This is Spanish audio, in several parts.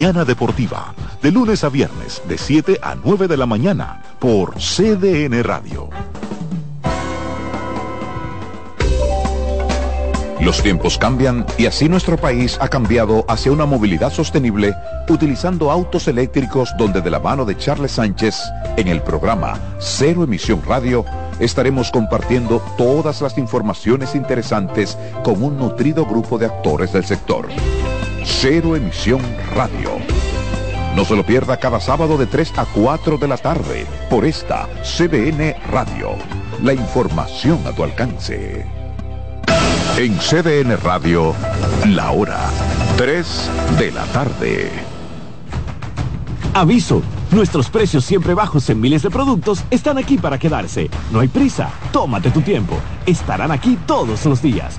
Mañana Deportiva, de lunes a viernes, de 7 a 9 de la mañana, por CDN Radio. Los tiempos cambian y así nuestro país ha cambiado hacia una movilidad sostenible utilizando autos eléctricos donde de la mano de Charles Sánchez, en el programa Cero Emisión Radio, estaremos compartiendo todas las informaciones interesantes con un nutrido grupo de actores del sector. Cero Emisión Radio. No se lo pierda cada sábado de 3 a 4 de la tarde por esta CBN Radio. La información a tu alcance. En CDN Radio, la hora 3 de la tarde. Aviso, nuestros precios siempre bajos en miles de productos están aquí para quedarse. No hay prisa, tómate tu tiempo. Estarán aquí todos los días.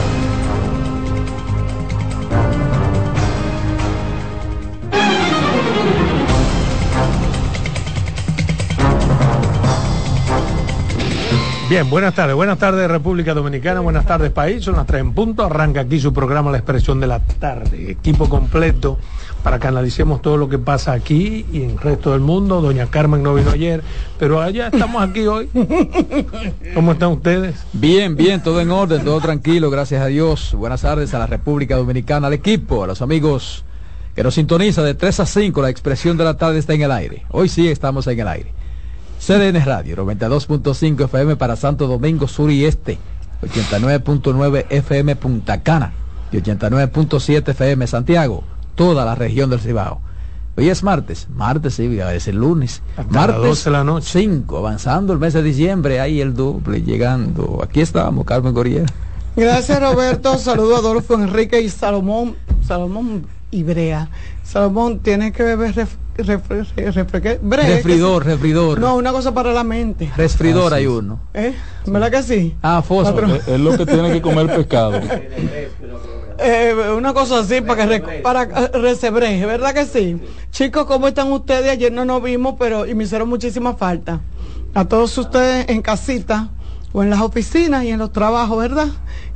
Bien, buenas tardes. Buenas tardes República Dominicana, buenas tardes país. Son las tres en punto. Arranca aquí su programa La Expresión de la Tarde. Equipo completo para que analicemos todo lo que pasa aquí y en el resto del mundo. Doña Carmen no vino ayer, pero allá estamos aquí hoy. ¿Cómo están ustedes? Bien, bien, todo en orden, todo tranquilo, gracias a Dios. Buenas tardes a la República Dominicana, al equipo, a los amigos que nos sintoniza de 3 a 5. La Expresión de la Tarde está en el aire. Hoy sí estamos en el aire. CDN Radio, 92.5 FM para Santo Domingo Sur y Este, 89.9 FM Punta Cana y 89.7 FM Santiago, toda la región del Cibao. Hoy es martes, martes sí, es el lunes. martes de la noche. 5, avanzando el mes de diciembre, ahí el doble, llegando. Aquí estamos, Carmen Goriel. Gracias Roberto, saludo a Adolfo Enrique y Salomón, Salomón Ibrea. Salomón tiene que beber ref, ref, ref, refridor, refridor. No, una cosa para la mente. Resfridor ah, hay uno. ¿Eh? ¿Verdad que sí? Ah, fósforo. Es, es lo que tiene que comer pescado. Eh, una cosa así para que para recebre, ¿verdad que sí? Chicos, ¿cómo están ustedes? Ayer no nos vimos, pero y me hicieron muchísima falta. A todos ustedes en casita o en las oficinas y en los trabajos, ¿verdad?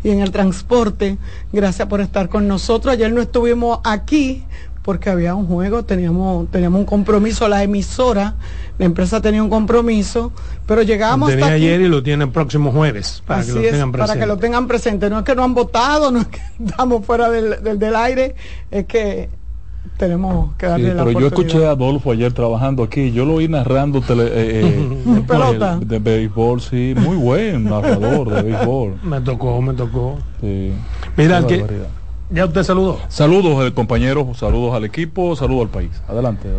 Y en el transporte. Gracias por estar con nosotros. Ayer no estuvimos aquí porque había un juego, teníamos, teníamos un compromiso, la emisora, la empresa tenía un compromiso, pero llegamos hasta ayer y lo tienen próximo jueves, para que lo tengan presente. Para que lo tengan presente. No es que no han votado, no es que estamos fuera del, del, del aire, es que tenemos que darle sí, pero yo escuché a Adolfo ayer trabajando aquí yo lo oí narrando tele, eh, eh, pelota. De, de, béisbol sí muy buen narrador de béisbol. Me tocó me tocó. Sí, mira que ya usted saludó. Saludos al compañero saludos al equipo saludos al país. Adelante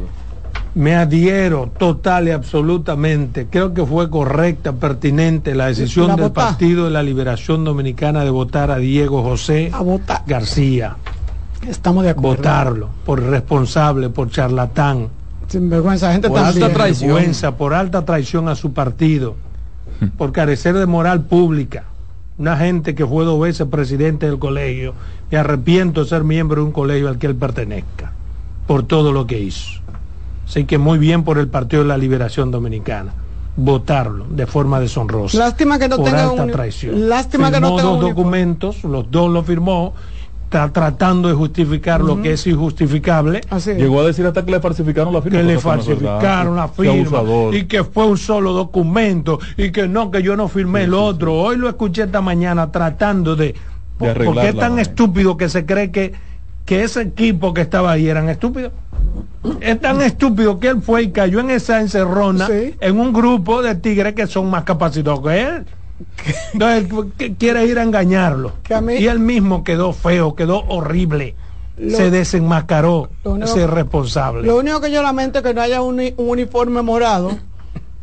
me adhiero total y absolutamente. Creo que fue correcta, pertinente la decisión la del. Partido de la Liberación Dominicana de votar a Diego José a García. Estamos de acuerdo. Votarlo por responsable, por charlatán. Sin vergüenza, gente por alta traición. Vergüenza, por alta traición a su partido, por carecer de moral pública. Una gente que fue dos veces presidente del colegio. Me arrepiento de ser miembro de un colegio al que él pertenezca, por todo lo que hizo. Así que muy bien por el Partido de la Liberación Dominicana votarlo de forma deshonrosa. Lástima que no por tenga alta un... traición. Lástima firmó que no tenga dos un... documentos, los dos lo firmó está tratando de justificar uh -huh. lo que es injustificable. Así es. Llegó a decir hasta que le falsificaron la firma. Que le falsificaron la firma. Y que fue un solo documento. Y que no, que yo no firmé sí, el otro. Sí. Hoy lo escuché esta mañana tratando de... de porque es tan estúpido que se cree que, que ese equipo que estaba ahí eran estúpidos. Es tan estúpido que él fue y cayó en esa encerrona en un grupo de tigres que son más capacitados que él. Entonces, quiere ir a engañarlo. A mí, y él mismo quedó feo, quedó horrible. Lo, se desenmascaró, ese responsable. Lo único que yo lamento es que no haya un, un, uniforme morado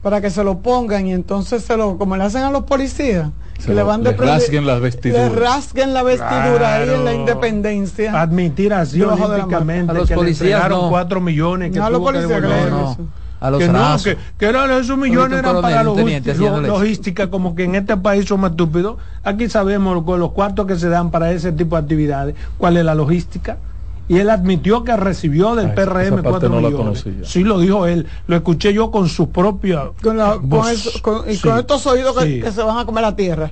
para que se lo pongan y entonces se lo, como le hacen a los policías, se que lo, le van de le rasguen las vestiduras. Le rasguen la vestidura claro. ahí en la independencia. Admitir así olímpicamente a los que policías le entregaron no. 4 millones. Que no, a los policías no, no. A los que no, que, que eran esos millones eran para logística, como que en este país somos estúpidos. Aquí sabemos con los cuartos que se dan para ese tipo de actividades, cuál es la logística. Y él admitió que recibió del PRM 4 millones. Sí, lo dijo él. Lo escuché yo con su propio Con, y con estos oídos que, se van a comer la tierra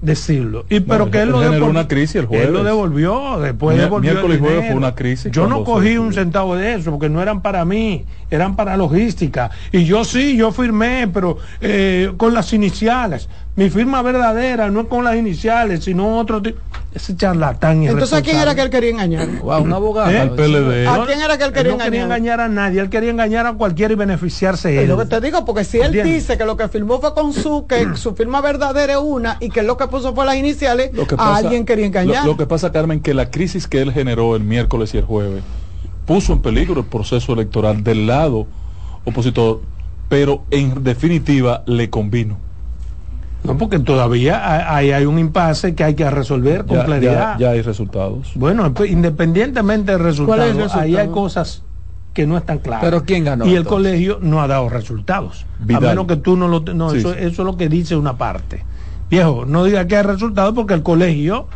decirlo. Y pero que él lo devolvió. una crisis el jueves. Él lo devolvió, después devolvió Miércoles y jueves fue una crisis. Yo no cogí un centavo de eso porque no eran para mí, eran para logística. Y yo sí, yo firmé, pero eh, con las iniciales. Mi firma verdadera no es con las iniciales, sino otro tipo. Ese charlatán. Entonces, ¿a quién era que él quería engañar? a un abogado. ¿Eh? ¿A quién era que él quería engañar? No quería engañar a nadie, él quería engañar a cualquiera y beneficiarse él. lo que te digo, porque si él dice que lo que firmó fue con su, que su firma verdadera es una y que lo que puso fue las iniciales, a alguien quería engañar. Lo, lo que pasa, Carmen, que la crisis que él generó el miércoles y el jueves puso en peligro el proceso electoral del lado opositor, pero en definitiva le convino no, porque todavía hay, hay un impasse que hay que resolver con claridad. Ya, hay resultados. Bueno, pues, independientemente del resultado, ahí hay cosas que no están claras. Pero ¿quién ganó? Y el colegio no ha dado resultados. A menos que tú no lo... No, eso, eso es lo que dice una parte. Viejo, no diga que hay resultados porque el colegio,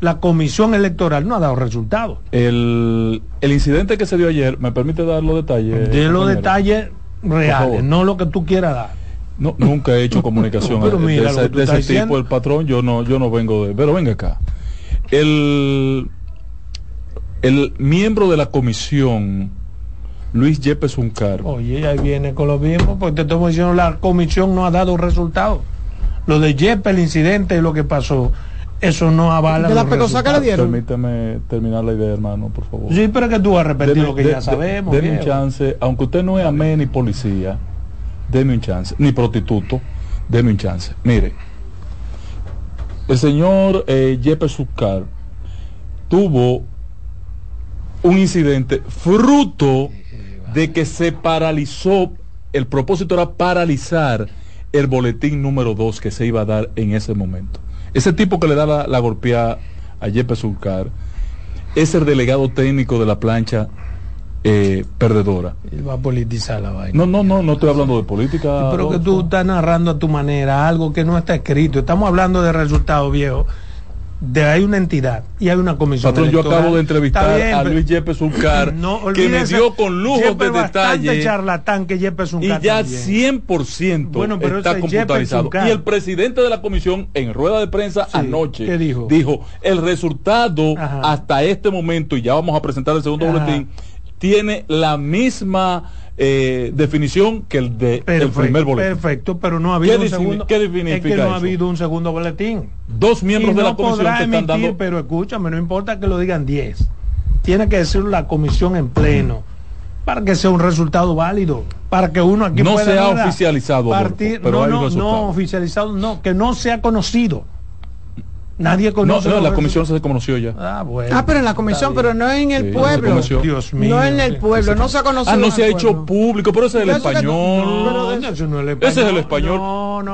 la comisión electoral no ha dado resultados. El, el incidente que se dio ayer, ¿me permite dar los detalles? De los detalles reales, no lo que tú quieras dar. No, nunca he hecho comunicación de, ese, tipo, el patrón, yo no, yo no vengo de. Pero venga acá. El, el miembro de la comisión, Luis Yepes Uncar. Oye, ahí viene con lo mismo, porque te estoy diciendo, la comisión no ha dado resultados. Lo de Yepes, el incidente y lo que pasó, eso no avala. ¿De la pecosa que le dieron? Permíteme terminar la idea, hermano, por favor. Sí, pero que tú vas a repetir lo que ya sabemos. Denme un chance, aunque usted no es amén ni policía deme un chance, ni prostituto, deme un chance. Mire, el señor eh, Jeppe tuvo un incidente fruto de que se paralizó, el propósito era paralizar el boletín número 2 que se iba a dar en ese momento. Ese tipo que le da la, golpeada a Jeppe Zulcar es el delegado técnico de la plancha eh, perdedora. Él va a politizar la vaina. No, no, no, no estoy hablando de política. pero que tú estás narrando a tu manera algo que no está escrito. Estamos hablando de resultados viejos. De hay una entidad y hay una comisión. Patrón, yo acabo de entrevistar a Luis Yepes Zulcar, que me dio con lujo de detalle. charlatán que Yepes Y ya 100% bueno, pero está computarizado. Y el presidente de la comisión en rueda de prensa anoche dijo? dijo: el resultado hasta este momento, y ya vamos a presentar el segundo boletín tiene la misma eh, definición que el de el primer boletín. Perfecto, pero no ha habido un segundo. ¿Qué es que no ha habido un segundo boletín. Dos miembros de la comisión que están dando. Pero escúchame, no importa que lo digan 10. Tiene que decir la comisión en pleno para que sea un resultado válido, para que uno aquí no sea oficializado, partir, no, no, no oficializado, no, que no sea conocido. Nadie conoce. No, la comisión se conoció ya. Ah, bueno. Ah, pero en la comisión, pero no en el pueblo. Dios mío. No en el pueblo, no se ha conocido. Ah, no se ha hecho público, pero ese es el español. Ese es el español.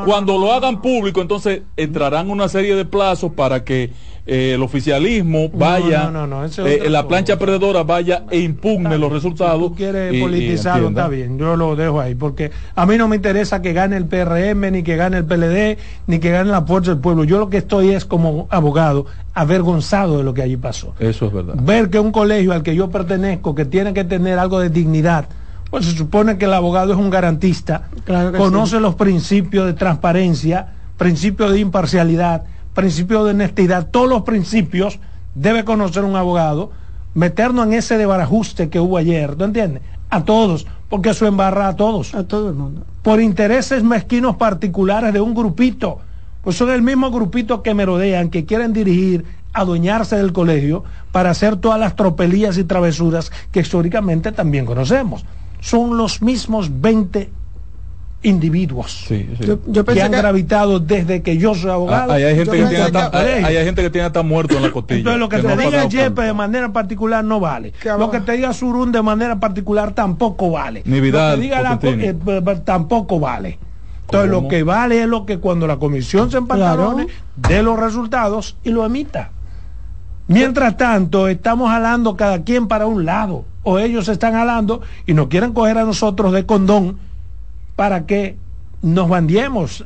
Cuando lo hagan público, entonces entrarán una serie de plazos para que eh, el oficialismo vaya, eh, la plancha perdedora vaya e impugne los resultados. Si tú quieres politizarlo, está bien, yo lo dejo ahí, porque a mí no me interesa que gane el PRM, ni que gane el PLD, ni que gane la Fuerza del Pueblo. Yo lo que estoy es como abogado avergonzado de lo que allí pasó. Eso es verdad. Ver que un colegio al que yo pertenezco, que tiene que tener algo de dignidad, pues se supone que el abogado es un garantista, conoce los principios de transparencia, principios de imparcialidad, principio de honestidad, todos los principios debe conocer un abogado, meternos en ese desbarajuste que hubo ayer, ¿tú entiendes? A todos, porque eso embarra a todos. A todo el mundo. Por intereses mezquinos particulares de un grupito. Pues son el mismo grupito que merodean, que quieren dirigir, adueñarse del colegio para hacer todas las tropelías y travesuras que históricamente también conocemos. Son los mismos 20 individuos que han gravitado desde que yo soy abogado. Ah, hay, gente que tiene hasta, hay, gente que tiene hasta muerto en la costilla. Entonces lo que, te diga Jepe de manera particular no vale. Lo que te diga Surún de manera particular tampoco vale. Ni Vidal, lo que diga la, eh, tampoco vale. Entonces lo que vale es lo que cuando la comisión se empantalone dé los resultados y lo emita. Mientras tanto, estamos jalando cada quien para un lado, o ellos están jalando y nos quieren coger a nosotros de condón para que nos bandiemos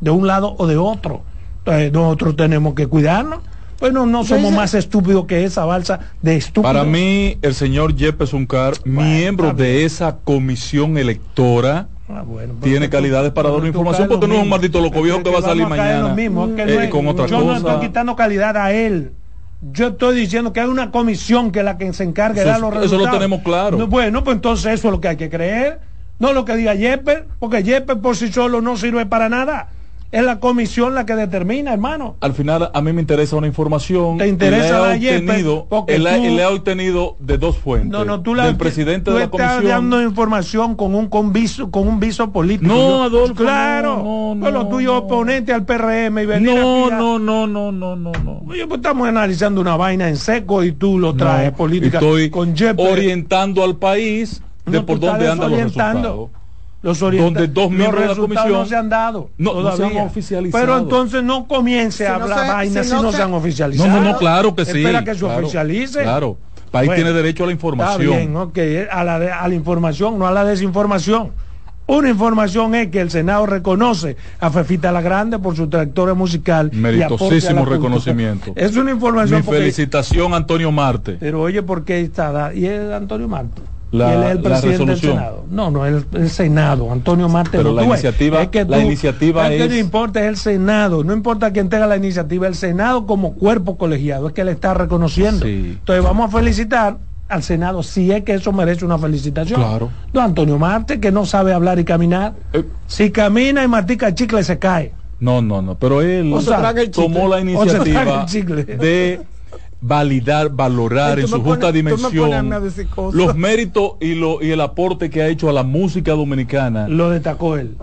de un lado o de otro. Entonces nosotros tenemos que cuidarnos. Pues no, somos más estúpidos que esa balsa de estúpidos. Para mí, el señor Yepes Uncar, miembro de esa comisión electora, Ah, bueno, tiene calidades para dar información porque no es un maldito loco viejo que, va a salir mañana eh, con otra yo no estoy quitando calidad a él yo estoy diciendo que hay una comisión que es la que se encarga de dar los resultados. Eso lo tenemos claro. bueno, pues entonces eso es lo que hay que creer. No lo que diga Yepes, porque Yepes por sí solo no sirve para nada es la comisión la que determina, hermano. Al final a mí me interesa una información. Te interesa la obtenido, porque tú, le ha obtenido de dos fuentes. No, no, tú la del presidente tú de la estás dando información con un con viso, con un viso político. No, Adolfo, claro. No, no, no tuyo oponente al PRM y venir No, no, no, no, no, no, no. Oye, pues estamos analizando una vaina en seco y tú lo traes política estoy con orientando al país de por dónde andan los resultados los donde dos miembros de la comisión no se han dado no, no se han oficializado pero entonces no comience a hablar vainas si, no, se, han oficializado no no no claro que sí espera que se oficialice claro el país tiene derecho a la información está bien okay. a la a la información no a la desinformación una información es que el Senado reconoce a Fefita la Grande por su trayectoria musical. Meritosísimo reconocimiento. Es una información. Mi felicitación, Antonio Marte. Pero oye, ¿por qué está? ¿Y es Antonio Marte? La, el presidente del Senado. No, no, el, el Senado, Antonio Marte. Pero la iniciativa, es que la iniciativa es... que no importa es el Senado, no importa quién tenga la iniciativa, el Senado como cuerpo colegiado es que le está reconociendo. Entonces vamos a felicitar al Senado si es que eso merece una felicitación. Claro. Don Antonio Marte, que no sabe hablar y caminar. Eh. Si camina y matica el chicle se cae. No, no, no, pero él tomó la iniciativa de validar, valorar en su justa dimensión los méritos y, lo, y el aporte que ha hecho a la música dominicana. Lo destacó él.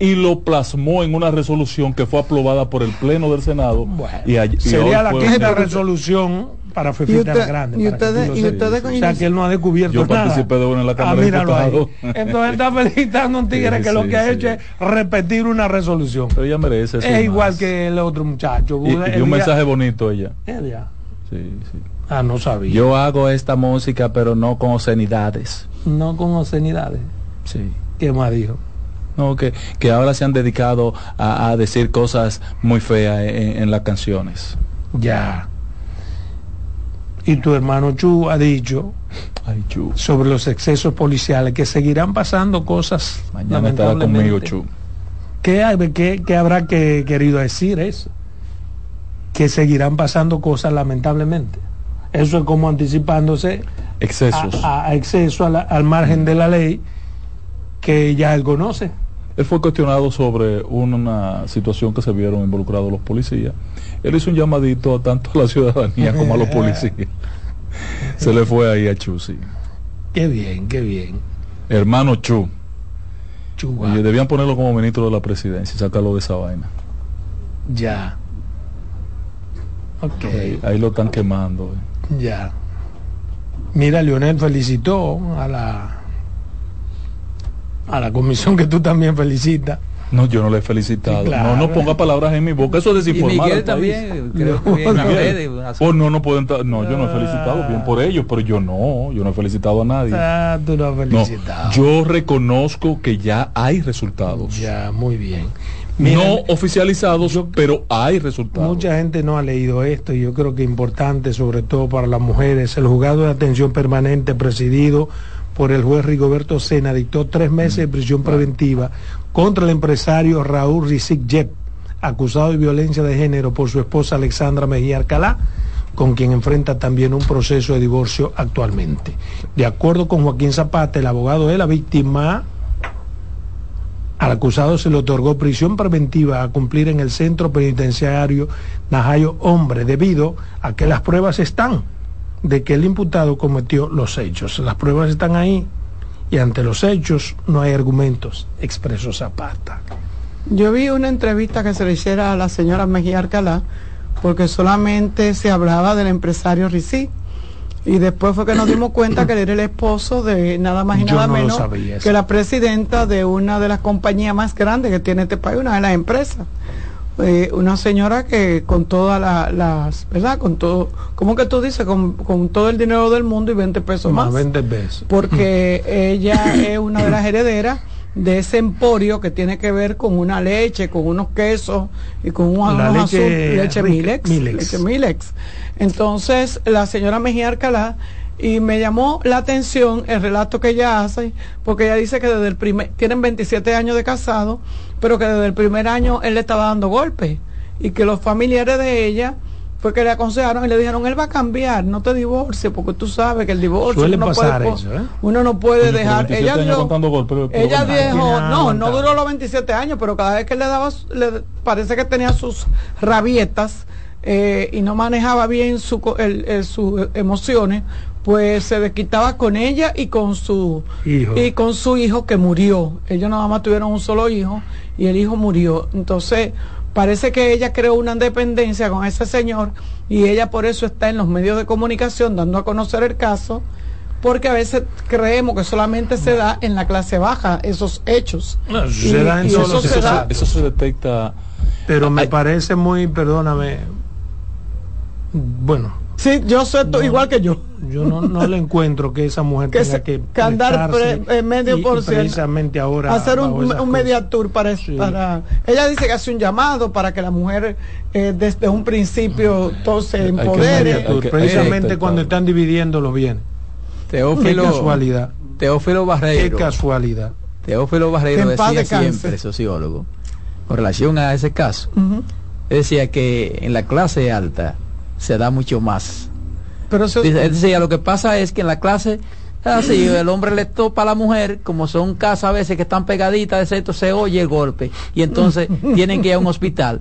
Y lo plasmó en una resolución que fue aprobada por el Pleno del Senado. y sería la quinta resolución para Fefita Grande. Y ustedes, y ustedes o sea que él no ha descubierto Yo participé de una en la Cámara ah, de Entonces está felicitando a un tigre que lo que ha hecho es repetir una resolución. Pero ella merece Es igual que el otro muchacho. Y, un mensaje bonito ella. Ella. Sí, sí. Ah, no sabía. Yo hago esta música, pero no con obscenidades. No con obscenidades. Sí. ¿Qué más dijo? No, que, que ahora se han dedicado a, decir cosas muy feas en, las canciones. Ya. Y tu hermano Chu ha dicho sobre los excesos policiales que seguirán pasando cosas. Mañana estará conmigo, Chu. ¿Qué, qué, qué habrá que, querido decir eso? Que seguirán pasando cosas lamentablemente. Eso es como anticipándose excesos a, exceso al margen de la ley que ya él conoce. Él fue cuestionado sobre una situación que se vieron involucrados los policías. Él hizo un llamadito tanto a la ciudadanía como a los policías. se le fue ahí a Chu, sí. Qué bien, qué bien. Hermano Chu. Y debían ponerlo como ministro de la presidencia y sacarlo de esa vaina. Ya. Ahí, lo están quemando. Eh. Ya. Mira, Leonel felicitó a la a la comisión que tú también felicitas. No, yo no le he felicitado. No, no ponga palabras en mi boca. Eso es desinformar. Miguel también, creo que oh, no, no pueden. No, yo no he felicitado bien por ellos, pero yo no. Yo no he felicitado a nadie. Ah, tú no has felicitado. yo reconozco que ya hay resultados. Ya, muy bien no oficializados, pero hay resultados. Mucha gente no ha leído esto y yo creo que es importante, sobre todo para las mujeres. El juzgado de atención permanente presidido por el juez Rigoberto Sena dictó tres meses de prisión preventiva contra el empresario Raúl Rizik Jep, acusado de violencia de género por su esposa Alexandra Mejía Alcalá, con quien enfrenta también un proceso de divorcio actualmente. De acuerdo con Joaquín Zapata, el abogado de la víctima, al acusado se le otorgó prisión preventiva a cumplir en el centro penitenciario Najayo Hombre debido a que las pruebas están de que el imputado cometió los hechos. Las pruebas están ahí y ante los hechos no hay argumentos, expresos Zapata. Yo vi una entrevista que se le hiciera a la señora Mejía Arcalá porque solamente se hablaba del empresario Ricí y después fue que nos dimos cuenta que él era el esposo de nada más y nada menos que la presidenta de una de las compañías más grandes que tiene este país, una de las empresas. Eh, una señora que con todas las, ¿verdad? Con todo, ¿cómo que tú dices? Con, todo el dinero del mundo y 20 pesos más. 20 pesos. Porque ella es una de las herederas de ese emporio que tiene que ver con una leche, con unos quesos y con un leche, leche Milex, leche Milex. Entonces, la señora Mejía Arcalá y me llamó la atención el relato que ella hace, porque ella dice que desde el primer, tienen 27 años de casado, pero que desde el primer año él le estaba dando golpes y que los familiares de ella fue que le aconsejaron y le dijeron, él va a cambiar, no te divorcies, porque tú sabes que el divorcio uno, puede, eso, ¿eh? uno no puede dejar. Ella, dio, ella dijo, no, no duró los 27 años, pero cada vez que le daba, le, parece que tenía sus rabietas eh, y no manejaba bien su, el, sus emociones, pues se desquitaba con ella y con su hijo. y con su hijo que murió. Ellos nada más tuvieron un solo hijo y el hijo murió. Entonces, parece que ella creó una dependencia con ese señor y ella por eso está en los medios de comunicación dando a conocer el caso, porque a veces creemos que solamente se da en la clase baja esos hechos. eso, se detecta. Pero me parece muy, perdóname, bueno, Sí, yo sé igual que yo. Yo no, no le encuentro que esa mujer tenga que, andar eh, medio por ciento. Precisamente ahora. Hacer un, un media tour para, para. Ella dice que hace un llamado para que la mujer eh, desde un principio todo se empodere. precisamente cuando están dividiendo los bienes. Teófilo. Qué casualidad. Teófilo Barreiro. Qué casualidad. Teófilo Barreiro decía siempre, sociólogo, con relación a ese caso, decía que en la clase alta se da mucho más. Pero eso decía, lo que pasa es que en la clase así el hombre le topa a la mujer, como son casas a veces que están pegaditas, de se oye el golpe y entonces tienen que ir a un hospital.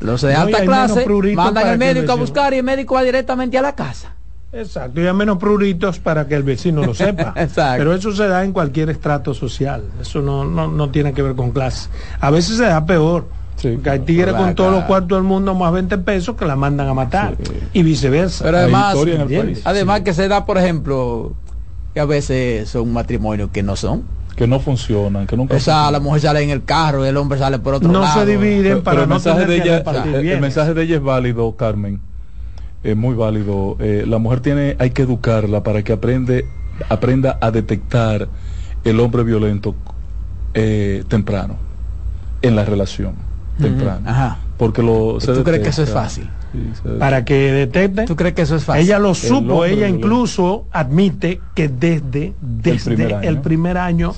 Los de alta clase mandan al médico a buscar y el médico va directamente a la casa. Exacto, y hay menos pruritos para que el vecino lo sepa. Pero eso se da en cualquier estrato social, eso no, no, no tiene que ver con clase. A veces se da peor hay tigres con todos los cuartos del mundo más 20 pesos que la mandan a matar. Y viceversa. Pero además, además que se da, por ejemplo, que a veces son matrimonios que no son que no funcionan, que nunca. O sea, la mujer sale en el carro, el hombre sale por otro lado. No se dividen para el mensaje de ella, el, mensaje de ella es válido, Carmen. Es muy válido. Eh, la mujer tiene, hay que educarla para que aprende, aprenda a detectar el hombre violento eh, temprano en la relación temprano. Ajá. Porque lo, ¿Tú crees que eso es fácil? Para que detecte. ¿Tú crees que eso es fácil? Ella lo supo, ella incluso admite que desde, desde el primer año,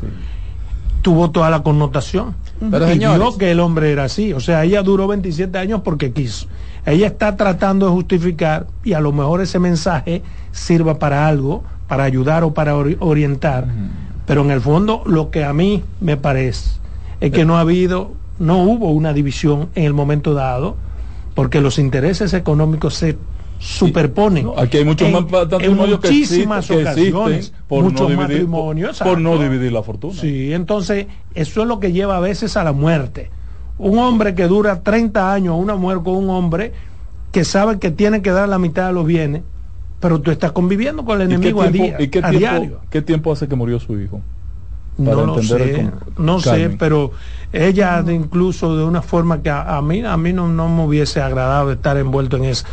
tuvo toda la connotación. Pero y vio que el hombre era así. O sea, ella duró 27 años porque quiso. Ella está tratando de justificar y a lo mejor ese mensaje sirva para algo, para ayudar o para orientar. Pero en el fondo lo que a mí me parece es que no ha habido no hubo una división en el momento dado, porque los intereses económicos se superponen. aquí hay muchos en, muchísimas ocasiones, por muchos no dividir, matrimonios. Por, no dividir la fortuna. Sí, entonces eso es lo que lleva a veces a la muerte. Un hombre que dura 30 años, una mujer con un hombre que sabe que tiene que dar la mitad de los bienes, pero tú estás conviviendo con el enemigo a, día, ¿y qué tiempo, ¿Qué tiempo hace que murió su hijo? No lo sé, no sé, pero ella incluso de una forma que a, mí a mí no, no, me hubiese agradado estar envuelto en eso.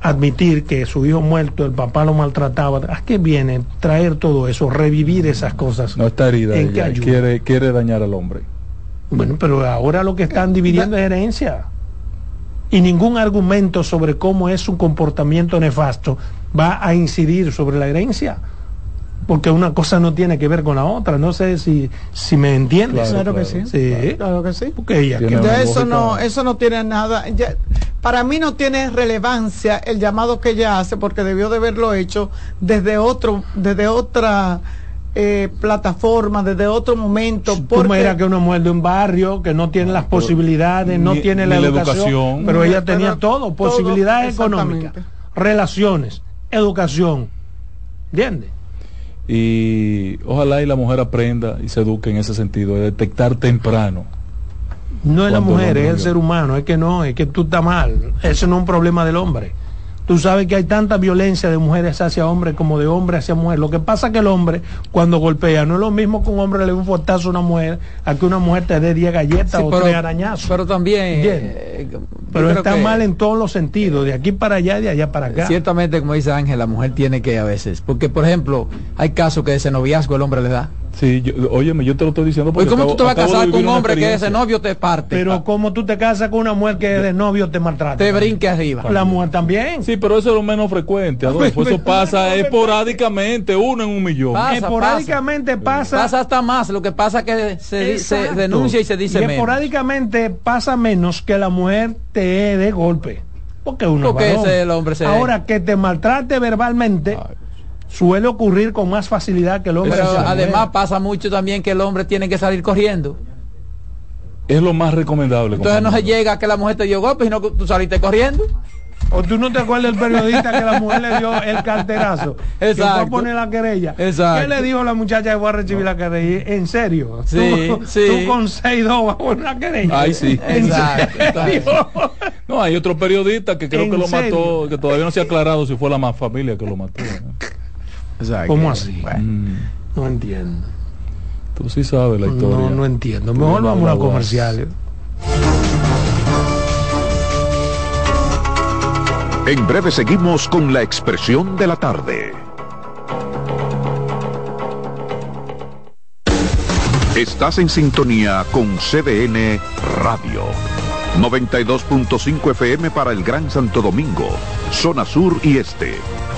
Admitir que su hijo muerto, el papá lo maltrataba, ¿a qué viene traer todo eso, revivir esas cosas? No está herida, quiere, quiere dañar al hombre. Bueno, pero ahora lo que están dividiendo es herencia. Y ningún argumento sobre cómo es un comportamiento nefasto va a incidir sobre la herencia porque una cosa no tiene que ver con la otra. No sé si, si me entiendes. Claro, que sí. sí. Claro que sí. Porque ella, eso no, eso no tiene nada. para mí no tiene relevancia el llamado que ella hace, porque debió de haberlo hecho desde otro, desde otra eh, plataforma, desde otro momento. Porque... Tú era que una mujer de un barrio que no tiene las posibilidades, no tiene la educación, pero ella tenía todo, posibilidades económicas, relaciones, educación. ¿Entiendes? Y ojalá y la mujer aprenda y se eduque en ese sentido, de detectar temprano. No es la mujer, es el ser humano, es que no, es que tú estás mal, ese no es un problema del hombre. Tú sabes que hay tanta violencia de mujeres hacia hombres como de hombres hacia mujeres. Lo que pasa es que el hombre, cuando golpea, no es lo mismo que un hombre le dé un fortazo a una mujer, a que una mujer te dé 10 galletas o tres arañazos. Pero también. Eh, pero está mal en todos los sentidos, de aquí para allá y de allá para acá. Ciertamente, como dice Ángel, la mujer tiene que a veces. Porque, por ejemplo, hay casos que ese noviazgo el hombre le da. Sí, yo, óyeme, yo te lo estoy diciendo porque ¿cómo tú te vas a casar con un hombre que ese novio te parte? Pero como tú te casas con una mujer que de novio te maltrata. Te brinque arriba. La mujer también. Sí, pero eso es lo menos frecuente, Adolfo. Eso pasa esporádicamente, uno en un millón. esporádicamente pasa. Pasa hasta más. Lo que pasa que se, se denuncia y se dice y menos. esporádicamente pasa menos que la mujer te dé golpe. Porque uno Porque ese el hombre se... Ahora que te maltrate verbalmente suele ocurrir con más facilidad que el hombre. Pero además pasa mucho también que el hombre tiene que salir corriendo. Es lo más recomendable. Entonces no se llega a que la mujer te dio golpe, sino que tú saliste corriendo. O tú no te acuerdas del periodista que la mujer le dio el carterazo. Exacto. Que fue a la querella. Exacto. ¿Qué le dijo a la muchacha que fue a recibir la querella? ¿En serio? Sí, tú, sí. Tú con 6-2 vas a poner una querella. Ay, sí. Exacto. No, hay otro periodista que creo que lo mató, que todavía no se ha aclarado si fue la más familia que lo mató. ¿Cómo así? Mm. No entiendo. Tú sí sabes la historia. No, no entiendo. Mejor vamos a comerciales. En breve seguimos con la expresión de la tarde. Estás en sintonía con CDN Radio. 92.5 FM para el Gran Santo Domingo, zona sur y este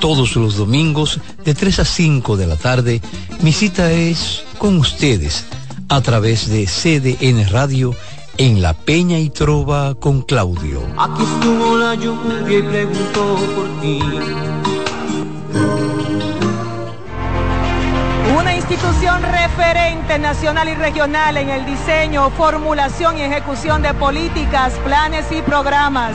Todos los domingos de 3 a 5 de la tarde, mi cita es con ustedes a través de CDN Radio en La Peña y Trova con Claudio. Aquí estuvo la lluvia y preguntó por ti. Una institución referente nacional y regional en el diseño, formulación y ejecución de políticas, planes y programas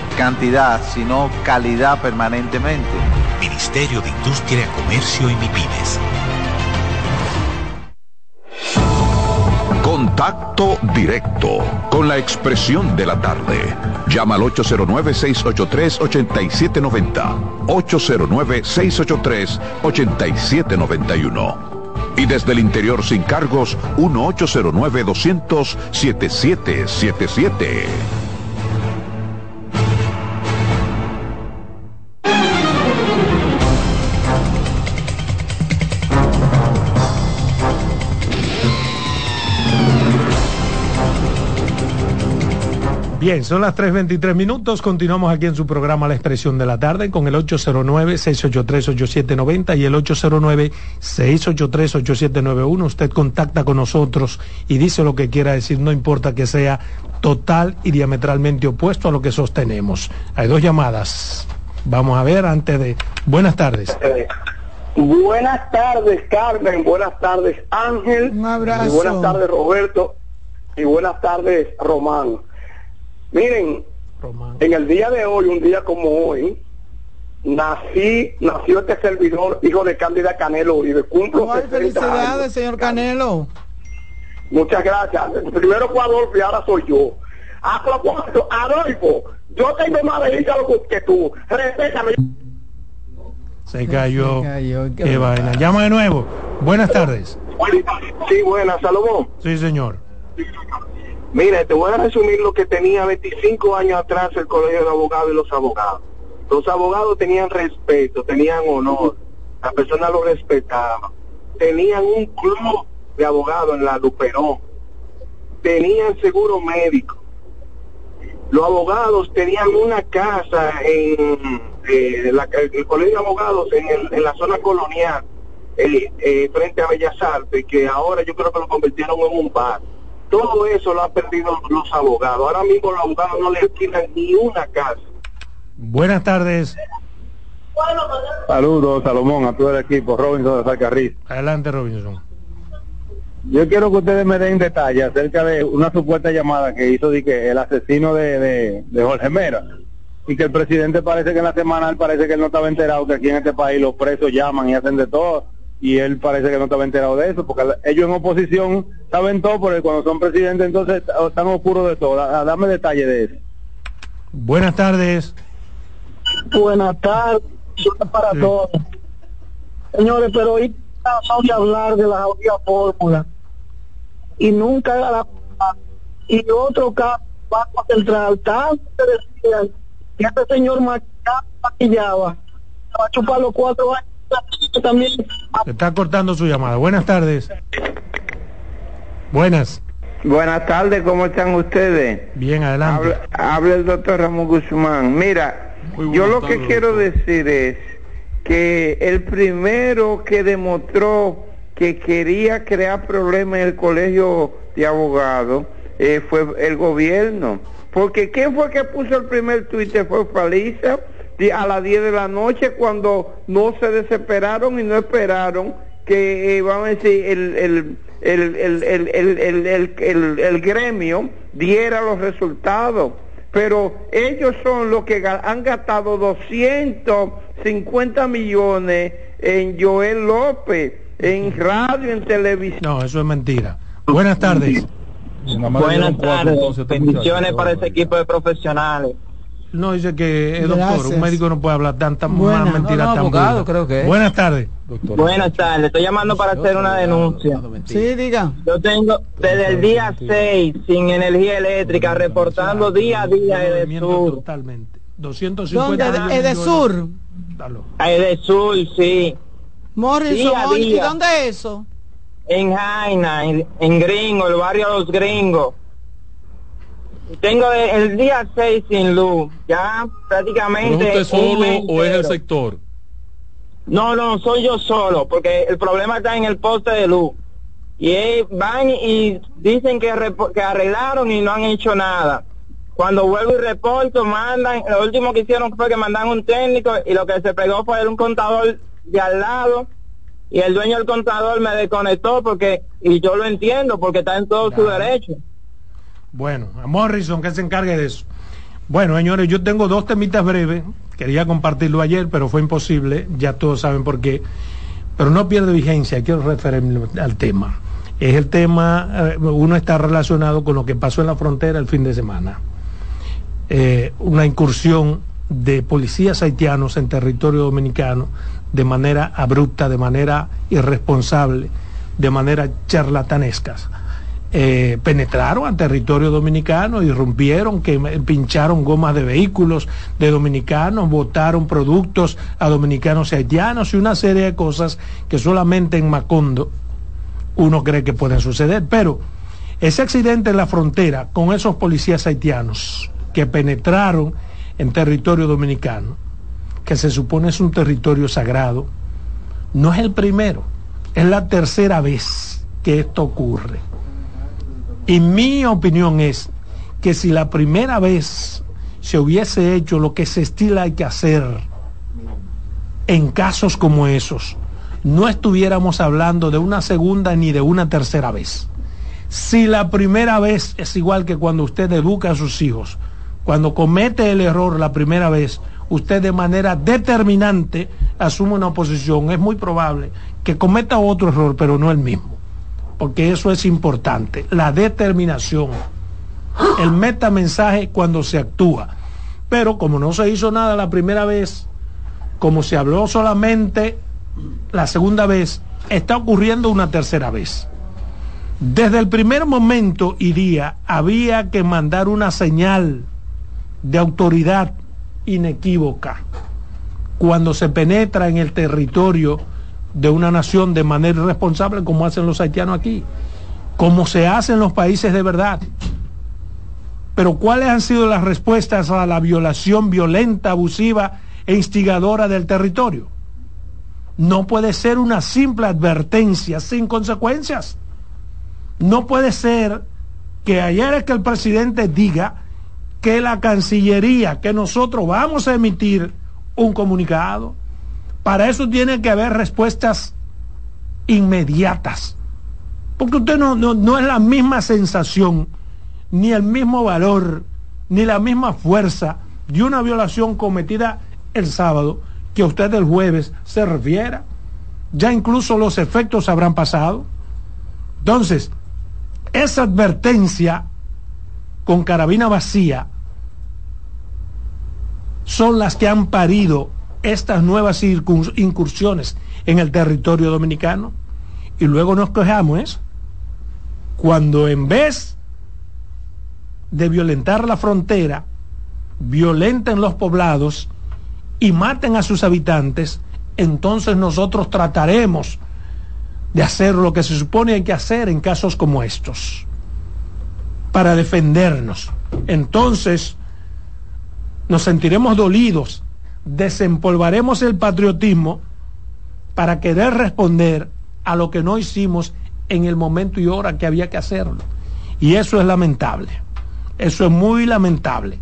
cantidad, sino calidad permanentemente. Ministerio de Industria, Comercio y MIPIMES. Contacto directo con la expresión de la tarde. Llama al 809-683-8790. 809-683-8791. Y desde el interior sin cargos, 1-809-200-7777. Bien, son las 3.23 minutos. Continuamos aquí en su programa La Expresión de la Tarde con el 809-683-8790 y el 809-683-8791. Usted contacta con nosotros y dice lo que quiera decir, no importa que sea total y diametralmente opuesto a lo que sostenemos. Hay dos llamadas. Vamos a ver antes de... Buenas tardes. Buenas tardes, Carmen. Buenas tardes, Ángel. Un abrazo. Y buenas tardes, Roberto. Y buenas tardes, Román. Miren, en el día de hoy, un día como hoy, nací, nació este servidor, hijo de Cándida Canelo y de cumplo felicidades, señor Canelo. Muchas gracias. Primero fue Adolfo y ahora soy yo. A propósito, Adolfo, yo tengo más de que tú. Respétame. Se cayó. Qué vaina. Llama de nuevo. Buenas tardes. Sí, buenas, saludos. Sí, señor. Mira, te voy a resumir lo que tenía 25 años atrás el Colegio de Abogados y los abogados. Los abogados tenían respeto, tenían honor, la persona lo respetaba. Tenían un club de abogados en la Luperón. Tenían seguro médico. Los abogados tenían una casa en eh, el Colegio de Abogados en, la zona colonial, eh, eh, frente a Bellas Artes, que ahora yo creo que lo convirtieron en un bar todo eso lo han perdido los abogados. Ahora mismo los abogados no le alquilan ni una casa. Buenas tardes. Saludos, Salomón, a todo el equipo. Robinson de Zacarriz. Adelante, Robinson. Yo quiero que ustedes me den detalles acerca de una supuesta llamada que hizo de que el asesino de, de, Jorge Mera y que el presidente parece que en la semana parece que él no estaba enterado que aquí en este país los presos llaman y hacen de todo y él parece que no estaba enterado de eso, porque ellos en oposición saben todo, porque cuando son presidentes entonces están oscuros de todo. Dame detalle de eso. Buenas tardes. Buenas tardes para todos. Señores, pero hoy vamos a hablar de la fórmula y nunca la y otro caso Banco Central, tanto que decían que este señor maquillaba, va a chupar los cuatro años también. está cortando su llamada. Buenas tardes. Buenas. Buenas tardes, ¿cómo están ustedes? Bien, adelante. Habla, el doctor Ramón Guzmán. Mira, yo lo que quiero decir es que el primero que demostró que quería crear problemas en el colegio de abogados eh, fue el gobierno. Porque ¿quién fue que puso el primer Twitter? Fue Faliza a las 10 de la noche cuando no se desesperaron y no esperaron que, eh, vamos a decir, el, el, el, el, gremio diera los resultados. Pero ellos son los que han gastado 250 millones en Joel López, en radio, en televisión. No, eso es mentira. Buenas tardes. Buenas tardes. Bendiciones para ese equipo de profesionales. No, dice que es doctor, un médico no puede hablar tanta mentira abogado, creo que Buenas tardes. Buenas tardes, estoy llamando para hacer una denuncia. Sí, diga. Yo tengo desde el día 6 sin energía eléctrica, reportando día a día Edesur. Totalmente. 250 ¿Dónde? Edesur. Edesur, sí. Morrison, ¿y dónde es eso? En Jaina, en, en Gringo, el barrio Los Gringos. Tengo el día 6 sin luz, ya prácticamente. ¿Es usted solo o es el sector? No, no, soy yo solo, porque el problema está en el poste de luz. Y van y dicen que, que arreglaron y no han hecho nada. Cuando vuelvo y reporto, mandan, lo último que hicieron fue que mandan un técnico y lo que se pegó fue un contador de al lado y el dueño del contador me desconectó porque, y yo lo entiendo, porque está en todo su derecho. Bueno, a Morrison que se encargue de eso. Bueno, señores, yo tengo dos temitas breves. Quería compartirlo ayer, pero fue imposible. Ya todos saben por qué. Pero no pierde vigencia. Quiero referirme al tema. Es el tema, eh, uno está relacionado con lo que pasó en la frontera el fin de semana. Eh, una incursión de policías haitianos en territorio dominicano de manera abrupta, de manera irresponsable, de manera charlatanesca eh, penetraron al territorio dominicano, irrumpieron, que pincharon gomas de vehículos de dominicanos, botaron productos a dominicanos y haitianos y una serie de cosas que solamente en Macondo uno cree que pueden suceder. Pero ese accidente en la frontera con esos policías haitianos que penetraron en territorio dominicano, que se supone es un territorio sagrado, no es el primero, es la tercera vez que esto ocurre y mi opinión es que si la primera vez se hubiese hecho lo que se estila hay que hacer en casos como esos, no estuviéramos hablando de una segunda ni de una tercera vez. Si la primera vez es igual que cuando usted educa a sus hijos, cuando comete el error la primera vez, usted de manera determinante asume una posición, es muy probable que cometa otro error, pero no el mismo porque eso es importante, la determinación, el metamensaje cuando se actúa. Pero como no se hizo nada la primera vez, como se habló solamente la segunda vez, está ocurriendo una tercera vez. Desde el primer momento y día había que mandar una señal de autoridad inequívoca cuando se penetra en el territorio de una nación de manera irresponsable como hacen los haitianos aquí, como se hace en los países de verdad. Pero ¿cuáles han sido las respuestas a la violación violenta, abusiva e instigadora del territorio? No puede ser una simple advertencia sin consecuencias. No puede ser que ayer es que el presidente diga que la Cancillería, que nosotros vamos a emitir un comunicado. Para eso tiene que haber respuestas inmediatas. Porque usted no, no, no es la misma sensación, ni el mismo valor, ni la misma fuerza de una violación cometida el sábado que usted el jueves se refiera. Ya incluso los efectos habrán pasado. Entonces, esa advertencia con carabina vacía son las que han parido estas nuevas incursiones en el territorio dominicano. Y luego nos quejamos cuando en vez de violentar la frontera, violenten los poblados y maten a sus habitantes, entonces nosotros trataremos de hacer lo que se supone hay que hacer en casos como estos, para defendernos. Entonces, nos sentiremos dolidos, desempolvaremos el patriotismo para querer responder a lo que no hicimos en el momento y hora que había que hacerlo. Y eso es lamentable. Eso es muy lamentable.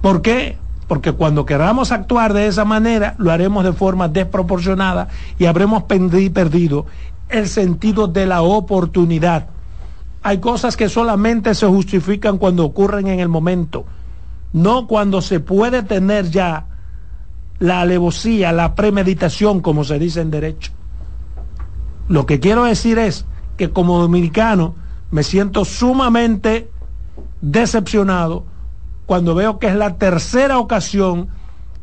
¿Por qué? porque cuando queramos actuar de esa manera, lo haremos de forma desproporcionada y habremos perdido el sentido de la oportunidad. Hay cosas que solamente se justifican cuando ocurren en el momento, no cuando se puede tener ya la alevosía, la premeditación, como se dice en derecho. Lo que quiero decir es que como dominicano me siento sumamente decepcionado cuando veo que es la tercera ocasión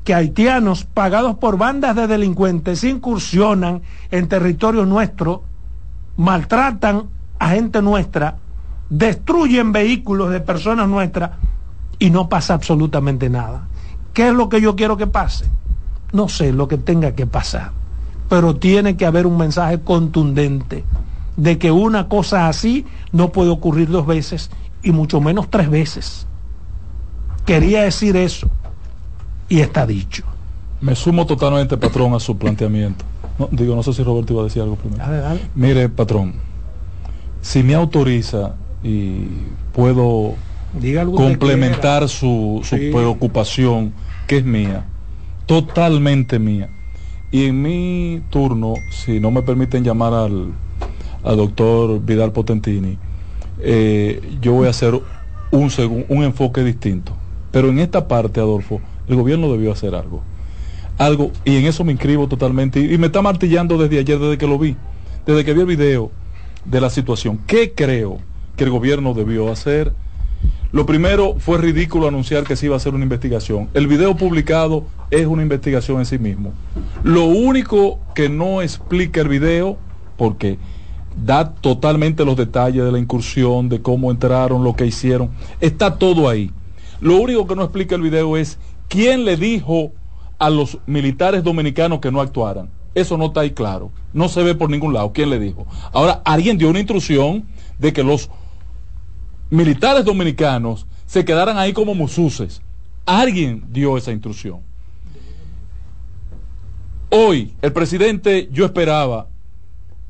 que haitianos pagados por bandas de delincuentes incursionan en territorio nuestro, maltratan a gente nuestra, destruyen vehículos de personas nuestras y no pasa absolutamente nada. ¿Qué es lo que yo quiero que pase? No sé lo que tenga que pasar, pero tiene que haber un mensaje contundente de que una cosa así no puede ocurrir dos veces y mucho menos tres veces. Quería decir eso y está dicho. Me sumo totalmente, patrón, a su planteamiento. digo, no sé si Roberto iba a decir algo primero. Mire, patrón, si me autoriza y puedo complementar su, preocupación, que es mía, totalmente mía. Y en mi turno, si no me permiten llamar al, al doctor Vidal Potentini, eh, yo voy a hacer un, un enfoque distinto. Pero en esta parte, Adolfo, el gobierno debió hacer algo. Algo, y en eso me inscribo totalmente. Y, me está martillando desde ayer, desde que lo vi, desde que vi el video de la situación. ¿Qué creo que el gobierno debió hacer? Lo primero fue ridículo anunciar que se iba a hacer una investigación. El video publicado es una investigación en sí mismo. Lo único que no explica el video, porque da totalmente los detalles de la incursión, de cómo entraron, lo que hicieron, está todo ahí. Lo único que no explica el video es quién le dijo a los militares dominicanos que no actuaran. Eso no está ahí claro. No se ve por ningún lado quién le dijo. Ahora, alguien dio una instrucción de que los militares dominicanos se quedaran ahí como mususes. Alguien dio esa instrucción. Hoy, el presidente, yo esperaba,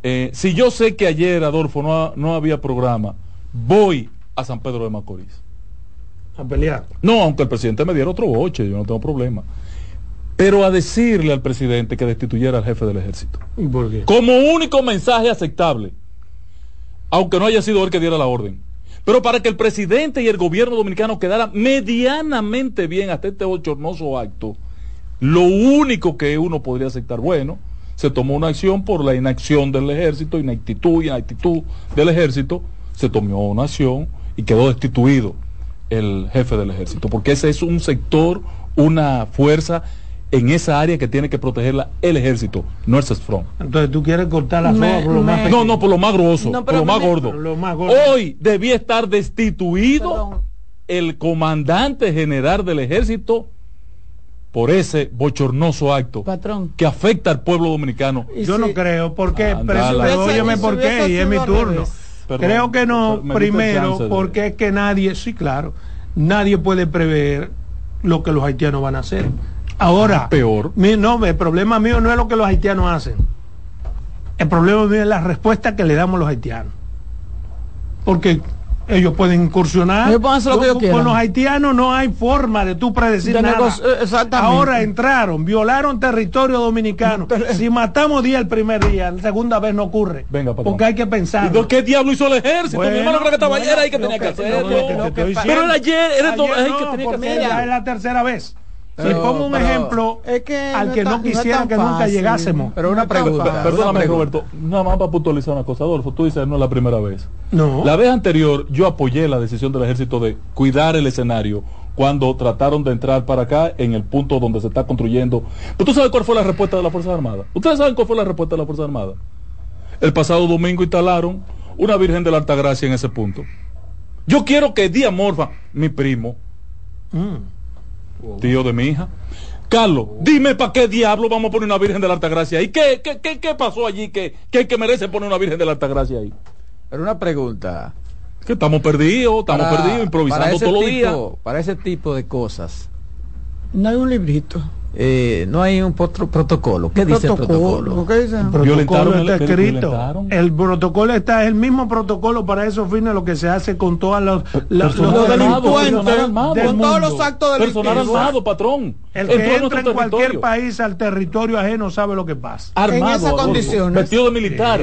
eh, si yo sé que ayer, Adolfo, no, no había programa, voy a San Pedro de Macorís a pelear. No, aunque el presidente me diera otro boche, yo no tengo problema. Pero a decirle al presidente que destituyera al jefe del ejército. por qué? Como único mensaje aceptable. Aunque no haya sido él que diera la orden. Pero para que el presidente y el gobierno dominicano quedaran medianamente bien hasta este bochornoso acto, lo único que uno podría aceptar, bueno, se tomó una acción por la inacción del ejército, inactitud y inactitud del ejército, se tomó una acción y quedó destituido el jefe del ejército, porque ese es un sector, una fuerza en esa área que tiene que protegerla el ejército, no el CESFRON. Entonces tú quieres cortar la soga por lo más No, no, por lo más grueso, por lo más, gordo. Hoy debía estar destituido el comandante general del ejército por ese bochornoso acto Patrón. que afecta al pueblo dominicano. Yo no creo, porque, óyeme por qué, y es mi turno. creo que no, primero, porque es que nadie, sí, claro, nadie puede prever lo que los haitianos van a hacer. Ahora, peor. no, el problema mío no es lo que los haitianos hacen. El problema mío es la respuesta que le damos los haitianos. Porque ellos pueden incursionar. con, los haitianos no hay forma de tú predecir nada. Eh, Ahora entraron, violaron territorio dominicano. si matamos día el primer día, la segunda vez no ocurre. Venga, porque hay que pensar. ¿Y qué diablo hizo el ejército? Mi hermano creo que estaba ayer ahí que tenía que hacerlo. Pero era ayer, era que tenía que hacerlo. Es la tercera vez. Si pongo un ejemplo al que no, quisiera que nunca llegásemos. Pero una pregunta. Perdóname, Roberto. Nada más para puntualizar una cosa, Adolfo. Tú dices no es la primera vez. No. La vez anterior yo apoyé la decisión del ejército de cuidar el escenario cuando trataron de entrar para acá en el punto donde se está construyendo. Pero tú sabes cuál fue la respuesta de la Fuerza Armada. ¿Ustedes saben cuál fue la respuesta de la Fuerza Armada? El pasado domingo instalaron una Virgen de la Altagracia en ese punto. Yo quiero que Día Morfa, mi primo, mm tío de mi hija. Carlos, dime para qué diablo vamos a poner una Virgen de la Altagracia ahí. ¿Qué, qué, qué, qué pasó allí que, que, que merece poner una Virgen de la Altagracia ahí? Pero una pregunta. Que estamos perdidos, estamos perdidos, improvisando todos los días. Para ese tipo de cosas. No hay un librito. Eh, no hay un protocolo. ¿Qué dice el protocolo? ¿Qué dice? El protocolo está escrito. El protocolo está, es el mismo protocolo para esos fines, lo que se hace con todos los, los, delincuentes, con todos los actos delictivos. Personal armado, patrón. El que entra en cualquier país al territorio ajeno sabe lo que pasa. Armado, en esas condiciones. Vestido de militar.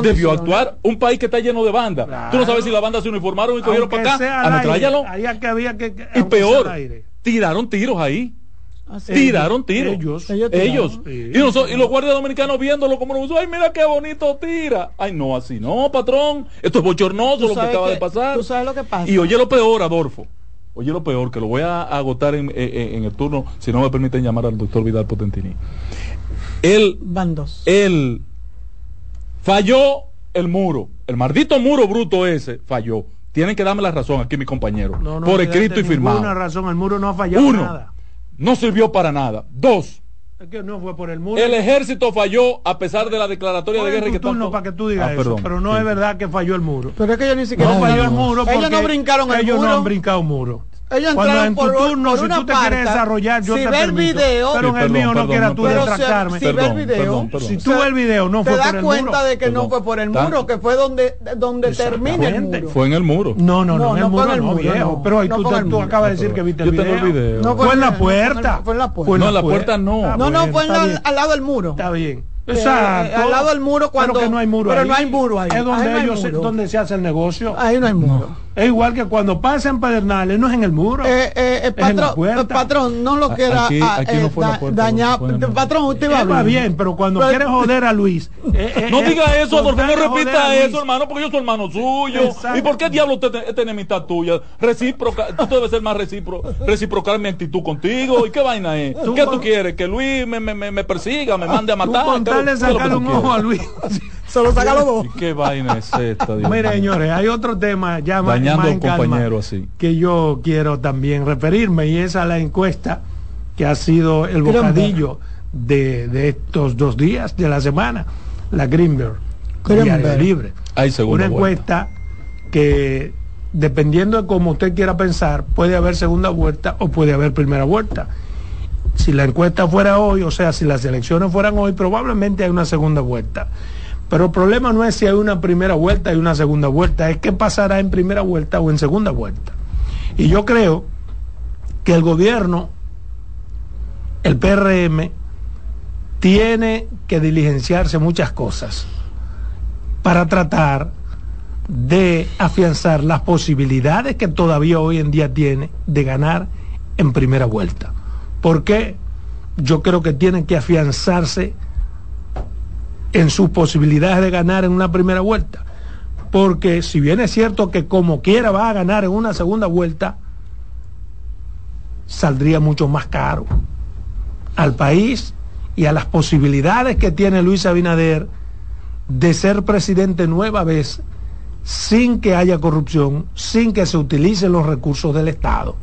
debió actuar un país que está lleno de bandas. Tú no sabes si las bandas se uniformaron y cogieron para acá. Ametrállalo. Y peor, tiraron tiros ahí. Ah, Tiraron tiros. Ellos. Ellos. Y, los guardias dominicanos viéndolo como lo Ay, mira qué bonito tira. Ay, no, así no, patrón. Esto es bochornoso lo que acaba de pasar. Tú sabes lo que pasa. Y oye lo peor, Adolfo. Oye lo peor, que lo voy a agotar en, el turno, si no me permiten llamar al doctor Vidal Potentini. Él. Bandos. Él falló el muro. El maldito muro bruto ese falló. Tienen que darme la razón aquí, mi compañero. por escrito y firmado. Una razón, el muro no ha fallado Uno, nada no sirvió para nada. Dos, no fue por el muro. El ejército falló a pesar de la declaratoria de guerra que turno para que tú digas ah, eso, pero no es verdad que falló el muro. Pero es que ellos ni siquiera no falló el muro ellos no brincaron el ellos muro. no han brincado un muro. Ellos Cuando en tu turno, si tú te quieres desarrollar, yo si te permito. Video, pero en el mío no quieras tú detractarme. Si, ves video, si tú ves el video, no fue por el muro. Te das cuenta de que no fue por el muro, que fue donde, donde termina el muro. Fue en el muro. No, no, no, en el muro no, viejo. Pero ahí tú acabas de decir que viste el video. Fue en la puerta. Fue en la puerta. No, en la puerta no. No, no, fue al lado del muro. Está bien. Exacto. al lado del muro cuando pero que no hay muro pero ahí. no hay muro ahí. Es donde ellos se, donde se hace el negocio. Ahí no hay muro. Es igual que cuando pasan pedernales no es en el muro. Eh, eh, eh patrón, patrón no lo quiera aquí, aquí no fue la puerta, dañar patrón usted va, va bien pero cuando pero, quiere joder a Luis eh, no diga eso porque no repita eso hermano porque yo soy hermano suyo. Y por qué diablo usted esta enemistad tuya recíproca tú debes ser más recíproco reciprocar mi actitud contigo. Y qué vaina es qué tú quieres que Luis me, me, me persiga me mande a matar a Luis. Solo saca los dos. ¿Qué vaina es esta? Mire, señores, hay otro tema ya más, en compañero así. que yo quiero también referirme y es a la encuesta que ha sido el bocadillo de, de estos dos días de la semana, la Greenberg, Diario Libre. Hay Una encuesta que dependiendo de cómo usted quiera pensar, puede haber segunda vuelta o puede haber primera vuelta si la encuesta fuera hoy, o sea, si las elecciones fueran hoy, probablemente hay una segunda vuelta. Pero el problema no es si hay una primera vuelta y una segunda vuelta, es qué pasará en primera vuelta o en segunda vuelta. Y yo creo que el gobierno, el PRM, tiene que diligenciarse muchas cosas para tratar de afianzar las posibilidades que todavía hoy en día tiene de ganar en primera vuelta. ¿Por qué? Yo creo que tienen que afianzarse en sus posibilidades de ganar en una primera vuelta. Porque si bien es cierto que como quiera va a ganar en una segunda vuelta, saldría mucho más caro. al país y a las posibilidades que tiene Luis Abinader de ser presidente nueva vez sin que haya corrupción, sin que se utilicen los recursos del Estado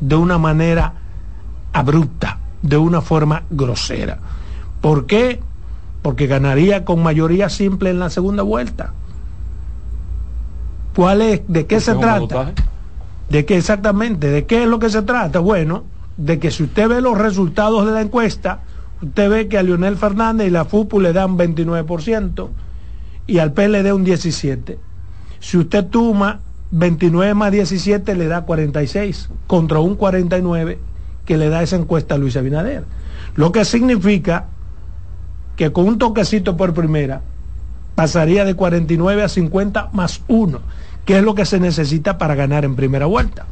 de una manera abrupta, de una forma grosera. ¿Por qué? Porque ganaría con mayoría simple en la segunda vuelta. ¿Cuál es? ¿De qué se trata? ¿De qué exactamente? ¿De qué es lo que se trata? Bueno, de que si usted ve los resultados de la encuesta, usted ve que a Leonel Fernández y la FUPU le dan 29% y al PLD un 17%. Si usted toma 29 más 17 le da 46 contra un 49 que le da esa encuesta a Luis Abinader. Lo que significa que con un toquecito por primera pasaría de 49 a 50 más 1, que es lo que se necesita para ganar en primera vuelta.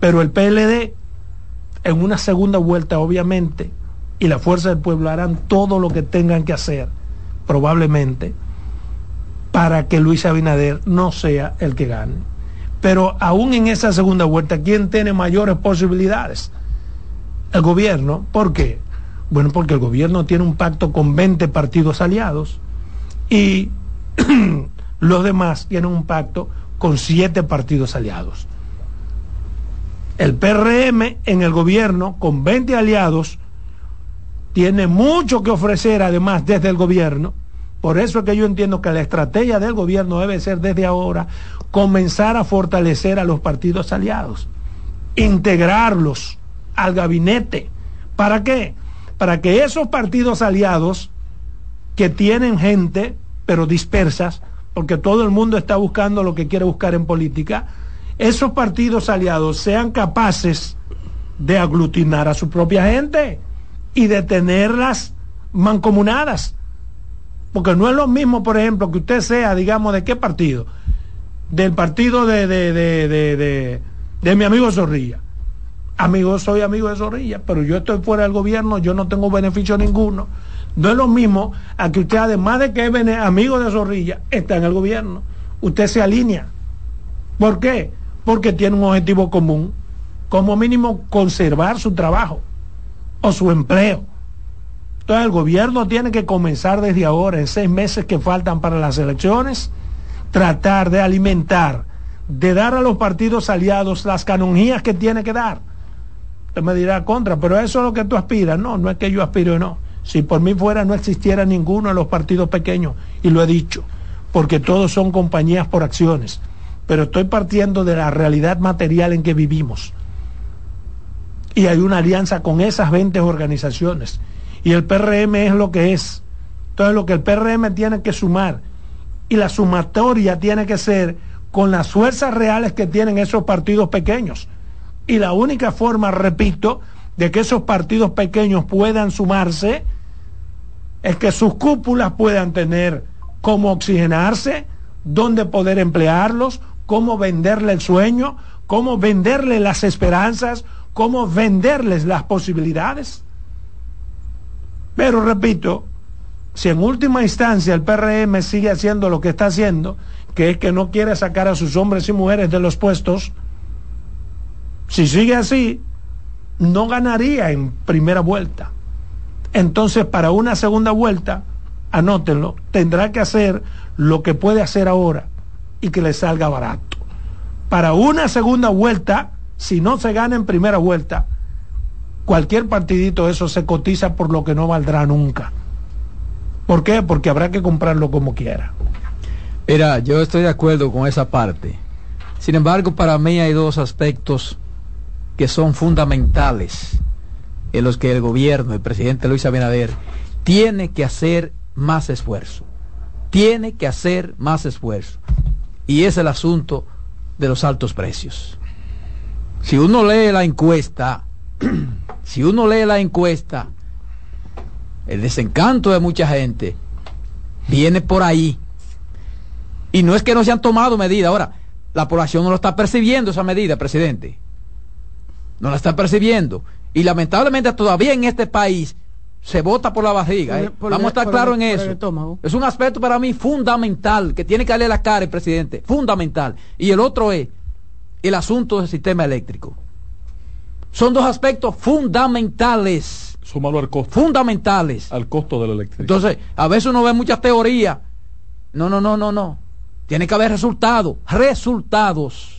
Pero el PLD en una segunda vuelta, obviamente, y la fuerza del pueblo harán todo lo que tengan que hacer, probablemente, para que Luis Abinader no sea el que gane. Pero aún en esa segunda vuelta, ¿quién tiene mayores posibilidades? El gobierno. ¿Por qué? Bueno, porque el gobierno tiene un pacto con 20 partidos aliados y los demás tienen un pacto con 7 partidos aliados. El PRM en el gobierno, con 20 aliados, tiene mucho que ofrecer además desde el gobierno. Por eso es que yo entiendo que la estrategia del gobierno debe ser desde ahora comenzar a fortalecer a los partidos aliados, integrarlos al gabinete. ¿Para qué? Para que esos partidos aliados que tienen gente, pero dispersas, porque todo el mundo está buscando lo que quiere buscar en política, esos partidos aliados sean capaces de aglutinar a su propia gente y de tenerlas mancomunadas. Porque no es lo mismo, por ejemplo, que usted sea, digamos, de qué partido. Del partido de, de, de, de mi amigo Zorrilla. Amigo, soy amigo de Zorrilla, pero yo estoy fuera del gobierno, yo no tengo beneficio ninguno. No es lo mismo a que usted, además de que es amigo de Zorrilla, está en el gobierno. Usted se alinea. ¿Por qué? porque tiene un objetivo común, como mínimo conservar su trabajo o su empleo. Entonces el gobierno tiene que comenzar desde ahora, en seis meses que faltan para las elecciones, tratar de alimentar, de dar a los partidos aliados las canonjías que tiene que dar. Usted me dirá contra, pero eso es lo que tú aspiras. No, no es que yo aspiro no. Si por mí fuera no existiera ninguno de los partidos pequeños, y lo he dicho, porque todos son compañías por acciones pero estoy partiendo de la realidad material en que vivimos. Y hay una alianza con esas 20 organizaciones. Y el PRM es lo que es. Entonces lo que el PRM tiene que sumar y la sumatoria tiene que ser con las fuerzas reales que tienen esos partidos pequeños. Y la única forma, repito, de que esos partidos pequeños puedan sumarse es que sus cúpulas puedan tener cómo oxigenarse, dónde poder emplearlos, cómo venderle el sueño, cómo venderle las esperanzas, cómo venderles las posibilidades. Pero repito, si en última instancia el PRM sigue haciendo lo que está haciendo, que es que no quiere sacar a sus hombres y mujeres de los puestos, si sigue así, no ganaría en primera vuelta. Entonces, para una segunda vuelta, anótenlo, tendrá que hacer lo que puede hacer ahora, y que le salga barato. Para una segunda vuelta, si no se gana en primera vuelta, cualquier partidito eso se cotiza por lo que no valdrá nunca. ¿Por qué? Porque habrá que comprarlo como quiera. Mira, yo estoy de acuerdo con esa parte. Sin embargo, para mí hay dos aspectos que son fundamentales en los que el gobierno, el presidente Luis Abinader, tiene que hacer más esfuerzo. Tiene que hacer más esfuerzo y es el asunto de los altos precios. Si uno lee la encuesta, si uno lee la encuesta, el desencanto de mucha gente viene por ahí. Y no es que no se han tomado medidas. Ahora, la población no lo está percibiendo esa medida, presidente. No la está percibiendo. Y lamentablemente todavía en este país se vota por la barriga. ¿eh? Vamos a estar claros en eso. Es un aspecto para mí fundamental que tiene que darle la cara el presidente. Fundamental. Y el otro es el asunto del sistema eléctrico. Son dos aspectos fundamentales. Súmalo al costo. Fundamentales. Al costo de la electricidad. Entonces, a veces uno ve muchas teorías. No, no, no, no, no. Tiene que haber resultados. Resultados.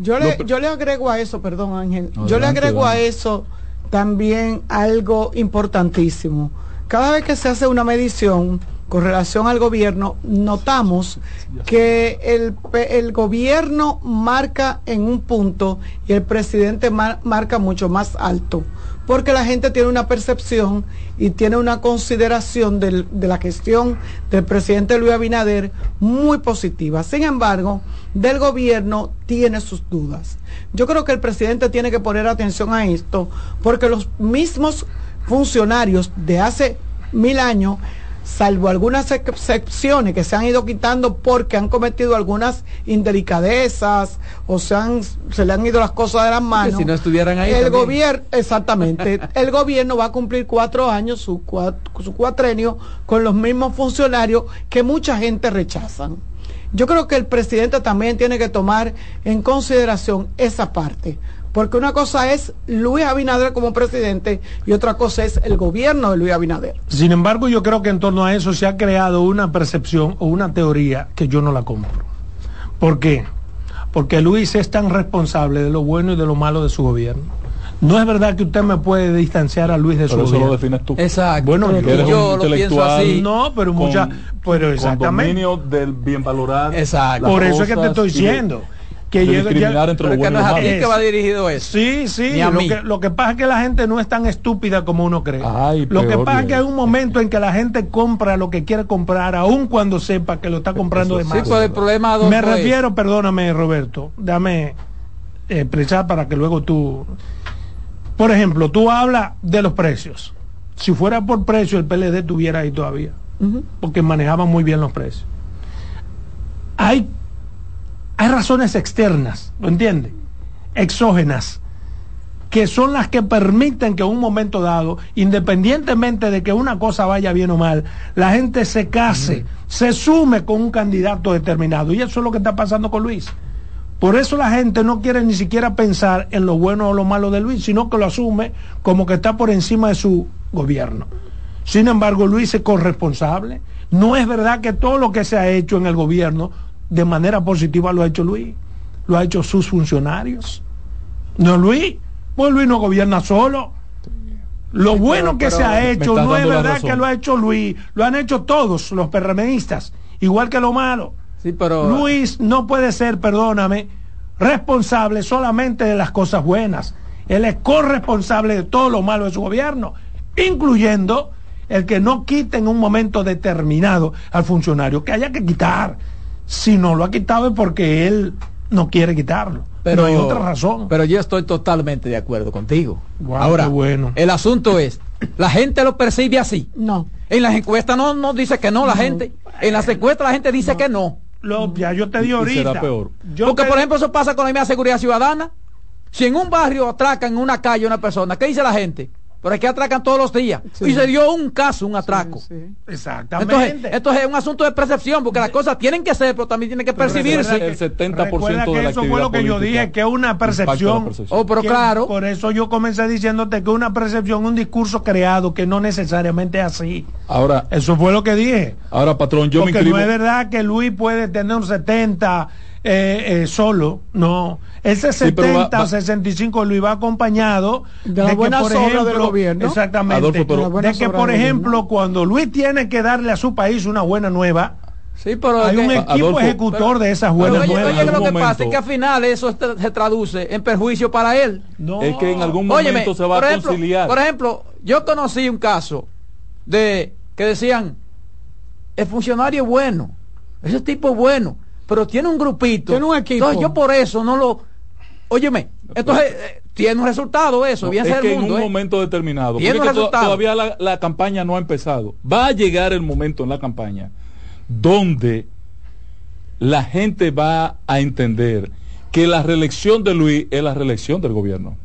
Yo le, yo le agrego a eso, perdón Ángel, yo le agrego a eso también algo importantísimo. Cada vez que se hace una medición con relación al gobierno, notamos que el, el gobierno marca en un punto y el presidente marca mucho más alto porque la gente tiene una percepción y tiene una consideración de la gestión del presidente Luis Abinader muy positiva. Sin embargo, del gobierno tiene sus dudas. Yo creo que el presidente tiene que poner atención a esto, porque los mismos funcionarios de hace mil años salvo algunas excepciones que se han ido quitando porque han cometido algunas indelicadezas o se, han, se le han ido las cosas de las manos. si no estuvieran ahí. El gobierno, exactamente, el gobierno va a cumplir cuatro años, su, su cuatrenio, con los mismos funcionarios que mucha gente rechazan. Yo creo que el presidente también tiene que tomar en consideración esa parte porque una cosa es Luis Abinader como presidente y otra cosa es el gobierno de Luis Abinader. Sin embargo, yo creo que en torno a eso se ha creado una percepción o una teoría que yo no la compro. ¿Por qué? Porque Luis es tan responsable de lo bueno y de lo malo de su gobierno. No es verdad que usted me puede distanciar a Luis de su eso gobierno. lo defines tú. Exacto. Bueno, yo lo pienso así. No, pero mucha, pero exactamente. Con del bien valorado. Exacto. Por eso es que te estoy diciendo que discriminar entre lo bueno y lo malo. que va dirigido eso. Sí, sí, lo que, lo que, pasa es que la gente no es tan estúpida como uno cree. lo que pasa es que hay un momento en que la gente compra lo que quiere comprar, aun cuando sepa que lo está comprando de más. Sí, pues el problema Me refiero, perdóname Roberto, dame expresar para que luego tú... Por ejemplo, tú hablas de los precios. Si fuera por precio, el PLD estuviera ahí todavía, porque manejaban muy bien los precios. Hay hay razones externas, ¿lo entiende? Exógenas, que son las que permiten que en un momento dado, independientemente de que una cosa vaya bien o mal, la gente se case, se sume con un candidato determinado. Y eso es lo que está pasando con Luis. Por eso la gente no quiere ni siquiera pensar en lo bueno o lo malo de Luis, sino que lo asume como que está por encima de su gobierno. Sin embargo, Luis es corresponsable. No es verdad que todo lo que se ha hecho en el gobierno de manera positiva lo ha hecho Luis, lo ha hecho sus funcionarios. No Luis, pues Luis no gobierna solo. Lo bueno que se ha hecho no es verdad que lo ha hecho Luis, lo han hecho todos los perremenistas, igual que lo malo. Sí, pero... Luis no puede ser, perdóname, responsable solamente de las cosas buenas. Él es corresponsable de todo lo malo de su gobierno, incluyendo el que no quite en un momento determinado al funcionario, que haya que quitar si no lo ha quitado es porque él no quiere quitarlo. Pero hay otra razón. Pero yo estoy totalmente de acuerdo contigo. Ahora, bueno. el asunto es, ¿la gente lo percibe así? No. En las encuestas no, no dice que no, la gente. En las encuestas la gente dice que no. Lo, ya yo te digo ahorita. Será peor. Porque, por ejemplo, eso pasa con la misma seguridad ciudadana. Si en un barrio atracan en una calle a una persona, ¿qué dice la gente? Pero es que atracan todos los días. Y se dio un caso, un atraco. Exactamente. Entonces, esto es un asunto de percepción, porque las cosas tienen que ser, pero también tienen que percibirse. El 70% de la eso fue lo que yo dije, que es una percepción. Oh, pero claro. Por eso yo comencé diciéndote que una percepción, un discurso creado, que no necesariamente es así. Ahora. Eso fue lo que dije. Ahora, patrón, yo porque me inscribo. no es verdad que Luis puede tener un 70 eh, eh, solo, no. Ese 70 o 65 lo iba acompañado de, la buena por ejemplo, del gobierno. Exactamente. de que, por ejemplo, cuando Luis tiene que darle a su país una buena nueva, Sí, pero hay un equipo ejecutor de esas buenas pero, nuevas. Oye, lo que pasa es que al final eso se traduce en perjuicio para él. No. Es que en algún momento se va a ejemplo, conciliar. Por ejemplo, yo conocí un caso de que decían, el funcionario es bueno, ese tipo es bueno, pero tiene un grupito. Tiene un equipo. Entonces yo por eso no lo... Óyeme, entonces eh, tiene un resultado eso. No, bien es que mundo, en un ¿eh? momento determinado, Tiene porque todavía la, la campaña no ha empezado. Va a llegar el momento en la campaña donde la gente va a entender que la reelección de Luis es la reelección del gobierno.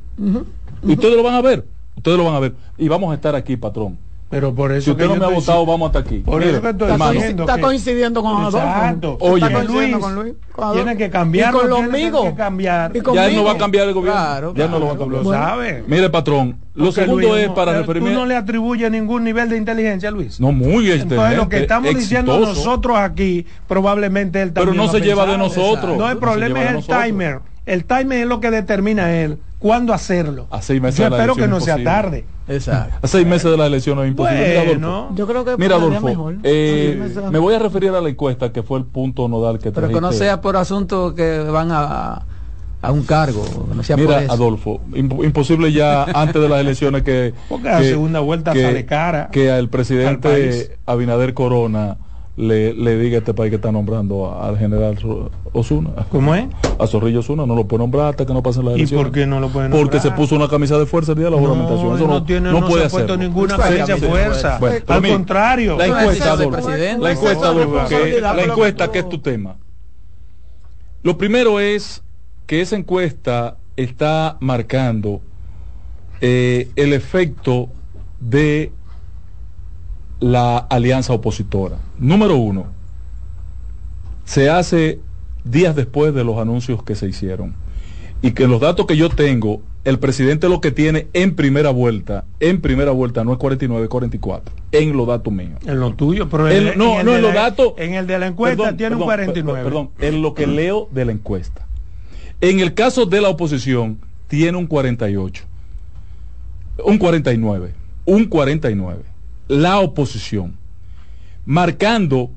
Y ustedes lo van a ver, ustedes lo van a ver. Y vamos a estar aquí, patrón, Pero por eso si usted no me ha votado, vamos hasta aquí. Por eso que estoy diciendo está coincidiendo con Adolfo. Oye, está Luis, con Luis. tiene que cambiar. Y con los amigos. Que cambiar. ya él no va a cambiar el gobierno. Claro, ya no lo va a cambiar. Lo sabe. Mire, patrón, lo segundo es para referirme. ¿Tú no le atribuye ningún nivel de inteligencia, Luis? No, muy excelente. Entonces, lo que estamos diciendo nosotros aquí, probablemente él también. Pero no se lleva de nosotros. No, el problema es el timer. El timer es lo que determina él cuándo hacerlo. A seis meses Yo espero que no sea tarde. Exacto. A seis meses de la elección es imposible. Bueno, Yo creo que Mira, Adolfo, mejor. Eh, me voy a referir a la encuesta que fue el punto nodal que Pero que no sea por asunto que van a, a un cargo. No sea Mira, Adolfo, imposible ya antes de las elecciones que. Porque la segunda vuelta sale cara. Que al presidente Abinader Corona le, le diga a este país que está nombrando al general Osuna. ¿Cómo es? A Zorrillo Osuna, no lo puede nombrar hasta que no pasen las elecciones. ¿Y por qué no lo puede nombrar? Porque se puso una camisa de fuerza el día de la juramentación. Eso no, no, tiene, no, puede se ha puesto ninguna camisa de fuerza. Al contrario. La encuesta, la encuesta, la encuesta que es tu tema. Lo primero es que esa encuesta está marcando eh, el efecto de la alianza opositora. Número uno, se hace días después de los anuncios que se hicieron. Y que los datos que yo tengo, el presidente lo que tiene en primera vuelta, en primera vuelta no es 49, 44, en los datos míos. En lo tuyo, pero en, no, no en los datos. En el de la encuesta tiene un 49. Perdón, en lo que leo de la encuesta. En el caso de la oposición, tiene un 48. Un 49. Un 49 la oposición, marcando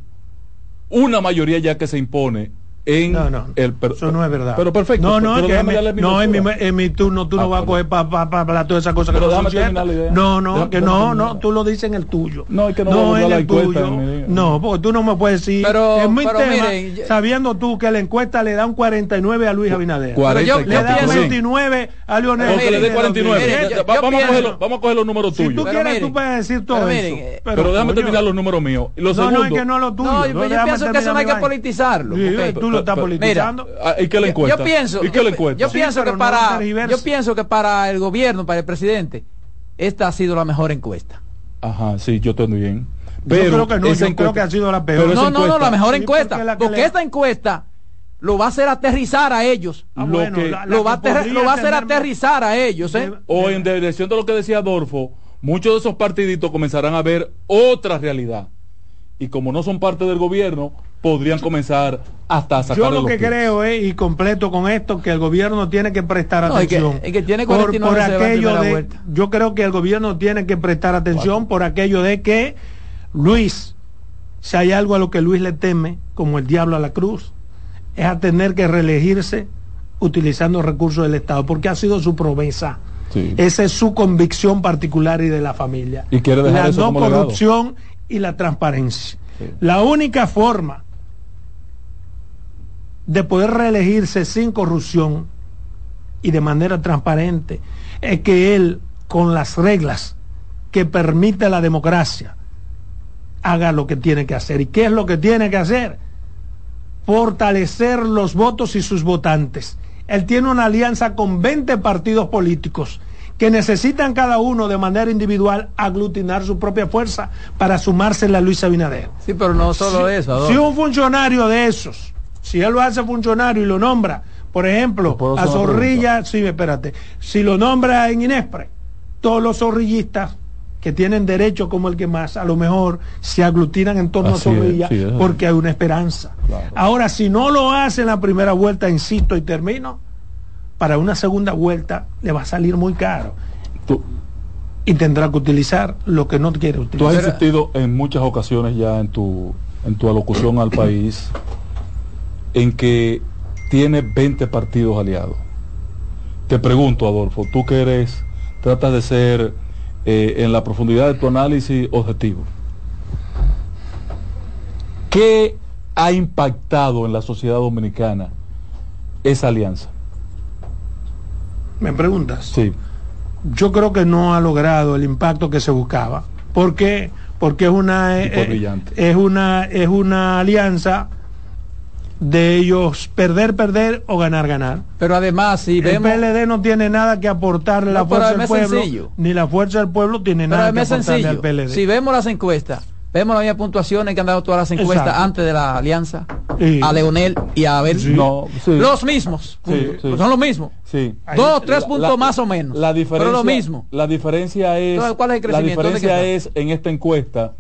una mayoría ya que se impone en no, no, el eso no es verdad. Pero perfecto no no que no en mi, en mi turno tú no ah, vas a coger para pa, pa, pa, todas esas cosas pero que no son no no que no no tú lo dices en el tuyo. No es que no, no en el tuyo. no porque tú no me puedes decir. Pero, es muy tema sabiendo tú que la encuesta le da un 49 a Luis Abinader. 40, le da un 29 a Lionel que le dé 49 vamos a coger vamos a coger los números tuyos si tú quieres tú puedes decir todo eso. pero déjame terminar los números míos. Los segundos no es que no lo tuyo. No yo pienso que eso no hay que politizarlo está politizando. Ah, ¿Y qué le encuesta? Yo, pienso, ¿Y qué le encuesta? Yo, pienso que para, yo pienso que para el gobierno, para el presidente, esta ha sido la mejor encuesta. Ajá, sí, yo estoy bien. Pero yo creo que no, yo creo que ha sido la peor. No, no, no, la mejor encuesta. Porque, esta encuesta lo va a hacer aterrizar a ellos. Ah, lo, que, lo, va, lo va a hacer aterrizar a ellos. ¿eh? O en dirección de lo que decía Adolfo, muchos de esos partiditos comenzarán a ver otra realidad. Y como no son parte del gobierno, podrían comenzar hasta sacar Yo lo que creo es, y completo con esto, que el gobierno tiene que prestar atención. que, tiene por, aquello de, yo creo que el gobierno tiene que prestar atención por aquello de que Luis, si hay algo a lo que Luis le teme, como el diablo a la cruz, es a tener que reelegirse utilizando recursos del Estado, porque ha sido su promesa. Esa es su convicción particular y de la familia. Y quiere dejar la no corrupción y la transparencia. La única forma de poder reelegirse sin corrupción y de manera transparente es que él, con las reglas que permite la democracia, haga lo que tiene que hacer. ¿Y qué es lo que tiene que hacer? Fortalecer los votos y sus votantes. Él tiene una alianza con 20 partidos políticos que necesitan cada uno de manera individual aglutinar su propia fuerza para sumarse a Luis Abinader. Sí, pero no solo eso. Si un funcionario de esos si él lo hace funcionario y lo nombra, por ejemplo, a Zorrilla, sí, espérate, si lo nombra en Inespre, todos los zorrillistas que tienen derecho como el que más, a lo mejor se aglutinan en torno a Zorrilla porque hay una esperanza. Ahora, si no lo hace en la primera vuelta, insisto y termino, para una segunda vuelta le va a salir muy caro. y tendrá que utilizar lo que no quiere utilizar. Tú has insistido en muchas ocasiones ya en tu, en tu alocución al país en que tiene 20 partidos aliados. Te pregunto, Adolfo, tú que eres, tratas de ser eh, en la profundidad de tu análisis objetivo. ¿Qué ha impactado en la sociedad dominicana esa alianza? ¿Me preguntas? Sí. Yo creo que no ha logrado el impacto que se buscaba. ¿Por qué? Porque es una, eh, es una, es una alianza de ellos perder, perder o ganar, ganar. Pero además, si el PLD no tiene nada que aportarle la fuerza del pueblo, ni la fuerza del pueblo tiene nada que aportarle al PLD. Si vemos las encuestas, vemos las mismas puntuaciones que han dado todas las encuestas antes de la alianza, a Leonel y a Abel. No, los mismos, son los mismos. Dos, tres puntos más o menos. La diferencia, pero lo mismo. La diferencia es, ¿cuál es el La diferencia es en esta encuesta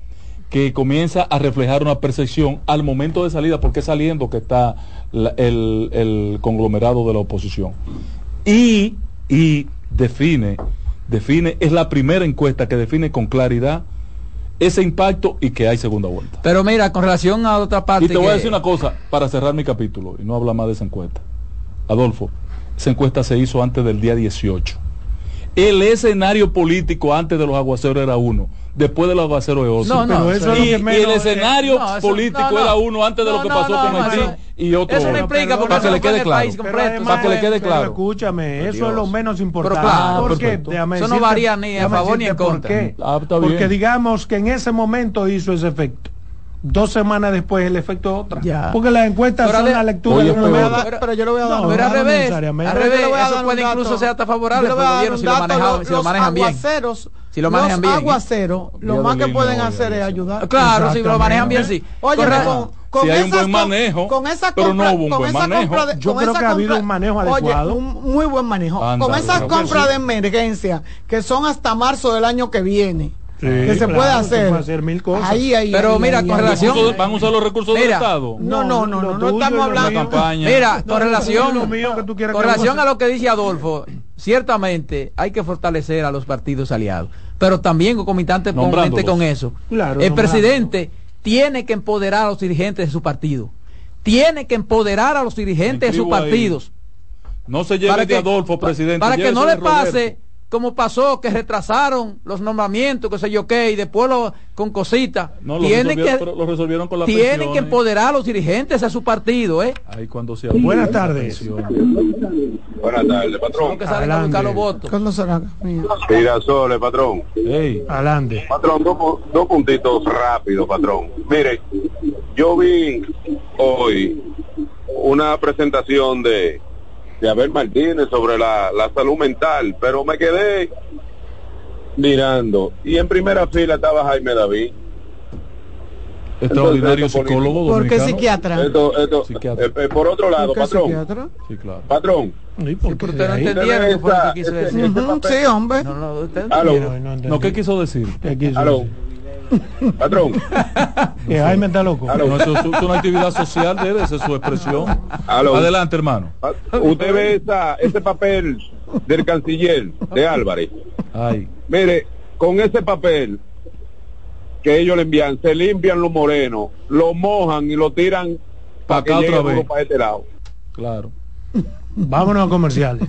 que comienza a reflejar una percepción al momento de salida, porque es saliendo que está el, conglomerado de la oposición. Y, y define, define, es la primera encuesta que define con claridad ese impacto y que hay segunda vuelta. Pero mira, con relación a otra parte. Y te voy a decir una cosa para cerrar mi capítulo y no hablar más de esa encuesta. Adolfo, esa encuesta se hizo antes del día 18. El escenario político antes de los aguaceros era uno después del aguacero de Oso. No, no, eso y, y, el escenario político era uno antes de lo que pasó con Haití y otro. Eso no implica porque para que le quede claro. Para que le quede claro. escúchame, eso es lo menos importante. Claro, ¿Por qué? Eso no varía ni a favor ni en contra. ¿Por qué? Ah, porque digamos que en ese momento hizo ese efecto dos semanas después el efecto otra. Porque las encuestas son la lectura de pero, pero, yo lo voy a dar. No, pero al revés, al revés, eso puede incluso ser hasta favorable para el gobierno si lo, manejan, si lo manejan bien. Si lo manejan bien. Los aguaceros, lo más que pueden hacer es ayudar. Claro, si lo manejan bien, sí. Oye, con, con si hay un buen manejo, con esa compra, pero no hubo un buen manejo. De, Yo creo que ha habido un manejo adecuado. Oye, un muy buen manejo. con esas compras de emergencia, que son hasta marzo del año que viene que se puede hacer. hacer mil cosas. Ahí, ahí, Pero mira, con relación. ¿Van a usar los recursos del Estado? No, no, no, no, no, estamos hablando. Mira, con relación, con relación a lo que dice Adolfo, ciertamente hay que fortalecer a los partidos aliados, pero también concomitantemente con eso. el presidente tiene que empoderar a los dirigentes de su partido. Tiene que empoderar a los dirigentes de sus partidos. No se lleve de Adolfo, presidente. Para que no le pase como pasó, que retrasaron los nombramientos, que sé yo qué, y después lo, con cositas. No, lo tienen que, lo resolvieron con la Tienen que empoderar a los dirigentes a su partido, ¿eh? Ahí cuando se Buenas tardes. Buenas tardes, patrón. que salen a buscar los votos. Girasole, patrón. Hey. Adelante. Patrón, dos, dos puntitos rápidos, patrón. Mire, yo vi hoy una presentación de de Abel Martínez sobre la, la salud mental, pero me quedé mirando y en primera fila estaba Jaime David. Extraordinario psicólogo ¿Por qué psiquiatra? Esto, esto, eh, eh, por otro lado, patrón. Psiquiatra? Sí, claro. Patrón. ¿Y por qué usted no entendía lo que quiso decir? sí, hombre. No, no, usted no, no, ¿qué quiso decir? ¿Qué quiso decir? Patrón. que Jaime está loco. No, eso es una actividad social de él, esa es su expresión. Adelante, hermano. Ah, usted ve esa, ese papel del canciller de Álvarez. Ay. Mire, con ese papel que ellos le envían, se limpian los morenos, lo mojan y lo tiran para que otra vez. para este lado. Claro. Vámonos a comerciales.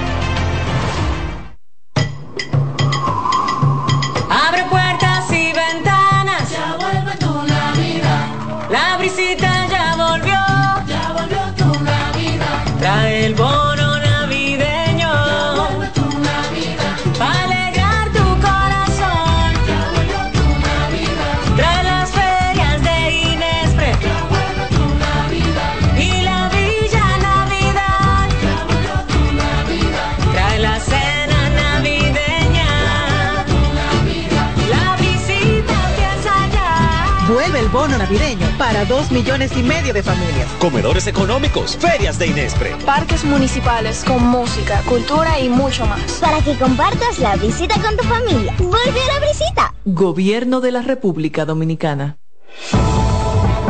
Para dos millones y medio de familias. Comedores económicos, ferias de Inespre. Parques municipales con música, cultura y mucho más. Para que compartas la visita con tu familia. Vuelve a la visita. Gobierno de la República Dominicana.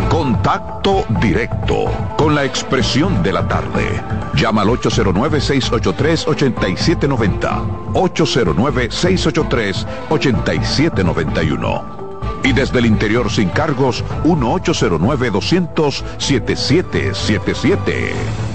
Contacto directo con la expresión de la tarde. Llama al 809-683-8790. 809-683-8791. Y desde el interior sin cargos, 1-809-200-7777.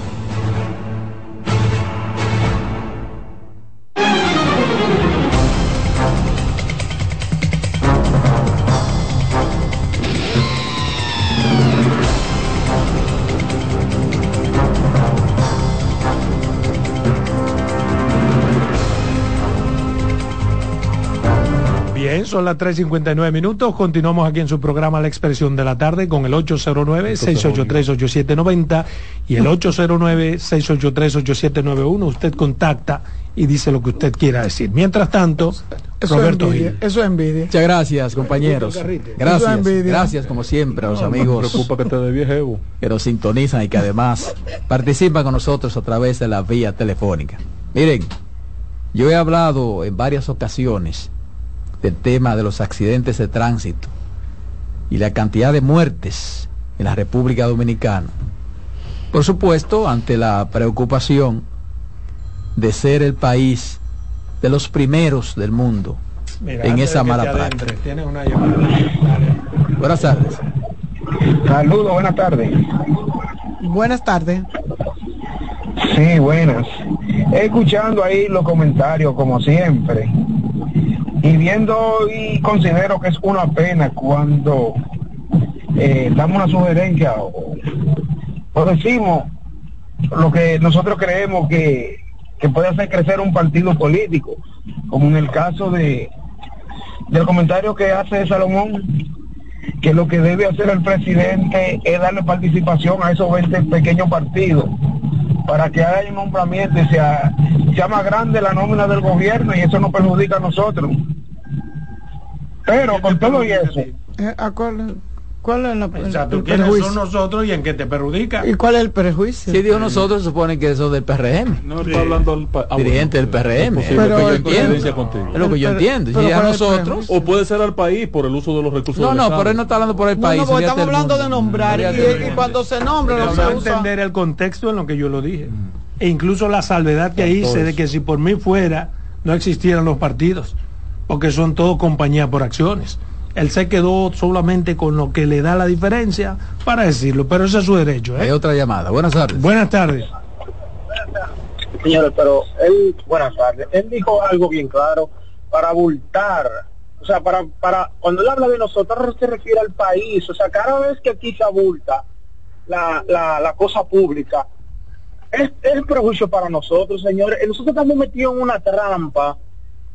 Son las 3.59 minutos. Continuamos aquí en su programa La Expresión de la Tarde con el 809-683-8790 y el 809-683-8791. Usted contacta y dice lo que usted quiera decir. Mientras tanto, Roberto Gil. Eso es envidia. Muchas gracias, compañeros. Gracias. Gracias, como siempre, a los amigos preocupa que, te que nos sintonizan y que además participan con nosotros a través de la vía telefónica. Miren, yo he hablado en varias ocasiones del tema de los accidentes de tránsito y la cantidad de muertes en la República Dominicana. Por supuesto, ante la preocupación de ser el país de los primeros del mundo en esa mala práctica. Buenas tardes. Saludos, buenas tardes. Buenas tardes. Sí, buenas. Escuchando ahí los comentarios, como siempre y viendo y considero que es una pena cuando eh, damos una sugerencia o, decimos lo que nosotros creemos que, que puede hacer crecer un partido político, como en el caso de del comentario que hace Salomón, que lo que debe hacer el presidente es darle participación a esos 20 pequeños partidos para que haya un nombramiento y sea, sea más grande la nómina del gobierno y eso nos perjudica a nosotros. Pero con todo y eso. Eh, ¿Cuál es la, Exacto, ¿quiénes son nosotros y en qué te perjudica? ¿Y cuál es el prejuicio? Si digo nosotros, supone que eso del PRM. No está hablando al ah, dirigente del PRM. Es lo que yo entiendo. Es lo que yo entiendo. Si a nosotros. O puede ser al país por el uso de los recursos. No, no, pero él no está hablando por el país. No, no, estamos hablando de nombrar. Y, cuando se nombra, no se entender el contexto en lo que yo lo dije. E incluso la salvedad que hice de que si por mí fuera, no existieran los partidos. Porque son todos compañías por acciones. Él se quedó solamente con lo que le da la diferencia para decirlo, pero ese es su derecho. ¿eh? Hay otra llamada. Buenas tardes. Buenas tardes. Señores, pero él, buenas tardes. Él dijo algo bien claro para abultar. O sea, para, para, cuando él habla de nosotros se refiere al país. O sea, cada vez que aquí se abulta la, la, la cosa pública, es, es prejuicio para nosotros, señores. Nosotros estamos metidos en una trampa,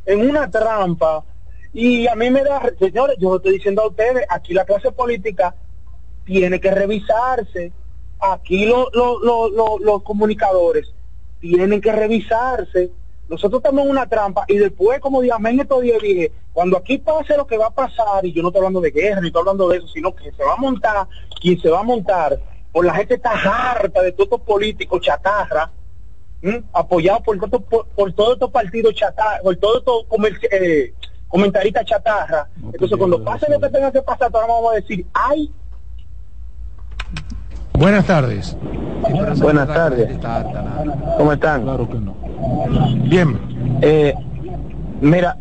en una trampa y a mí me da, señores, yo estoy diciendo a ustedes, aquí la clase política tiene que revisarse. Aquí los comunicadores tienen que revisarse. Nosotros en una trampa y después, como dije, en estos días dije, cuando aquí pase lo que va a pasar, y yo no estoy hablando de guerra, ni estoy hablando de eso, sino que se va a montar, quien se va a montar, por la gente está harta de todos estos políticos chatarra, apoyados por, por, por todos estos partidos chatarra, por todos estos eh, comentarita chatarra. Entonces, cuando pase lo que tenga que pasar, ahora vamos a decir, ay. Buenas tardes. Buenas tardes. ¿Cómo están? Claro que no. Bien. Eh, mira,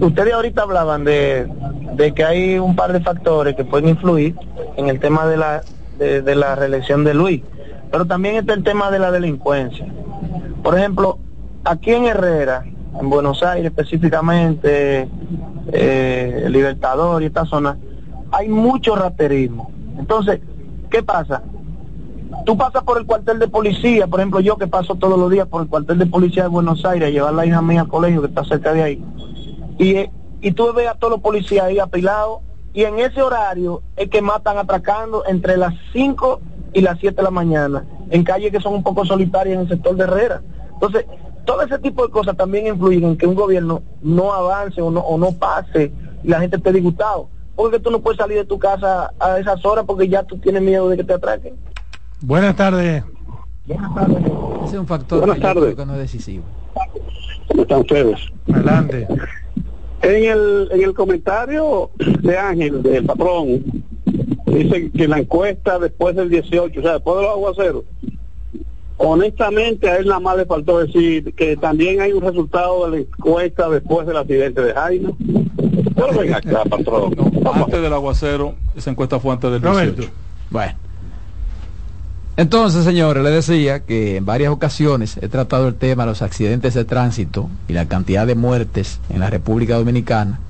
ustedes ahorita hablaban de, de, que hay un par de factores que pueden influir en el tema de la, de, de la reelección de Luis, pero también está el tema de la delincuencia. Por ejemplo, aquí en Herrera, en Buenos Aires específicamente, eh, Libertador y esta zona, hay mucho raterismo. Entonces, ¿qué pasa? Tú pasas por el cuartel de policía, por ejemplo, yo que paso todos los días por el cuartel de policía de Buenos Aires a llevar a la hija mía al colegio que está cerca de ahí, y, y tú ves a todos los policías ahí apilados, y en ese horario es que matan atracando entre las 5 y las 7 de la mañana, en calles que son un poco solitarias en el sector de Herrera. Entonces, todo ese tipo de cosas también influyen en que un gobierno no avance o no, o no pase y la gente esté disgustado. porque tú no puedes salir de tu casa a esas horas porque ya tú tienes miedo de que te atraquen. Buenas tardes. Buenas tardes. Ese es un factor Buenas que yo tardes. creo que no es decisivo. ¿Cómo están ustedes? Adelante. En el, en el comentario de Ángel, del patrón, dice que la encuesta después del 18, o sea, después de los aguaceros, honestamente a él nada más le faltó decir que también hay un resultado de la encuesta después del accidente de Jaime. Pero ven acá, patrón. Antes del aguacero, esa encuesta fue antes del 18. Bueno. Entonces, señores, le decía que en varias ocasiones he tratado el tema de los accidentes de tránsito y la cantidad de muertes en la República Dominicana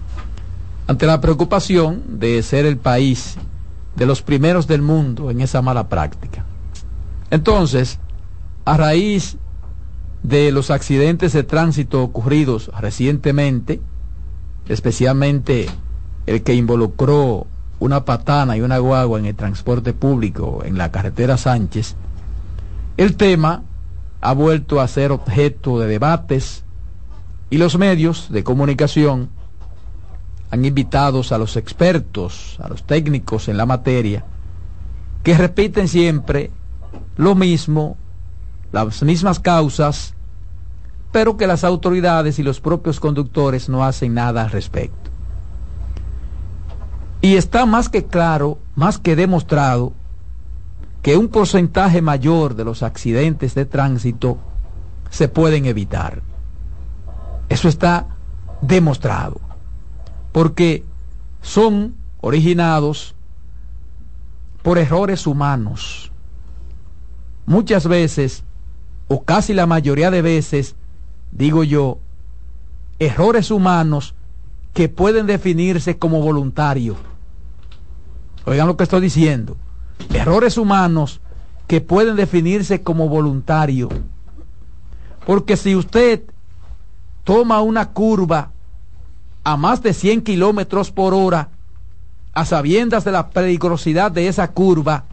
ante la preocupación de ser el país de los primeros del mundo en esa mala práctica. Entonces, a raíz de los accidentes de tránsito ocurridos recientemente, especialmente el que involucró una patana y una guagua en el transporte público en la carretera Sánchez, el tema ha vuelto a ser objeto de debates y los medios de comunicación han invitado a los expertos, a los técnicos en la materia, que repiten siempre lo mismo, las mismas causas, pero que las autoridades y los propios conductores no hacen nada al respecto. Y está más que claro, más que demostrado, que un porcentaje mayor de los accidentes de tránsito se pueden evitar. Eso está demostrado, porque son originados por errores humanos. Muchas veces, o casi la mayoría de veces, digo yo, errores humanos que pueden definirse como voluntarios. Oigan lo que estoy diciendo. Errores humanos que pueden definirse como voluntarios. Porque si usted toma una curva a más de 100 kilómetros por hora, a sabiendas de la peligrosidad de esa curva,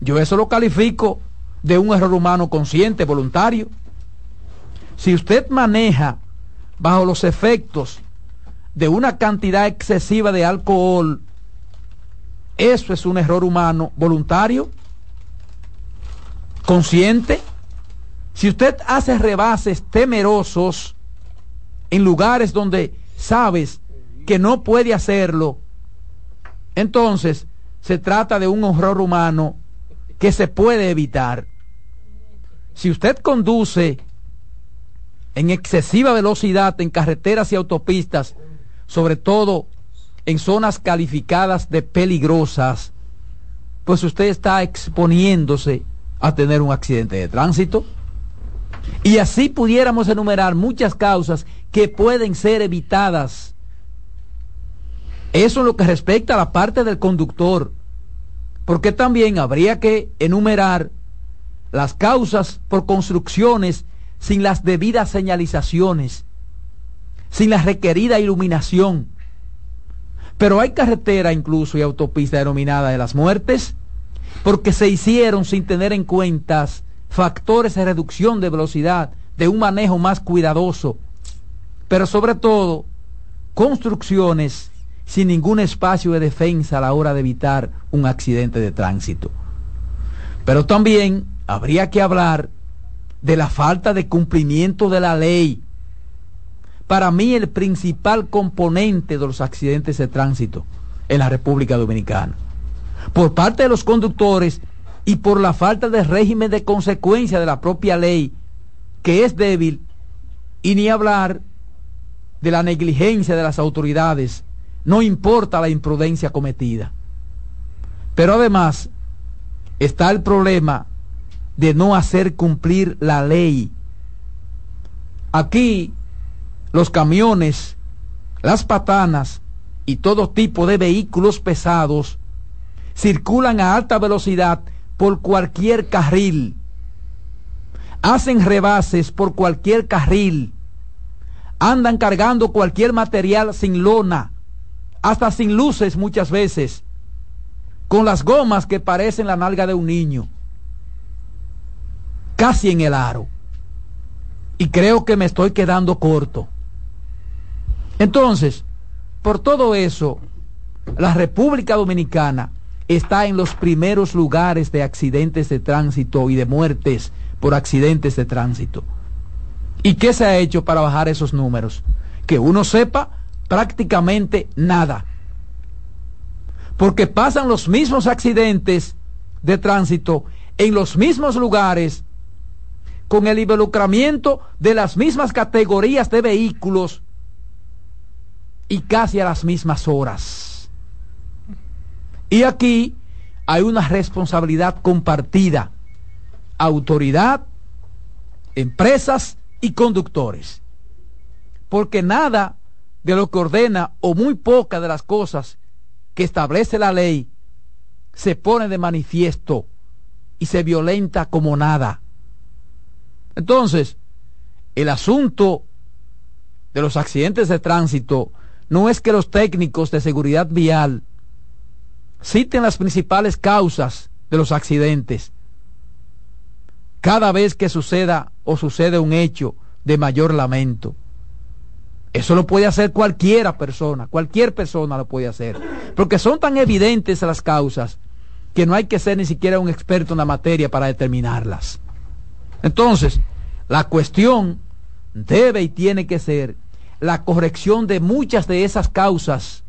yo eso lo califico de un error humano consciente, voluntario. Si usted maneja bajo los efectos de una cantidad excesiva de alcohol, eso es un error humano voluntario, consciente. Si usted hace rebases temerosos en lugares donde sabes que no puede hacerlo, entonces se trata de un error humano que se puede evitar. Si usted conduce en excesiva velocidad en carreteras y autopistas, sobre todo en zonas calificadas de peligrosas, pues usted está exponiéndose a tener un accidente de tránsito. Y así pudiéramos enumerar muchas causas que pueden ser evitadas. Eso en lo que respecta a la parte del conductor, porque también habría que enumerar las causas por construcciones sin las debidas señalizaciones, sin la requerida iluminación. Pero hay carretera incluso y autopista denominada de las muertes, porque se hicieron sin tener en cuenta factores de reducción de velocidad, de un manejo más cuidadoso, pero sobre todo construcciones sin ningún espacio de defensa a la hora de evitar un accidente de tránsito. Pero también habría que hablar de la falta de cumplimiento de la ley. Para mí el principal componente de los accidentes de tránsito en la República Dominicana. Por parte de los conductores y por la falta de régimen de consecuencia de la propia ley, que es débil, y ni hablar de la negligencia de las autoridades, no importa la imprudencia cometida. Pero además está el problema de no hacer cumplir la ley. Aquí los camiones, las patanas y todo tipo de vehículos pesados circulan a alta velocidad por cualquier carril, hacen rebases por cualquier carril, andan cargando cualquier material sin lona, hasta sin luces muchas veces, con las gomas que parecen la nalga de un niño, casi en el aro. Y creo que me estoy quedando corto. Entonces, por todo eso, la República Dominicana está en los primeros lugares de accidentes de tránsito y de muertes por accidentes de tránsito. ¿Y qué se ha hecho para bajar esos números? Que uno sepa prácticamente nada. Porque pasan los mismos accidentes de tránsito en los mismos lugares con el involucramiento de las mismas categorías de vehículos y casi a las mismas horas. Y aquí hay una responsabilidad compartida. Autoridad, empresas y conductores. Porque nada de lo que ordena o muy poca de las cosas que establece la ley se pone de manifiesto y se violenta como nada. Entonces, el asunto de los accidentes de tránsito no es que los técnicos de seguridad vial citen las principales causas de los accidentes. Cada vez que suceda o sucede un hecho de mayor lamento. Eso lo puede hacer cualquiera persona, cualquier persona lo puede hacer. Porque son tan evidentes las causas que no hay que ser ni siquiera un experto en la materia para determinarlas. Entonces, la cuestión debe y tiene que ser la corrección de muchas de esas causas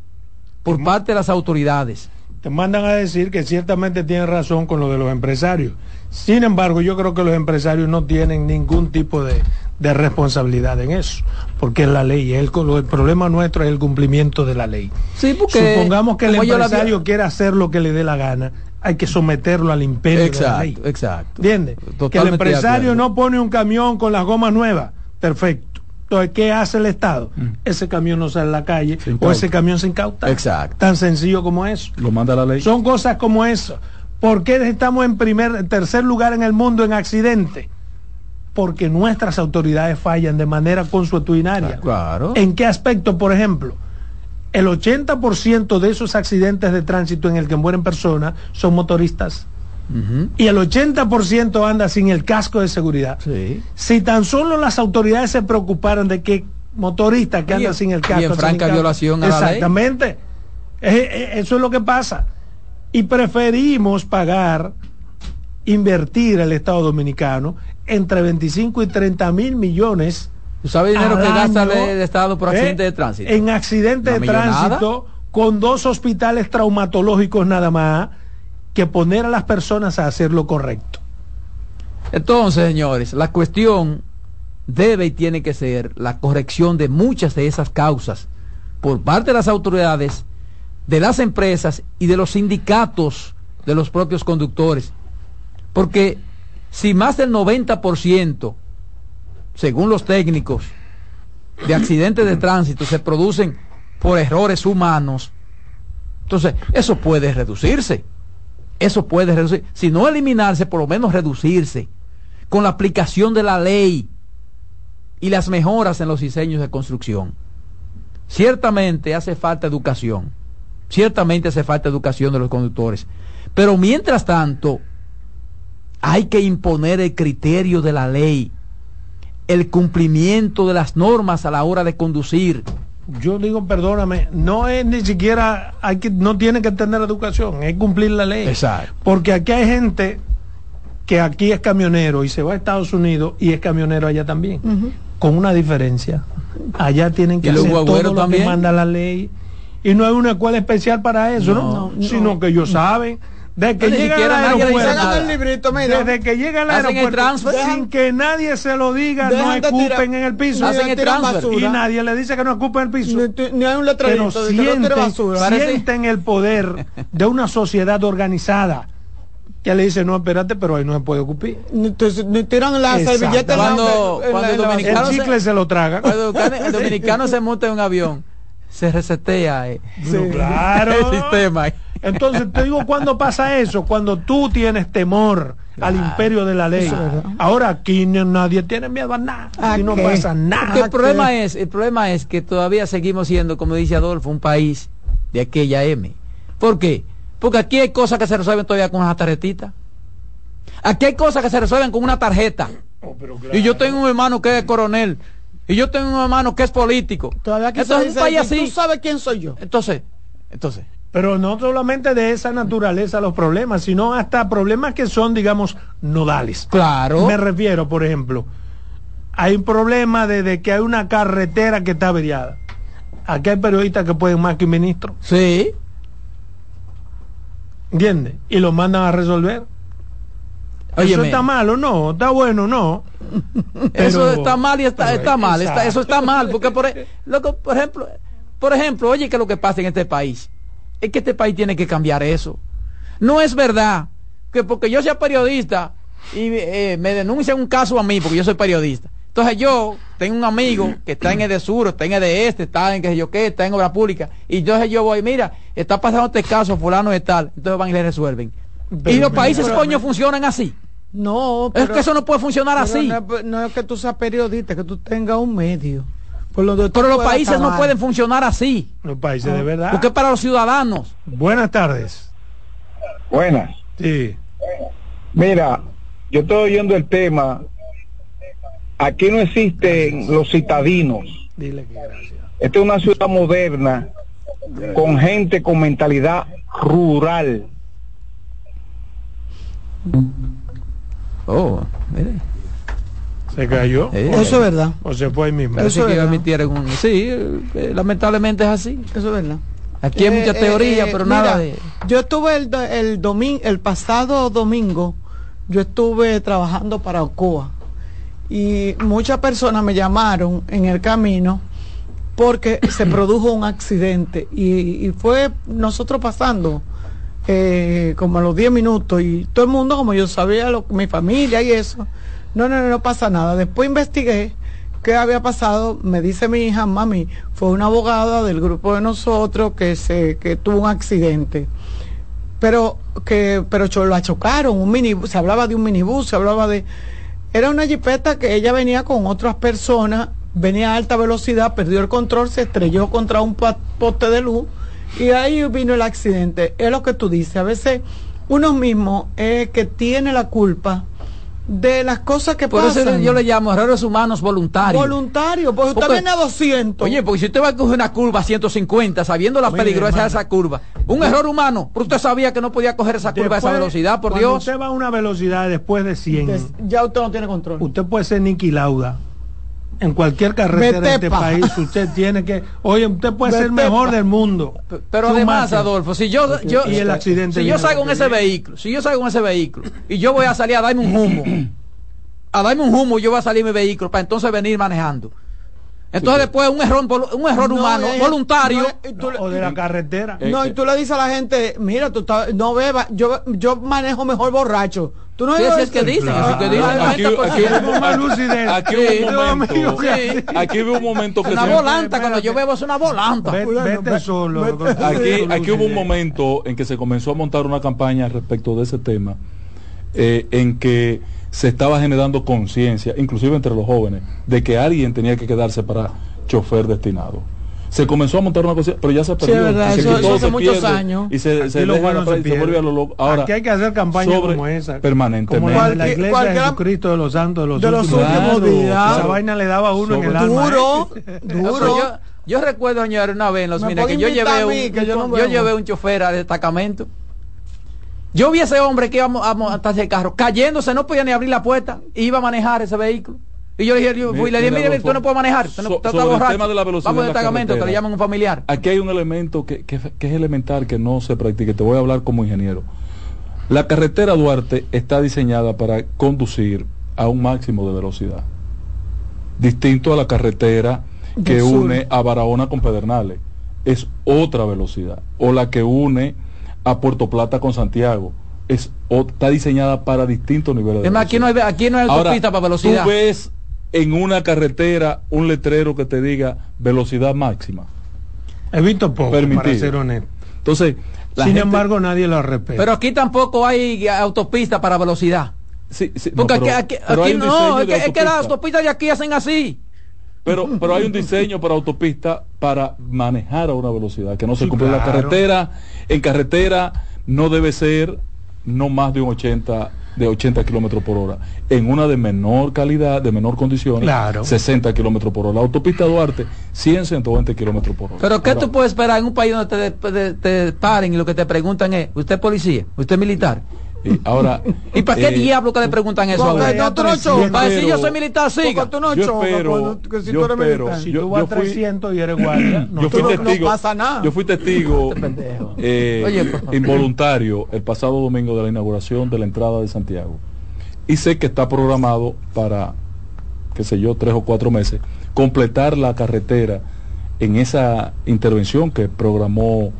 por parte de las autoridades. Te mandan a decir que ciertamente tienen razón con lo de los empresarios. Sin embargo, yo creo que los empresarios no tienen ningún tipo de, responsabilidad en eso, porque es la ley. El, el, problema nuestro es el cumplimiento de la ley. Sí, porque Supongamos que el empresario quiera hacer lo que le dé la gana, hay que someterlo al imperio exacto, de la ley. Exacto. ¿Entiendes? Que el empresario no pone un camión con las gomas nuevas. Perfecto. Entonces, ¿qué hace el Estado? Mm. Ese camión no sale a la calle o ese camión se incauta. Exacto. Tan sencillo como eso. Lo manda la ley. Son cosas como eso. ¿Por qué estamos en primer, tercer lugar en el mundo en accidentes? Porque nuestras autoridades fallan de manera consuetudinaria. Claro. ¿En qué aspecto, por ejemplo? El 80% de esos accidentes de tránsito en el que mueren personas son motoristas y el 80% anda sin el casco de seguridad. Si tan solo las autoridades se preocuparan de que motoristas que andan sin el casco. Y en franca violación a Exactamente. Eso es lo que pasa. Y preferimos pagar, invertir el Estado Dominicano entre 25 y 30 mil millones. ¿Tú dinero que gasta el Estado por accidente de tránsito? En accidente de tránsito, con dos hospitales traumatológicos nada más que poner a las personas a hacer lo correcto. Entonces, señores, la cuestión debe y tiene que ser la corrección de muchas de esas causas por parte de las autoridades, de las empresas y de los sindicatos de los propios conductores. Porque si más del 90%, según los técnicos, de accidentes de tránsito se producen por errores humanos, entonces eso puede reducirse. Eso puede reducir, si no eliminarse, por lo menos reducirse con la aplicación de la ley y las mejoras en los diseños de construcción. Ciertamente hace falta educación, ciertamente hace falta educación de los conductores, pero mientras tanto hay que imponer el criterio de la ley, el cumplimiento de las normas a la hora de conducir, yo digo, perdóname, no es ni siquiera, hay que, no tiene que tener educación, es cumplir la ley. Exacto. Porque aquí hay gente que aquí es camionero y se va a Estados Unidos y es camionero allá también, con una diferencia. Allá tienen que hacer todo lo que manda la ley y no hay una escuela especial para eso, ¿no? Sino que ellos saben desde que llega al aeropuerto, desde que llega al aeropuerto, sin que nadie se lo diga, no ocupen en el piso. y nadie le dice que no ocupen el piso. Ni, hay un letrerito Pero sienten, sienten el poder de una sociedad organizada que le dice no espérate pero ahí no se puede ocupar ni, tiran la servilleta cuando, cuando el, dominicano chicle se, lo traga. cuando el dominicano se monta en un avión se resetea eh. claro el sistema entonces te digo, ¿cuándo pasa eso? Cuando tú tienes temor al imperio de la ley. Ahora aquí nadie tiene miedo a nada. Aquí no pasa nada. el problema es, el problema es que todavía seguimos siendo, como dice Adolfo, un país de aquella M. ¿Por qué? Porque aquí hay cosas que se resuelven todavía con una tarjetita. Aquí hay cosas que se resuelven con una tarjeta. Oh, y yo tengo un hermano que es coronel. Y yo tengo un hermano que es político. Todavía que entonces, un país así. Tú sabes quién soy yo. Entonces, entonces, Pero no solamente de esa naturaleza los problemas, sino hasta problemas que son, digamos, nodales. Claro. Me refiero, por ejemplo, hay un problema de, que hay una carretera que está averiada. Aquí hay periodistas que pueden más que un ministro. Sí. ¿Entiendes? Y lo mandan a resolver. Eso está mal o no, está bueno no. eso está mal y está, está mal, eso está mal, porque por, e, por ejemplo, por ejemplo, oye, que lo que pasa en este país es que este país tiene que cambiar eso. No es verdad que porque yo sea periodista y eh, me denuncian un caso a mí, porque yo soy periodista. Entonces yo tengo un amigo que está en el sur, está en el de este, está en que yo qué, está en obra pública, y entonces yo voy, mira, está pasando este caso, fulano de tal, entonces van y le resuelven. Y los países coño funcionan así. No, es que eso no puede funcionar así. No es, que tú seas periodista, que tú tengas un medio. pero los países no pueden funcionar así. Los países de verdad. Porque para los ciudadanos. Buenas tardes. Buenas. Sí. Mira, yo estoy oyendo el tema. Aquí no existen los citadinos. Dile que gracias. Esta es una ciudad moderna con gente con mentalidad rural. Oh, mire. Se cayó. Eh, eso es verdad. O se fue ahí mismo. Eso que un... Sí, eh, lamentablemente es así. Eso es verdad. Aquí hay mucha eh, teoría, pero nada de... Yo estuve el, el, domingo, el pasado domingo, yo estuve trabajando para Ocoa y muchas personas me llamaron en el camino porque se produjo un accidente y, fue nosotros pasando eh, como a los 10 minutos y todo el mundo como yo sabía lo, mi familia y eso. No no no pasa nada. Después investigué qué había pasado. Me dice mi hija mami fue una abogada del grupo de nosotros que se que tuvo un accidente pero que pero la chocaron un minibús se hablaba de un minibús se hablaba de era una jipeta que ella venía con otras personas, venía a alta velocidad, perdió el control, se estrelló contra un poste de luz y ahí vino el accidente. Es lo que tú dices, a veces uno mismo es que tiene la culpa de las cosas que Por pasan. eso yo le llamo errores humanos voluntarios. Voluntario, porque, usted viene a 200. Oye, porque si usted va a coger una curva a 150 sabiendo la peligrosidad de esa curva, un error humano, pero usted sabía que no podía coger esa curva a esa velocidad, por Dios. usted va a una velocidad después de 100. ya usted no tiene control. Usted puede ser Nicky Lauda en cualquier carretera de este país usted tiene que oye usted puede ser el mejor del mundo. Pero además Adolfo si yo yo y el accidente si yo salgo en ese vehículo si yo salgo en ese vehículo y yo voy a salir a darme un humo a darme un humo yo voy a salir mi vehículo para entonces venir manejando entonces después un error un error humano voluntario. o de la carretera. No y tú le dices a la gente mira tú no bebas yo yo manejo mejor borracho Tú no es que dicen, que dicen. Aquí, hubo un momento, aquí hubo un momento que una volanta, cuando yo bebo es una volanta. Vete solo. Aquí, aquí hubo un momento en que se comenzó a montar una campaña respecto de ese tema, eh, en que se estaba generando conciencia, inclusive entre los jóvenes, de que alguien tenía que quedarse para chofer destinado se comenzó a montar una cosa, pero ya se perdió. eso, hace muchos años. Y se, se, vuelve a lo Ahora, Aquí hay que hacer campañas como esa. Permanentemente. Como la, iglesia de Jesucristo de los santos de los, de los últimos, días. Esa vaina le daba a uno en el alma. Duro, duro. Yo, recuerdo, señor, una vez en los mines que yo llevé un, yo, llevé un chofer al destacamento. Yo vi a ese hombre que iba a montar el carro cayéndose, no podía ni abrir la puerta, iba a manejar ese vehículo. Y yo le dije, yo fui, le dije, mire, tú no puedes manejar. Tú no, so, el tema de la velocidad. Vamos destacamento, que le llaman un familiar. Aquí hay un elemento que, que, que, es elemental que no se practique. Te voy a hablar como ingeniero. La carretera Duarte está diseñada para conducir a un máximo de velocidad. Distinto a la carretera que une a Barahona con Pedernales. Es otra velocidad. O la que une a Puerto Plata con Santiago. Es, está diseñada para distintos niveles de es más, aquí no hay, aquí no hay autopista para velocidad. Tú ves en una carretera un letrero que te diga velocidad máxima. He visto poco, para ser honesto. Entonces, sin embargo, nadie lo respeta. Pero aquí tampoco hay autopista para velocidad. Sí, sí, Porque aquí, no, es que, las autopistas de aquí hacen así. Pero, pero hay un diseño para autopista para manejar a una velocidad que no se cumple la carretera. En carretera no debe ser no más de un 80 de 80 kilómetros por hora. En una de menor calidad, de menor condición, claro. 60 kilómetros por hora. La autopista Duarte, 100, 120 kilómetros por hora. Pero ¿qué tú puedes esperar en un país donde te, te, paren y lo que te preguntan es, ¿usted es policía? ¿Usted es militar? Y ahora, ¿Y para qué eh, diablo que le preguntan eso? Porque no, tú no para decir yo soy militar, siga. tú no yo espero, que si tú eres militar. Si tú vas a 300 y eres guardia, no, yo fui testigo, no pasa nada. Yo fui testigo eh, involuntario el pasado domingo de la inauguración de la entrada de Santiago. Y sé que está programado para, qué sé yo, tres o cuatro meses, completar la carretera en esa intervención que programó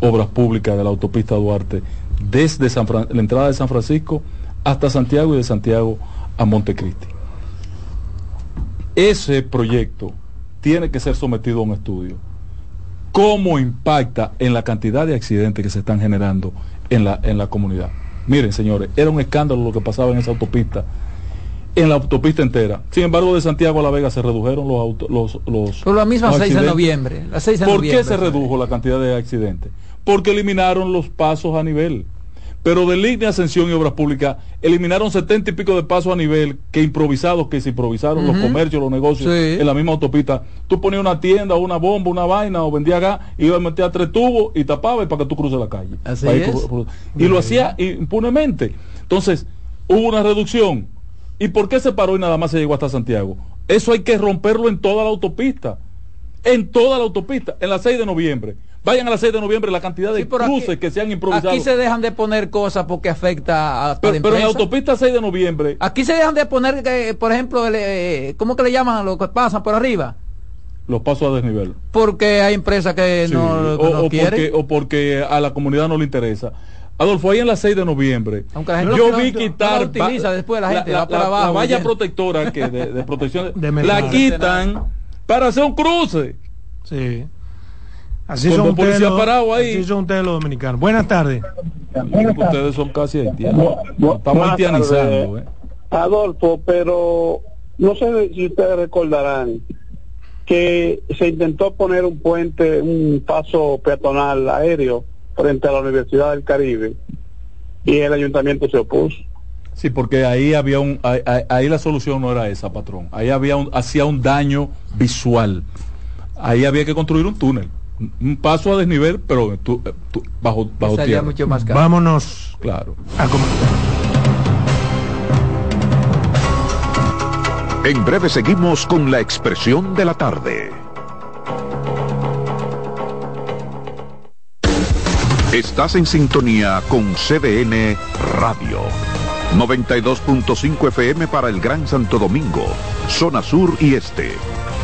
Obras Públicas de la autopista Duarte desde la entrada de San Francisco hasta Santiago y de Santiago a Montecristi. Ese proyecto tiene que ser sometido a un estudio. ¿Cómo impacta en la cantidad de accidentes que se están generando en la, en la comunidad? Miren, señores, era un escándalo lo que pasaba en esa autopista, en la autopista entera. Sin embargo, de Santiago a La Vega se redujeron los autos. Los, los, Por la misma 6 de noviembre. La 6 de ¿Por qué se redujo la cantidad de accidentes? Porque eliminaron los pasos a nivel pero de línea Ascensión y Obras Públicas eliminaron setenta y pico de pasos a nivel que improvisados, que se improvisaron los comercios, los negocios en la misma autopista. Tú ponías una tienda, una bomba, una vaina o vendía gas, iba a meter tres tubos y tapaba para que tú cruces la calle. Y lo hacía impunemente. Entonces, hubo una reducción. ¿Y por qué se paró y nada más se llegó hasta Santiago? Eso hay que romperlo en toda la autopista. En toda la autopista, en la 6 de noviembre Vayan a las 6 de noviembre la cantidad de cruces que se han improvisado. Aquí se dejan de poner cosas porque afecta a Pero, pero en la autopista 6 de noviembre. Aquí se dejan de poner, eh, por ejemplo, eh, ¿cómo que le llaman a los que pasan por arriba? Los pasos a desnivel. Porque hay empresas que no, o, quieren. Porque, o porque a la comunidad no le interesa. Adolfo, ahí en la 6 de noviembre, yo vi quitar. utiliza después la gente, la, valla protectora que de, protección, la quitan para hacer un cruce. Sí. Así son, ustedes los, ahí. así son ustedes los dominicanos. Buenas tardes. Ustedes son casi haitianos. Estamos haitianizando. ¿eh? Adolfo, pero no sé si ustedes recordarán que se intentó poner un puente, un paso peatonal aéreo frente a la Universidad del Caribe y el ayuntamiento se opuso. Sí, porque ahí había un, ahí, la solución no era esa, patrón. Ahí había un, hacía un daño visual. Ahí había que construir un túnel un paso a desnivel, pero tú, eh, bajo, bajo tierra. Mucho más Vámonos. Claro. En breve seguimos con la expresión de la tarde. Estás en sintonía con CDN Radio. 92.5 FM para el Gran Santo Domingo, zona sur y este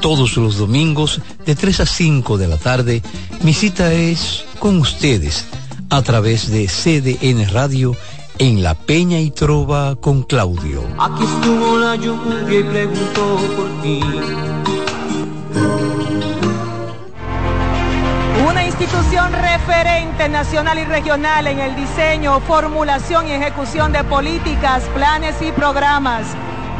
Todos los domingos de 3 a 5 de la tarde, mi cita es con ustedes a través de CDN Radio en La Peña y Trova con Claudio. Aquí estuvo la lluvia y preguntó por ti. Una institución referente nacional y regional en el diseño, formulación y ejecución de políticas, planes y programas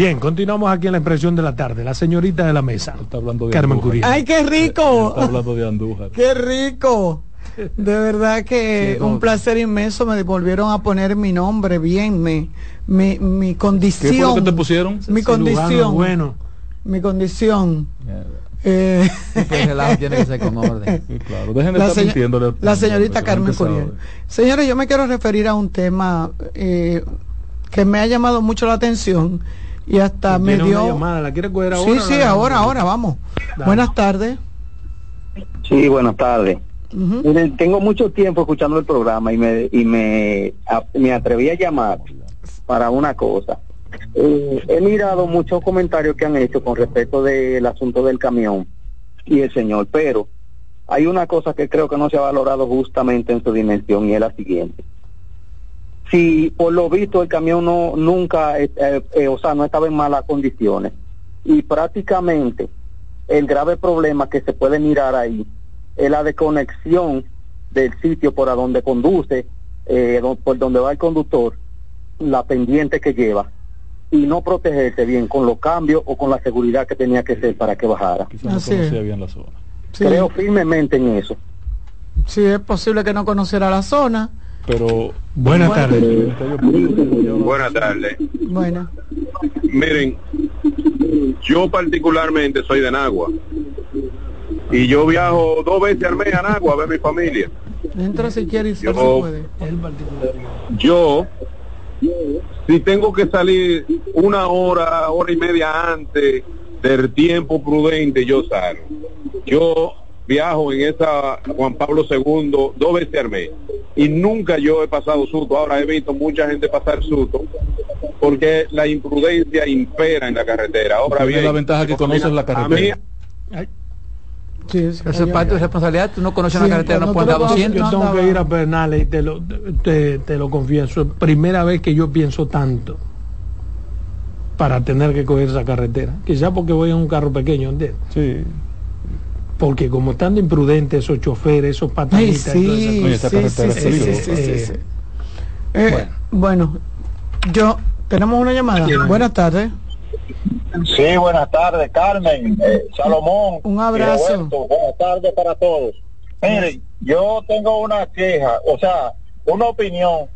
Bien, continuamos aquí en la impresión de la tarde. La señorita de la mesa. Está hablando de Carmen Andújar. ¡Ay, qué rico! Está hablando de Andújar. ¡Qué rico! De verdad que Sí, no. un placer inmenso. Me volvieron a poner mi nombre bien, mi, mi, mi condición. ¿Qué fue lo que te pusieron? Mi condición. bueno. Mi condición. Eh, Que el relajo tiene que ser con orden. Sí, claro. Dejen de la, estar señorita Carmen. Curiel. Señores, yo me quiero referir a un tema eh, que me ha llamado mucho la atención y hasta me una dio... llamada, ¿La quiere coger Sí, ahora? sí, ahora, ahora, vamos. Dale. Buenas tardes. Sí, buenas tardes. Miren, tengo mucho tiempo escuchando el programa y me y me, a- me atreví a llamar para una cosa. Eh, he mirado muchos comentarios que han hecho con respecto del asunto del camión y el señor, pero hay una cosa que creo que no se ha valorado justamente en su dimensión y es la siguiente. Si por lo visto el camión no nunca, eh, eh, eh, o sea, no estaba en malas condiciones y prácticamente el grave problema que se puede mirar ahí es la desconexión del sitio por a donde conduce, eh, do- por donde va el conductor, la pendiente que lleva y no protegerse bien con los cambios o con la seguridad que tenía que ser para que bajara. Quizás no conocía bien la zona. Sí, Creo firmemente en eso. sí, es posible que no conociera la zona. Pero Buenas Bueno. tardes. Buenas tardes. Bueno, Miren, yo particularmente soy de Nagua. Y yo viajo dos veces al mes a Nagua a ver mi familia. entra si quiere y si puede. Yo, si tengo que salir una hora, hora y media antes del tiempo prudente, yo salgo. Yo viajo en esa Juan Pablo II dos veces al mes y nunca yo he pasado susto. Ahora he visto mucha gente pasar susto porque la imprudencia impera en la carretera. Ahora bien, la ventaja que conoces la a mí, carretera. Sí, Eso es parte de tu responsabilidad. Tú no conoces Sí, una carretera, no puedes dar tú lo vas- 200. Yo tengo que ir a Bernales y te lo, te, te lo confieso. Es primera vez que yo pienso tanto para tener que coger esa carretera. Quizás porque voy en un carro pequeño, ¿entiendes? Sí. Porque como están de imprudentes esos choferes, esos patanitas y todas esas sí, sí, sí, bueno, yo tenemos una llamada. Buenas tardes. Sí, buenas tardes, Carmen, eh, Salomón. Un abrazo. Roberto. Buenas tardes para todos. Miren, yo tengo una queja, o sea, una opinión.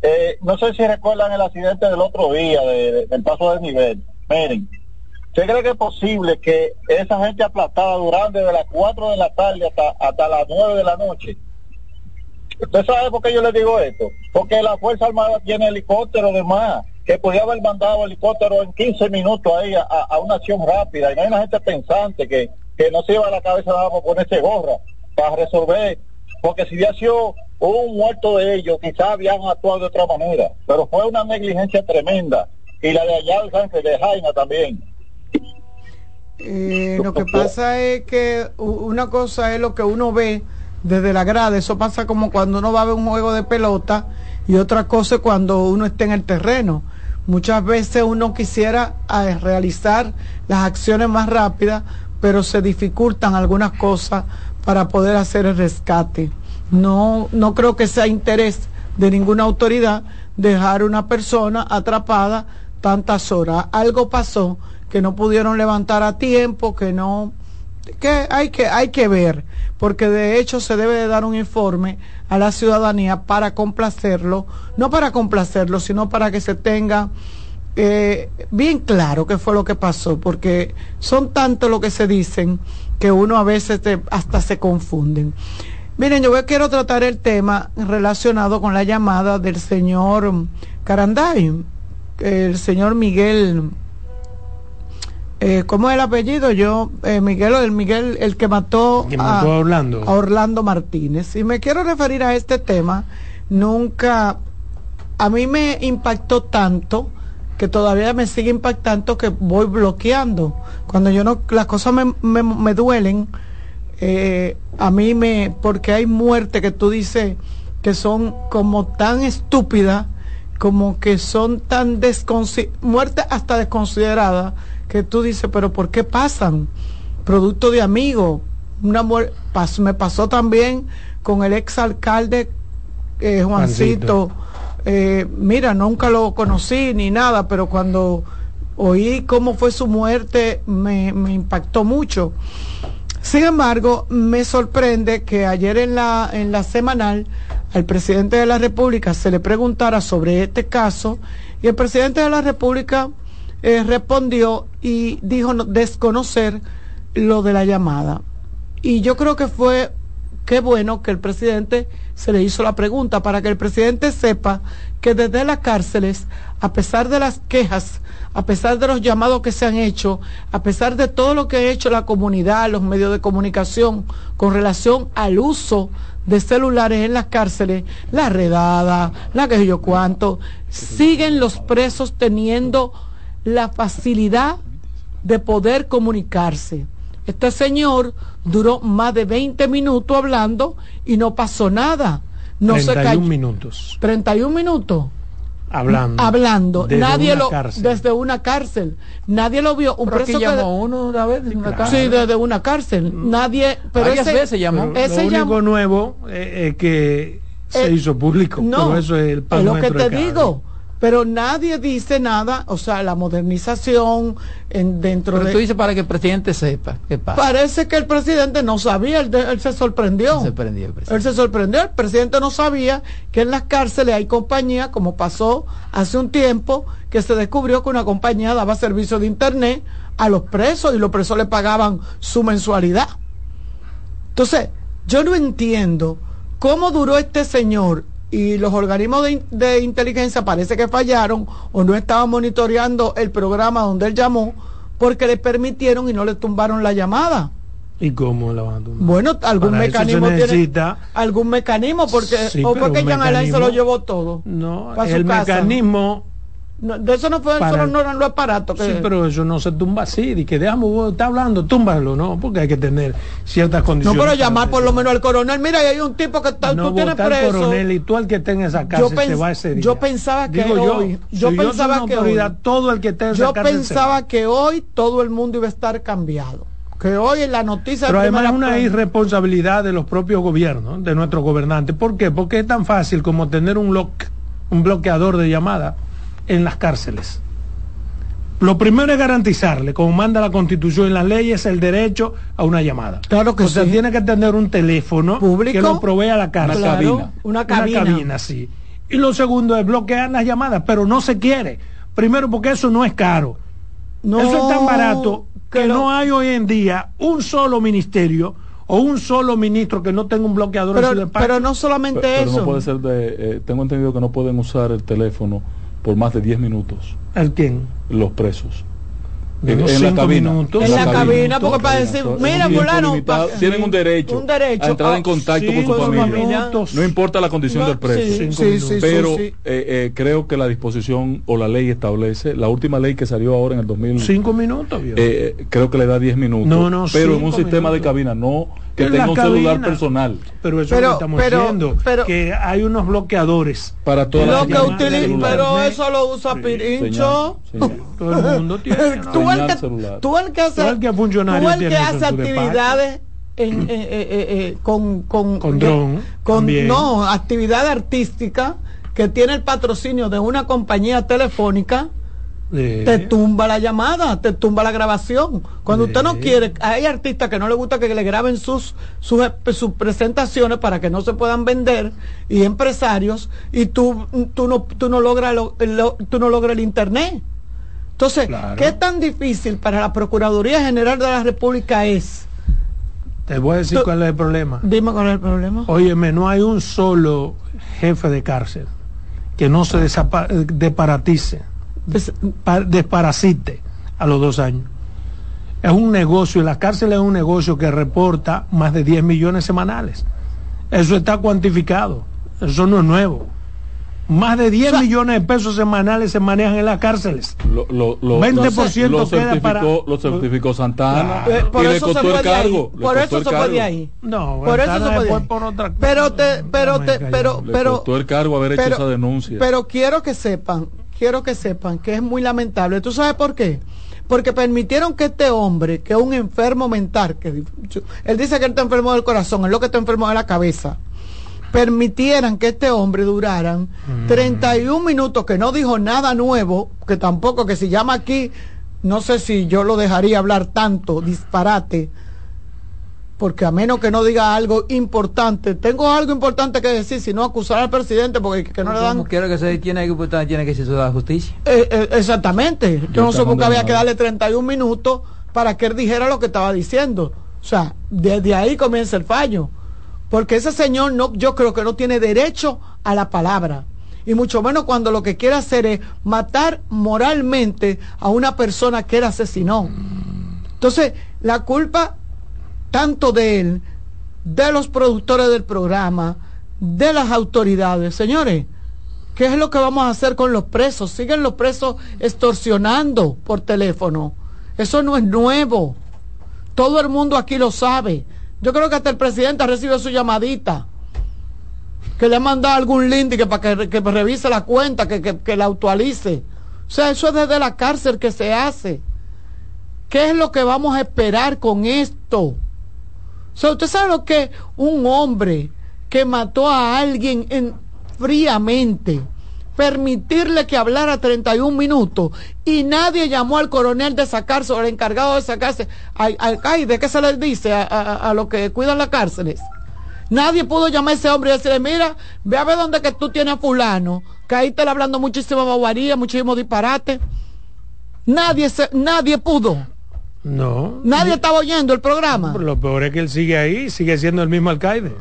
Eh, no sé si recuerdan el accidente del otro día de- de- del paso de nivel. Miren, ¿se cree que es posible que esa gente aplastada durante de las 4 de la tarde hasta, hasta las 9 de la noche? ¿Usted sabe por qué yo le digo esto? Porque la Fuerza Armada tiene helicóptero de más, que podía haber mandado helicóptero en 15 minutos ahí a, a- una acción rápida. Y no hay una gente pensante que, que no se lleva a la cabeza nada por ponerse gorra para resolver. Porque si hubiera sido un muerto de ellos, quizás habían actuado de otra manera. Pero fue una negligencia tremenda. Y la de allá Sánchez, de Jaina también. Eh, lo que pasa es que una cosa es lo que uno ve desde la grada, eso pasa como cuando uno va a ver un juego de pelota y otra cosa es cuando uno está en el terreno. Muchas veces uno quisiera eh, realizar las acciones más rápidas, pero se dificultan algunas cosas para poder hacer el rescate. No, no creo que sea interés de ninguna autoridad dejar una persona atrapada tantas horas. Algo pasó que no pudieron levantar a tiempo, que no que hay que hay que ver, porque de hecho se debe de dar un informe a la ciudadanía para complacerlo, no para complacerlo, sino para que se tenga eh, bien claro qué fue lo que pasó, porque son tanto lo que se dicen que uno a veces te- hasta se confunden. Miren, yo quiero tratar el tema relacionado con la llamada del señor Caranday, el señor Miguel eh, ¿cómo es el apellido? Yo, eh, Miguel, el Miguel, el que mató, a, Orlando. a Orlando Martínez. Y me quiero referir a este tema, nunca, a mí me impactó tanto que todavía me sigue impactando que voy bloqueando. Cuando yo no, las cosas me, me, duelen, eh, a mí me, porque hay muerte que tú dices que son como tan estúpidas, como que son tan desconsideradas, muerte hasta desconsideradas que tú dices, pero ¿por qué pasan? Producto de amigos. Una me pasó también con el ex alcalde eh, Juancito. Eh, mira, nunca lo conocí ni nada, pero cuando oí cómo fue su muerte me, me impactó mucho. Sin embargo, me sorprende que ayer en la, en la semanal al presidente de la República se le preguntara sobre este caso y el presidente de la República eh, respondió y dijo desconocer lo de la llamada. Y yo creo que fue, qué bueno que el presidente se le hizo la pregunta para que el presidente sepa que desde las cárceles, a pesar de las quejas, a pesar de los llamados que se han hecho, a pesar de todo lo que ha hecho la comunidad, los medios de comunicación con relación al uso de celulares en las cárceles, la redada, la que yo cuánto, siguen los presos teniendo la facilidad de poder comunicarse. Este señor duró más de 20 minutos hablando y no pasó nada. No 31 minutos. 31 minutos. Hablando. Hablando. Desde Nadie lo desde una cárcel. Nadie lo vio. Un preso que llamó uno una vez desde una cárcel. Sí, desde una cárcel. Nadie. Pero ese, veces llamó. ese lo único nuevo es que se eh, hizo público. No, eso es el es lo que te digo pero nadie dice nada, o sea, la modernización en, dentro pero tú dices para que el presidente sepa qué pasa. Parece que el presidente no sabía, él, se sorprendió. Se sorprendió el presidente. Él se sorprendió, el presidente no sabía que en las cárceles hay compañías, como pasó hace un tiempo, que se descubrió que una compañía daba servicio de internet a los presos y los presos le pagaban su mensualidad. Entonces, yo no entiendo cómo duró este señor y los organismos de, inteligencia parece que fallaron o no estaban monitoreando el programa donde él llamó porque le permitieron y no le tumbaron la llamada. ¿Y cómo la van a tumbar? Bueno, algún mecanismo necesita... algún mecanismo porque o porque Jean Alain se lo llevó todo. No, el mecanismo de eso no fue solo no eran los aparatos. Sí, pero eso no se tumba así. Y que dejamos, está hablando, túmbalo, ¿no? Porque hay que tener ciertas condiciones. No, pero llamar por lo menos al coronel. Mira, hay un tipo que está, no, tú tienes preso. coronel y tú el que esté en esa yo se va ese día. Yo pensaba que hoy, yo, pensaba que hoy, todo el que esté en esa Yo pensaba que hoy todo el mundo iba a estar cambiado que hoy en la noticia pero además es una irresponsabilidad de los propios gobiernos de nuestros gobernantes ¿por qué? porque es tan fácil como tener un lock un bloqueador de llamada en las cárceles. Lo primero es garantizarle, como manda la Constitución y las leyes, el derecho a una llamada. Claro que o sea, tiene que tener un teléfono ¿Público? que lo provea la cárcel. Una cabina. Una cabina. Una cabina, sí. Y lo segundo es bloquear las llamadas, pero no se quiere. Primero porque eso no es caro. No, eso es tan barato que, no hay hoy en día un solo ministerio o un solo ministro que no tenga un bloqueador pero, en su. Pero no solamente eso. no puede ser de, eh, tengo entendido que no pueden usar el teléfono por más de 10 minutos. ¿El quién? Los presos. En, la cabina. En la, cabina, porque para decir, mira, fulano, tienen un derecho, un derecho a entrar en contacto con su familia. No importa la condición del preso. pero eh, eh, creo que la disposición o la ley establece, la última ley que salió ahora en el 2000. Cinco minutos, eh, creo que le da 10 minutos. No, no, pero en un sistema de cabina, no que tenga un celular personal. Pero eso lo estamos diciendo, que hay unos bloqueadores para todas las Pero eso lo usa Pirincho. Todo el mundo tiene. tú, el que, tú el que hace, tú el que hace actividades en, eh, eh, eh, con con, con dron, con no actividad artística que tiene el patrocinio de una compañía telefónica te tumba la llamada, te tumba la grabación. Cuando usted no quiere, hay artistas que no le gusta que le graben sus, sus, sus presentaciones para que no se puedan vender y empresarios y tú, tú no, tú no logras tú no logras el internet. Entonces, ¿qué tan difícil para la Procuraduría General de la República es? Te voy a decir cuál es el problema. Dime cuál es el problema. Óyeme, no hay un solo jefe de cárcel que no se desparasite a los dos años. es un negocio, y la cárcel es un negocio que reporta más de 10 millones semanales. Eso está cuantificado, eso no es nuevo. Más de 10 millones de pesos semanales se manejan en las cárceles. Lo, lo, lo 20% lo, certificó, para... lo certificó Santana eh, por y eso le costó el cargo. Por eso se fue de ahí. No, por eso se fue por otra Pero te, pero te, pero, le costó el cargo haber hecho esa denuncia. Pero quiero que sepan, quiero que sepan que es muy lamentable. ¿Tú sabes por qué? Porque permitieron que este hombre, que es un enfermo mental, que él dice que él está enfermo del corazón, es lo que está enfermo de la cabeza permitieran que este hombre duraran 31 mm. minutos, que no dijo nada nuevo, que tampoco, que si llama aquí, no sé si yo lo dejaría hablar tanto, disparate, porque a menos que no diga algo importante, tengo algo importante que decir, si no acusar al presidente, porque que no le dan... quiero que se tiene que, tiene que ser la justicia. Eh, eh, exactamente, yo no sé por qué había que darle 31 minutos para que él dijera lo que estaba diciendo. O sea, desde ahí comienza el fallo. Porque ese señor no, yo creo que no tiene derecho a la palabra. Y mucho menos cuando lo que quiere hacer es matar moralmente a una persona que él asesinó. Entonces, la culpa tanto de él, de los productores del programa, de las autoridades. Señores, ¿qué es lo que vamos a hacer con los presos? Siguen los presos extorsionando por teléfono. Eso no es nuevo. Todo el mundo aquí lo sabe. Yo creo que hasta el presidente ha recibido su llamadita. Que le ha mandado algún link que para que, revise la cuenta, que, la actualice. O sea, eso es desde la cárcel que se hace. ¿Qué es lo que vamos a esperar con esto? O usted sabe lo que un hombre que mató a alguien en, fríamente permitirle que hablara 31 minutos y nadie llamó al coronel de sacarse o al encargado de sacarse al alcaide, ¿qué se les dice a, a, los que cuidan las cárceles? Nadie pudo llamar a ese hombre y decirle, mira, ve a ver dónde que tú tienes a fulano, que ahí te hablando muchísima bobaría, muchísimo disparate. Nadie, se, nadie pudo. No. Nadie estaba oyendo el programa. Lo peor es que él sigue ahí, sigue siendo el mismo alcaide.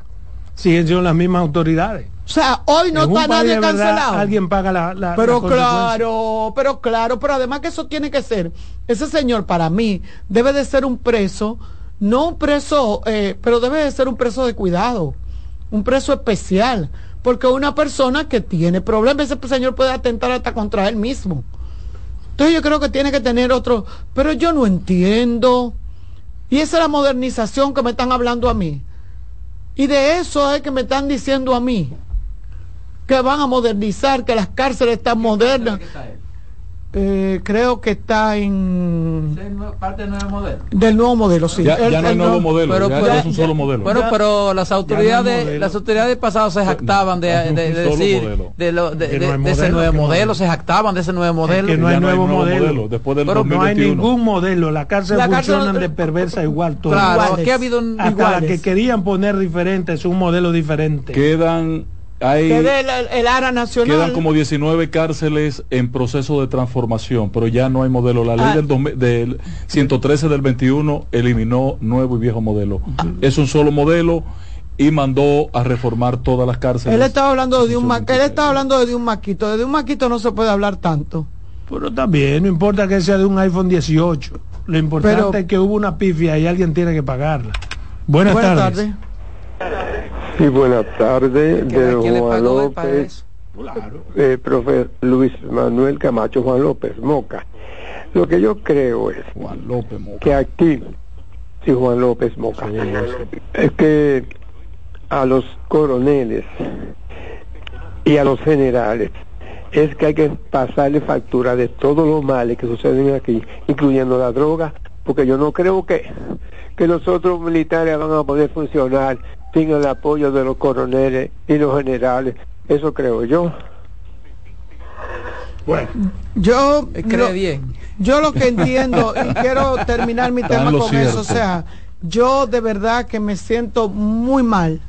Siguen siendo las mismas autoridades. O sea, hoy no está nadie cancelado. alguien paga la, Pero claro, pero claro, pero además que eso tiene que ser, ese señor para mí debe de ser un preso, no un preso, eh, pero debe de ser un preso de cuidado, un preso especial, porque una persona que tiene problemas, ese señor puede atentar hasta contra él mismo. Entonces yo creo que tiene que tener otro, pero yo no entiendo. Y esa es la modernización que me están hablando a mí. Y de eso es que me están diciendo a mí que van a modernizar, que las cárceles están modernas. Eh, creo que está en parte del nuevo modelo. del nuevo modelo sí. Ya, no hay nuevo modelo pero, ya, es un solo modelo. Bueno pero las autoridades las autoridades pasadas se jactaban de, de, decir de, lo, de, ese nuevo modelo se jactaban de ese nuevo modelo que no hay nuevo modelo, después del pero no hay ningún modelo la cárcel funciona de perversa igual todo claro que ha habido hasta la que querían poner diferente es un modelo diferente. Quedan hay, el, el, área nacional. Quedan como 19 cárceles en proceso de transformación, pero ya no hay modelo. La ley ah. del, del 113 del 21 eliminó nuevo y viejo modelo. Ah. Es un solo modelo y mandó a reformar todas las cárceles. Él estaba hablando de un él estaba hablando de un maquito, de un maquito no se puede hablar tanto. Pero también, no importa que sea de un iPhone 18. Lo importante es que hubo una pifia y alguien tiene que pagarla. Buenas, tardes. Sí, buenas tardes, de Juan López, eh, profe Luis Manuel Camacho Juan López Moca. Lo que yo creo es Juan López Moca. que aquí, sí, Juan López Moca, es que a los coroneles y a los generales es que hay que pasarle factura de todos los males que suceden aquí, incluyendo la droga, porque yo no creo que, que los otros militares van a poder funcionar sin el apoyo de los coroneles y los generales. Eso creo yo. Bueno, yo creo bien. Yo lo que entiendo y quiero terminar mi tema con eso, o sea, yo de verdad que me siento muy mal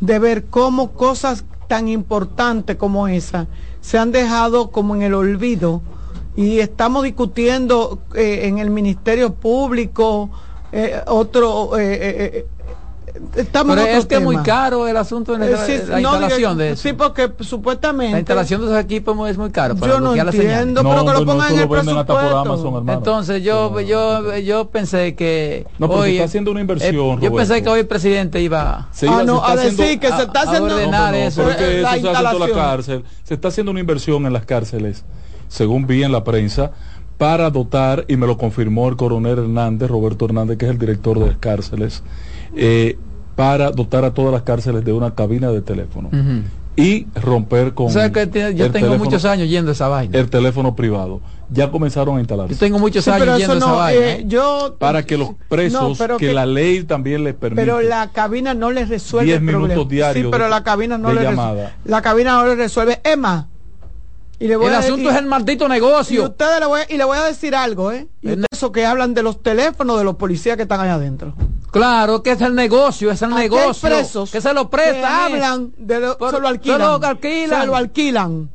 de ver cómo cosas tan importantes como esa se han dejado como en el olvido y estamos discutiendo eh, en el Ministerio Público eh, otro eh, estamos Pero es que es muy caro el asunto de la, eh, la instalación de eso. Sí, porque supuestamente... La instalación de esos equipos es muy caro. Para yo no entiendo, pero que lo pongan en el presupuesto. Amazon, Entonces yo, yo, yo pensé que... No, pero hoy, se está haciendo una inversión, eh, Yo pensé que hoy el presidente iba, se iba ah, no, a, decir que se está haciendo... Ordenar eso. Porque eso se hace en toda la cárcel. Se está haciendo una inversión en las cárceles, según vi en la prensa, para dotar, y me lo confirmó el coronel Hernández, Roberto Hernández, que es el director de las cárceles, eh, para dotar a todas las cárceles de una cabina de teléfono. Y romper con. O sea que yo tengo muchos años yendo esa vaina. El teléfono privado. Ya comenzaron a instalarse. Yo tengo muchos años yendo esa vaina. Eh, yo, para que los presos, que, la ley también les permite. Pero la cabina no les resuelve el problema. minutos diarios. Sí, pero la cabina no le resuelve. La cabina no le resuelve. Emma, el asunto es el maldito negocio. Y, ustedes le voy, y le voy a decir algo, ¿eh? Y eso que hablan de los teléfonos de los policías que están allá adentro. Claro, que es el negocio, es el negocio. presos que se lo prestan. hablan, de lo, se lo alquilan. Se lo alquilan.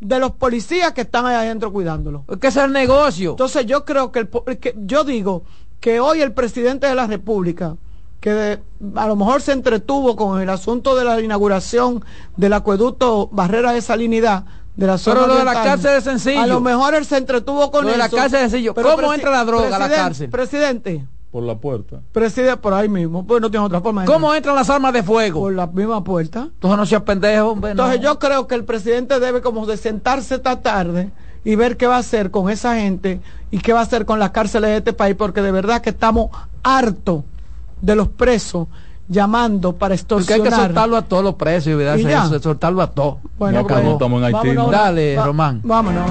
De los policías que están allá adentro cuidándolo. Que es el negocio. Entonces yo creo que, el, que yo digo que hoy el presidente de la República que a lo mejor se entretuvo con el asunto de la inauguración del acueducto Barrera de Salinidad, de la zona Pero lo de la cárcel es sencillo. A lo mejor él se entretuvo con lo de la cárcel es sencillo. ¿Cómo entra la droga a la cárcel? Presidente. Por la puerta. Presidente, por ahí mismo. Pues no tiene otra forma. ¿Cómo entran las armas de fuego? Por la misma puerta. Entonces no seas pendejo. Entonces yo creo que el presidente debe como de sentarse esta tarde y ver qué va a hacer con esa gente y qué va a hacer con las cárceles de este país, porque de verdad que estamos hartos de los presos llamando para extorsionar. Porque hay que soltarlo a todos los precios y, eso, soltarlo a todos. Bueno, pues, estamos en Haití. Dale, Román. Vámonos.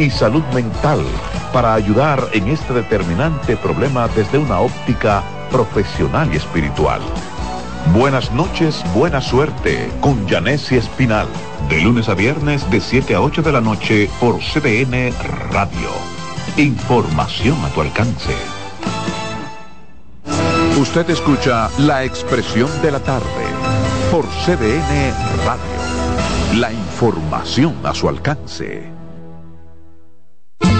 y salud mental, para ayudar en este determinante problema desde una óptica profesional y espiritual. Buenas noches, buena suerte con Janessi Espinal. De lunes a viernes de 7 a 8 de la noche por CDN Radio. Información a tu alcance. Usted escucha la expresión de la tarde por CDN Radio. La información a su alcance.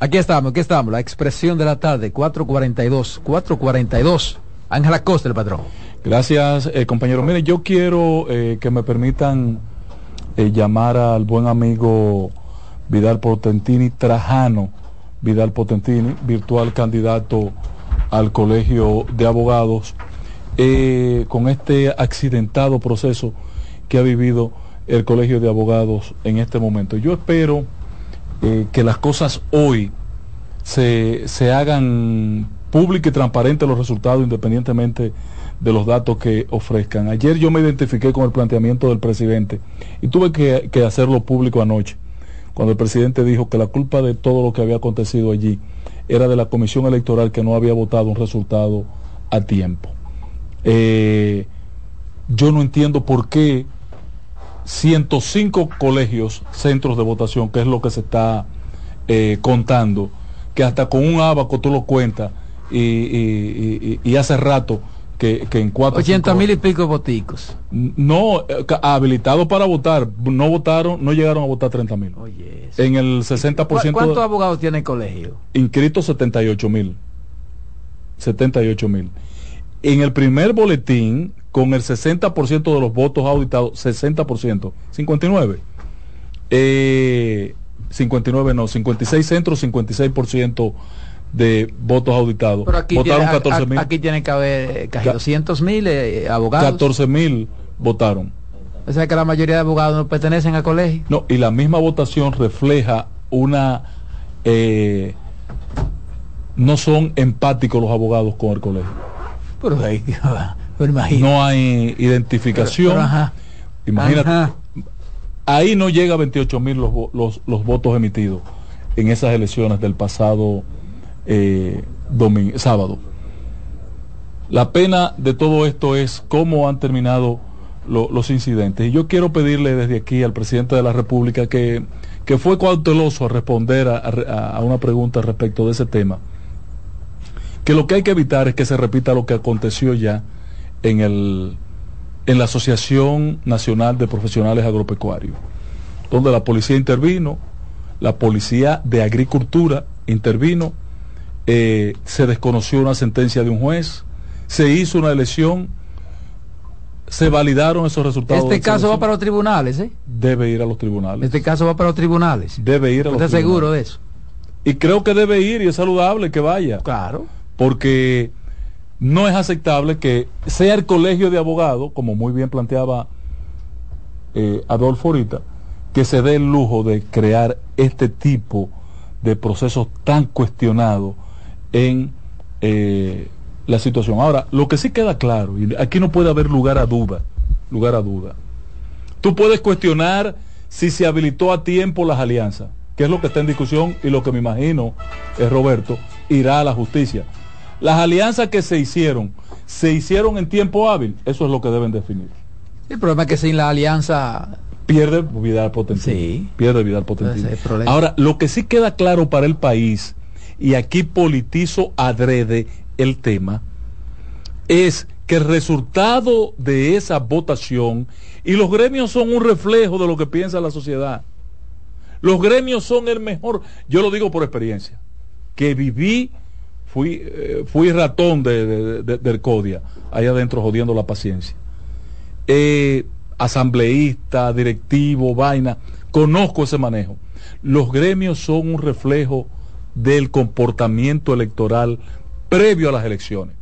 Aquí estamos, aquí estamos, la expresión de la tarde, 442, 442. Ángela Costa, el patrón. Gracias, eh, compañero. Mire, yo quiero eh, que me permitan eh, llamar al buen amigo Vidal Potentini, Trajano Vidal Potentini, virtual candidato al Colegio de Abogados, con este accidentado proceso que ha vivido el Colegio de Abogados en este momento. Yo espero que las cosas hoy se, se hagan públicos y transparentes los resultados independientemente de los datos que ofrezcan. Ayer yo me identifiqué con el planteamiento del presidente y tuve que, que hacerlo público anoche, cuando el presidente dijo que la culpa de todo lo que había acontecido allí era de la comisión electoral que no había votado un resultado a tiempo. Eh, yo no entiendo por qué 105 colegios, centros de votación, que es lo que se está eh, contando, que hasta con un abaco tú lo cuentas y, hace rato que, en cuatro... 80 mil y pico boticos. No, eh, habilitados para votar, no votaron, no llegaron a votar 30 mil. En el 60%... ¿Cuántos abogados tiene el colegio? Inscritos 78 mil. 78 mil. En el primer boletín, con el 60% de los votos auditados, 60%, 59. Eh, 59 no, 56 centros, 56% de votos auditados. aquí votaron 14 mil. Aquí tiene que haber casi 200 mil eh, abogados. 14 mil votaron. O sea que la mayoría de abogados no pertenecen al colegio. No, y la misma votación refleja una... Eh, no son empáticos los abogados con el colegio. Pero, ahí, no hay identificación. Imagínate. Ahí no llega a 28 mil los, los, votos emitidos en esas elecciones del pasado eh, domingo, sábado. La pena de todo esto es cómo han terminado los incidentes. Y yo quiero pedirle desde aquí al presidente de la República que, que fue cauteloso a responder a, a, una pregunta respecto de ese tema. Que lo que hay que evitar es que se repita lo que aconteció ya en, el, en la Asociación Nacional de Profesionales Agropecuarios, donde la policía intervino, la policía de Agricultura intervino, eh, se desconoció una sentencia de un juez, se hizo una elección, se validaron esos resultados. Este caso va para los tribunales, ¿eh? Debe ir a los tribunales. Este caso va para los tribunales. Debe ir a los tribunales. ¿Estás seguro de eso? Y creo que debe ir y es saludable que vaya. Claro. Porque no es aceptable que sea el colegio de abogados, como muy bien planteaba eh, Adolfo ahorita, que se dé el lujo de crear este tipo de procesos tan cuestionados en eh, la situación. Ahora, lo que sí queda claro, y aquí no puede haber lugar a duda, lugar a duda. Tú puedes cuestionar si se habilitó a tiempo las alianzas, que es lo que está en discusión y lo que me imagino, es Roberto, irá a la justicia. Las alianzas que se hicieron, se hicieron en tiempo hábil, eso es lo que deben definir. El problema es que sin la alianza pierde vida potencial. Sí. Pierde vida potencial. Ahora, lo que sí queda claro para el país, y aquí politizo adrede el tema, es que el resultado de esa votación, y los gremios son un reflejo de lo que piensa la sociedad. Los gremios son el mejor, yo lo digo por experiencia, que viví fui, eh, fui ratón de, del CODIA, ahí adentro jodiendo la paciencia. Eh, asambleísta, directivo, vaina, conozco ese manejo. Los gremios son un reflejo del comportamiento electoral previo a las elecciones.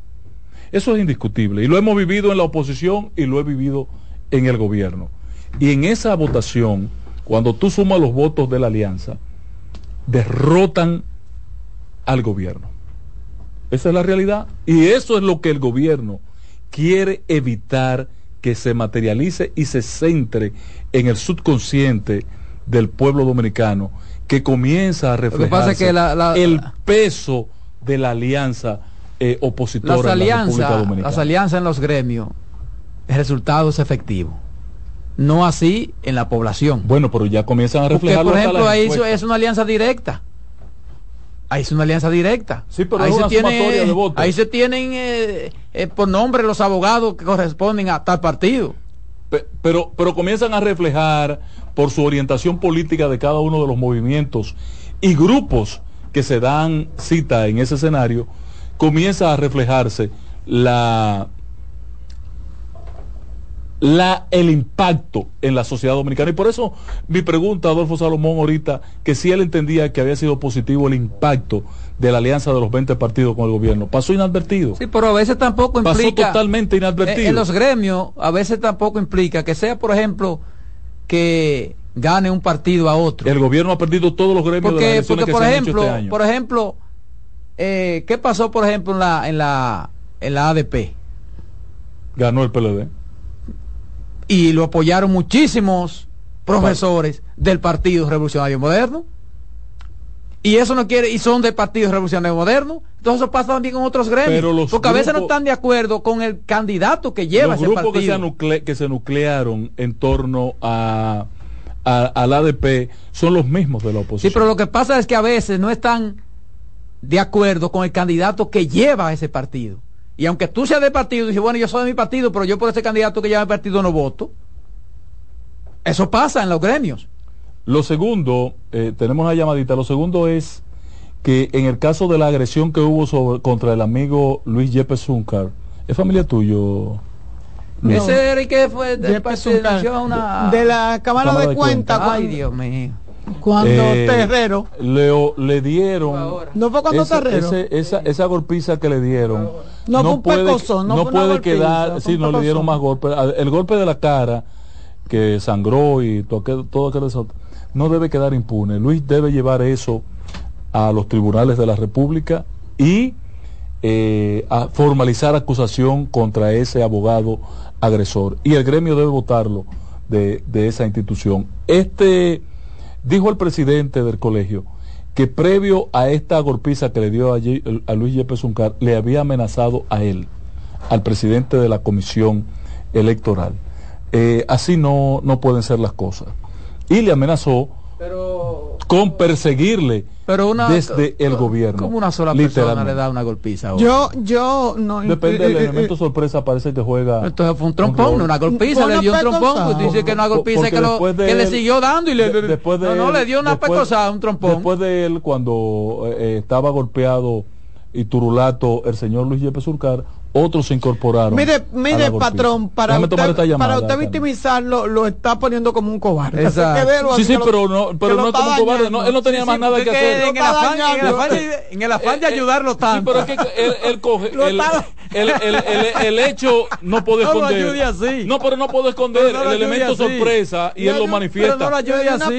Eso es indiscutible y lo hemos vivido en la oposición y lo he vivido en el gobierno. Y en esa votación, cuando tú sumas los votos de la alianza, derrotan al gobierno. Esa es la realidad. Y eso es lo que el gobierno quiere evitar que se materialice y se centre en el subconsciente del pueblo dominicano, que comienza a reflejar el peso de la alianza eh, opositora las alianzas, Las alianzas en los gremios, el resultado es efectivo. No así en la población. Bueno, pero ya comienzan a reflejar. por ejemplo, ahí es una alianza directa. Ahí es una alianza directa. Sí, pero ahí, se tiene, de ahí se tienen eh, eh, por nombre los abogados que corresponden a tal partido. Pero, pero comienzan a reflejar por su orientación política de cada uno de los movimientos y grupos que se dan cita en ese escenario, comienza a reflejarse la, la, el impacto en la sociedad dominicana. Y por eso mi pregunta, Adolfo Salomón, ahorita, que si él entendía que había sido positivo el impacto de la alianza de los 20 partidos con el gobierno, pasó inadvertido. Sí, pero a veces tampoco implica... Pasó totalmente inadvertido. En, los gremios, a veces tampoco implica que sea, por ejemplo, que gane un partido a otro. El gobierno ha perdido todos los gremios porque, de porque por, ejemplo, este por ejemplo, eh, ¿qué pasó, por ejemplo, en la, en la, en la ADP? Ganó el PLD. Y lo apoyaron muchísimos profesores del Partido Revolucionario Moderno. Y eso no quiere, y son del Partido Revolucionario Moderno. Entonces eso pasa también con otros gremios. porque a veces no están de acuerdo con el candidato que lleva los grupos Que se, que se nuclearon en torno a, al ADP son los mismos de la oposición. Sí, pero lo que pasa es que a veces no están de acuerdo con el candidato que lleva ese partido. Y aunque tú seas de partido, dices, bueno, yo soy de mi partido, pero yo por ese candidato que lleva el partido no voto. Eso pasa en los gremios. Lo segundo, eh, tenemos una llamadita, lo segundo es que en el caso de la agresión que hubo sobre, contra el amigo Luis Yepes Zuncar, ¿es familia tuyo? Ese era que fue de, de la Cámara, de, Cuentas. Ay, Dios mío. Cuando eh, Terrero. Le, le dieron. No fue cuando Terrero. esa, esa golpiza que le dieron. No, no puede, no, no puede quedar. Sí, no le dieron más golpes. El golpe de la cara que sangró y todo, todo aquello no debe quedar impune. Luis debe llevar eso a los tribunales de la República y eh, a formalizar acusación contra ese abogado agresor. Y el gremio debe votarlo de, de esa institución. Este Dijo el presidente del colegio que previo a esta golpiza que le dio a, Luis Yepes Uncar, le había amenazado a él, al presidente de la comisión electoral. Eh, así no, no pueden ser las cosas. Y le amenazó con perseguirle pero una, desde el gobierno. Como una sola persona le da una golpiza. Yo, yo no. Depende del eh, eh, elemento sorpresa, parece que juega. Esto fue un trompón, una golpiza, le dio un trompón. dice que una golpiza que, lo, que le siguió dando y le. después de no, no, le dio una pecosa, un trompón. Después de él, cuando eh, estaba golpeado y turulato el señor Luis Yepes Surcar, otros se incorporaron. Mire, mire, patrón, para usted, para usted victimizarlo, lo está poniendo como un cobarde. sí, sí, pero no, pero no es como un cobarde. No, él no tenía más nada que, hacer. En, el afán, en, el afán, de ayudarlo tanto. Sí, pero es que él, él coge. el, el, el, hecho no puede esconder. No, así. no, pero no puedo esconder el elemento sorpresa y él lo manifiesta. no lo ayude así.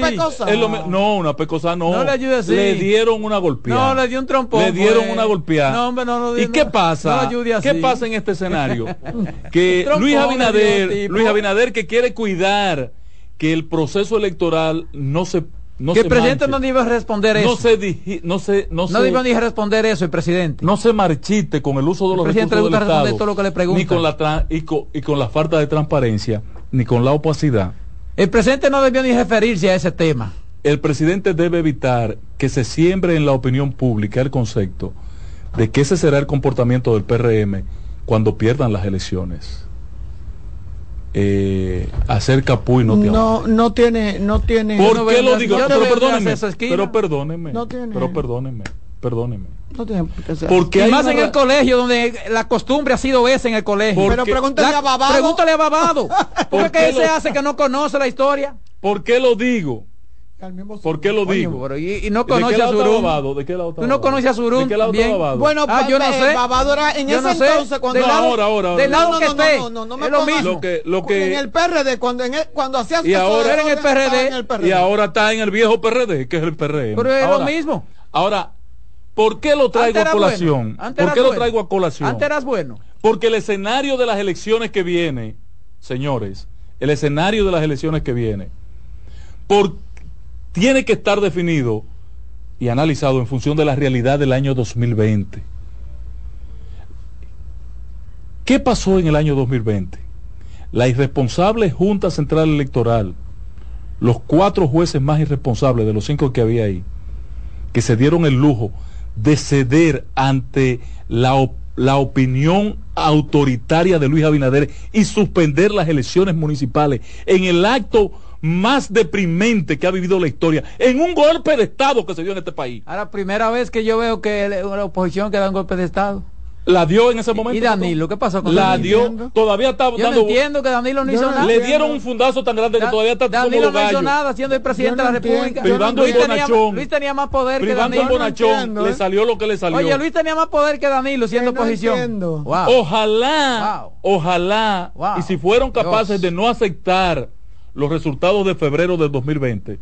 no, una pecosa no. No le ayude así. Le dieron una golpeada. No, le dio un trompón. Le dieron una golpeada. No, hombre, no, no. ¿Y qué pasa? ¿Qué pasa en este escenario? que Luis Abinader, Luis Abinader que quiere cuidar que el proceso electoral no se no que el presidente no debe responder eso. No se, no se, no, no debe ni responder eso el presidente. No se marchite con el uso de los recursos del Estado, todo lo que le ni con la y con, y con la falta de transparencia, ni con la opacidad. El presidente no debió ni referirse a ese tema. El presidente debe evitar que se siembre en la opinión pública el concepto de que ese será el comportamiento del PRM cuando pierdan las elecciones. Eh, hacer capú y no te no no tiene no tiene. ¿Por qué lo digo? pero perdónenme pero perdónenme pero perdónenme perdónenme no tiene porque además en el colegio donde la costumbre ha sido esa en el colegio. Pero pregúntale a Babado. Pregúntale a Babado. ¿por qué se hace que no conoce la historia? ¿por qué lo digo? ¿Por qué lo digo? y, no conoce a Surún. ¿De qué lado Tú no conoces a Surún. bien. Bueno, ah, yo no sé. Babado era en ese entonces cuando no, ahora, ahora, ahora. Del lado no, que esté. No, no, no, me lo mismo. Lo que, lo que, en el PRD cuando en el, cuando hacías y ahora era en el PRD, y ahora está en el viejo PRD, que es el PRD. Pero es lo mismo. Ahora, ¿por qué lo traigo a colación? ¿Por qué lo traigo a colación? Antes eras bueno. Porque el escenario de las elecciones que viene, señores, el escenario de las elecciones que viene, por tiene que estar definido y analizado en función de la realidad del año 2020. ¿Qué pasó en el año 2020? La irresponsable Junta Central Electoral, los cuatro jueces más irresponsables de los cinco que había ahí, que se dieron el lujo de ceder ante la, la opinión autoritaria de Luis Abinader y suspender las elecciones municipales en el acto más deprimente que ha vivido la historia en un golpe de Estado que se dio en este país. Ahora, primera vez que yo veo que la oposición que da un golpe de Estado. La dio en ese momento. ¿Y Danilo? ¿Qué pasó con La dio, todavía está yo No entiendo que Danilo no hizo nada. Le dieron un fundazo tan grande que todavía está Danilo no hizo nada siendo el presidente de la República. Privando Luis, tenía, Luis tenía más poder que Danilo. Bonachón, le salió lo que le salió. Oye, Luis tenía más poder que Danilo siendo oposición. Ojalá, ojalá, y si fueron capaces de no aceptar los resultados de febrero del 2020,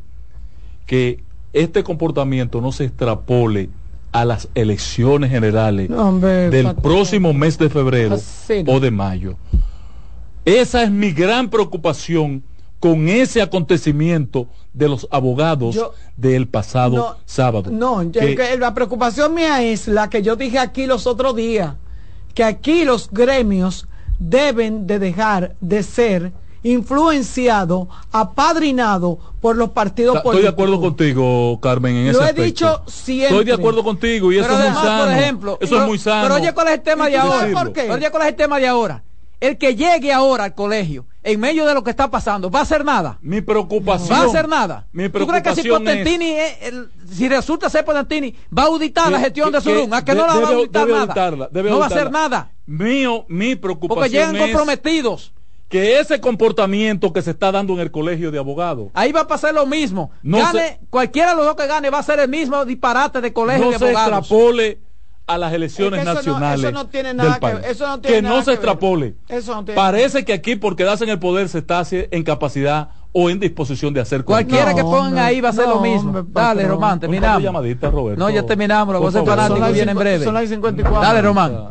que este comportamiento no se extrapole a las elecciones generales del próximo mes de febrero o de mayo. Esa es mi gran preocupación con ese acontecimiento de los abogados del pasado sábado. No, la preocupación mía es la que yo dije aquí los otros días, que aquí los gremios deben de dejar de ser influenciado, apadrinado por los partidos políticos. Estoy de acuerdo contigo, Carmen, en Lo he dicho siempre. Estoy de acuerdo contigo y eso es muy sano. Por ejemplo, eso es muy sano. Pero oye, ¿cuál es el tema de ahora? ¿Por qué? Oye, ¿cuál es el tema de ahora? El que llegue ahora al colegio, en medio de lo que está pasando, ¿va a hacer nada? Mi preocupación. ¿Va a hacer nada? Mi preocupación ¿Tú crees que si Potentini, si resulta ser Potentini, va a auditar la gestión de Surún? ¿A que no la va a auditar nada? no va a hacer nada. Mío, mi preocupación Porque llegan comprometidos que ese comportamiento que se está dando en el colegio de abogados. Ahí va a pasar lo mismo. gane, cualquiera de los dos que gane va a ser el mismo disparate de colegio de abogados. No se extrapole a las elecciones nacionales. eso no tiene nada que, eso no tiene que no se extrapole. Parece que aquí por quedarse en el poder se está en capacidad o en disposición de hacer cualquiera que pongan ahí va a ser lo mismo. Dale, Román, terminamos. No, ya terminamos. Los fanáticos viene en breve. Dale, Román.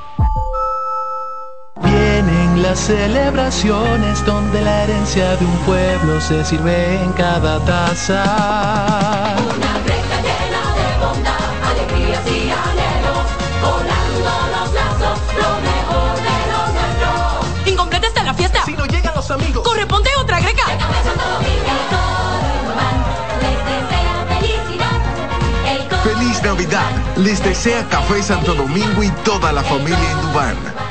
las celebraciones donde la herencia de un pueblo se sirve en cada taza. Una recta llena de bondad, alegrías y anhelos, volando los lazos, lo mejor de lo nuestro. Incompleta está la fiesta. Si no llegan los amigos. Corresponde otra greca. Feliz Navidad. Les desea Café Santo Domingo y toda la familia en Dubán.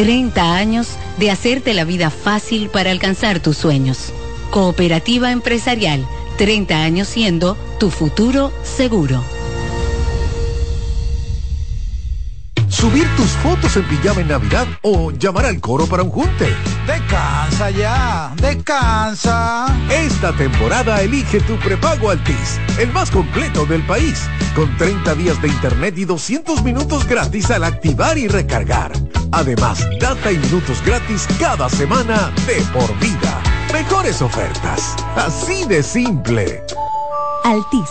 30 años de hacerte la vida fácil para alcanzar tus sueños. Cooperativa empresarial, 30 años siendo tu futuro seguro. subir tus fotos en pijama en Navidad o llamar al coro para un junte. Descansa ya, descansa. Esta temporada elige tu prepago Altis, el más completo del país, con 30 días de internet y 200 minutos gratis al activar y recargar. Además, data y minutos gratis cada semana de por vida. Mejores ofertas, así de simple. Altis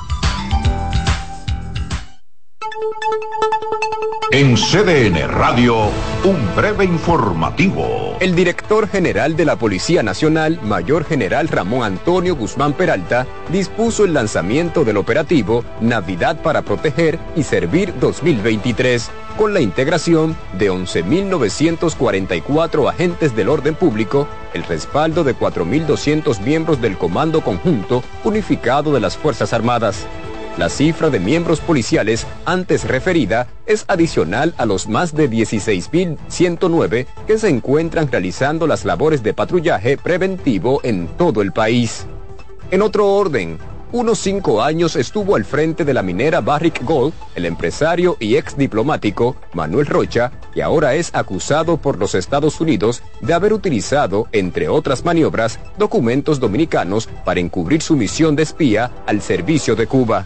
En CDN Radio, un breve informativo. El director general de la Policía Nacional, Mayor General Ramón Antonio Guzmán Peralta, dispuso el lanzamiento del operativo Navidad para Proteger y Servir 2023, con la integración de 11.944 agentes del orden público, el respaldo de 4.200 miembros del Comando Conjunto Unificado de las Fuerzas Armadas. La cifra de miembros policiales antes referida es adicional a los más de 16.109 que se encuentran realizando las labores de patrullaje preventivo en todo el país. En otro orden, unos cinco años estuvo al frente de la minera Barrick Gold el empresario y ex diplomático Manuel Rocha, que ahora es acusado por los Estados Unidos de haber utilizado, entre otras maniobras, documentos dominicanos para encubrir su misión de espía al servicio de Cuba.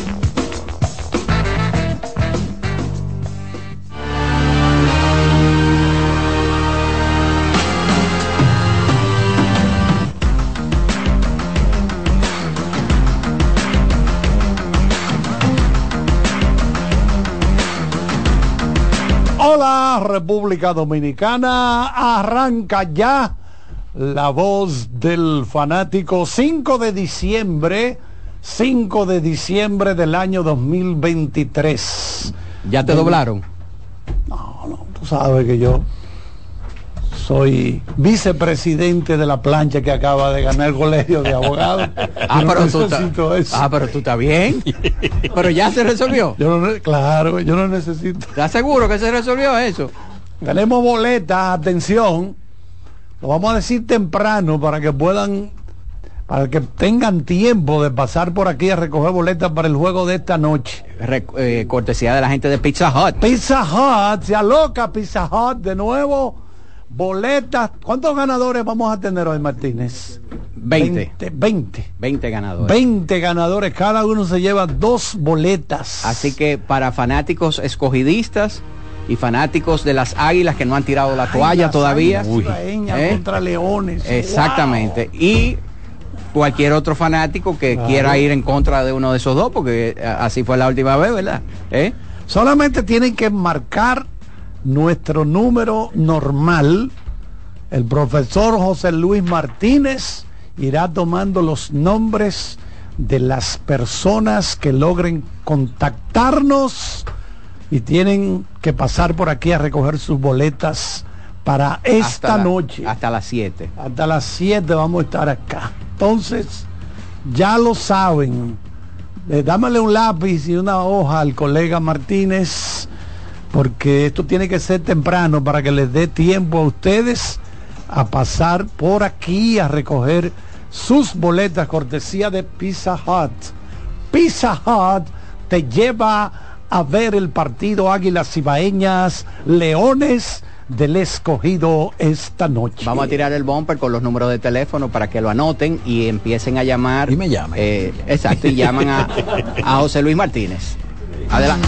República Dominicana, arranca ya la voz del fanático 5 de diciembre, 5 de diciembre del año 2023. ¿Ya te doblaron? No, no, tú sabes que yo soy vicepresidente de la plancha que acaba de ganar el colegio de abogados. ah, pero tú ah, pero tú estás bien. pero ya se resolvió. Yo no, claro, yo no necesito. ¿Estás seguro que se resolvió eso? Tenemos boletas, atención. Lo vamos a decir temprano para que puedan, para que tengan tiempo de pasar por aquí a recoger boletas para el juego de esta noche. Eh, cortesía de la gente de Pizza Hut. Pizza Hut, se aloca Pizza Hut de nuevo boletas. ¿Cuántos ganadores vamos a tener hoy, Martínez? 20. 20. 20 ganadores. 20 ganadores. Cada uno se lleva dos boletas. Así que para fanáticos escogidistas y fanáticos de las águilas que no han tirado la toalla todavía. ¿eh? contra leones. Exactamente. Y cualquier otro fanático que quiera ir en contra de uno de esos dos, porque eh, así fue la última vez, ¿verdad? ¿Eh? Solamente tienen que marcar nuestro número normal, el profesor José Luis Martínez irá tomando los nombres de las personas que logren contactarnos y tienen que pasar por aquí a recoger sus boletas para esta noche. Hasta las 7. Hasta las 7 vamos a estar acá. Entonces, ya lo saben. Eh, dámele un lápiz y una hoja al colega Martínez porque esto tiene que ser temprano para que les dé tiempo a ustedes a pasar por aquí a recoger sus boletas cortesía de Pizza Hut. Pizza Hut te lleva a ver el partido Águilas Ibaeñas Leones del escogido esta noche. Vamos a tirar el bumper con los números de teléfono para que lo anoten y empiecen a llamar. Y me llaman. Eh, exacto, y llaman a, a José Luis Martínez. Adelante.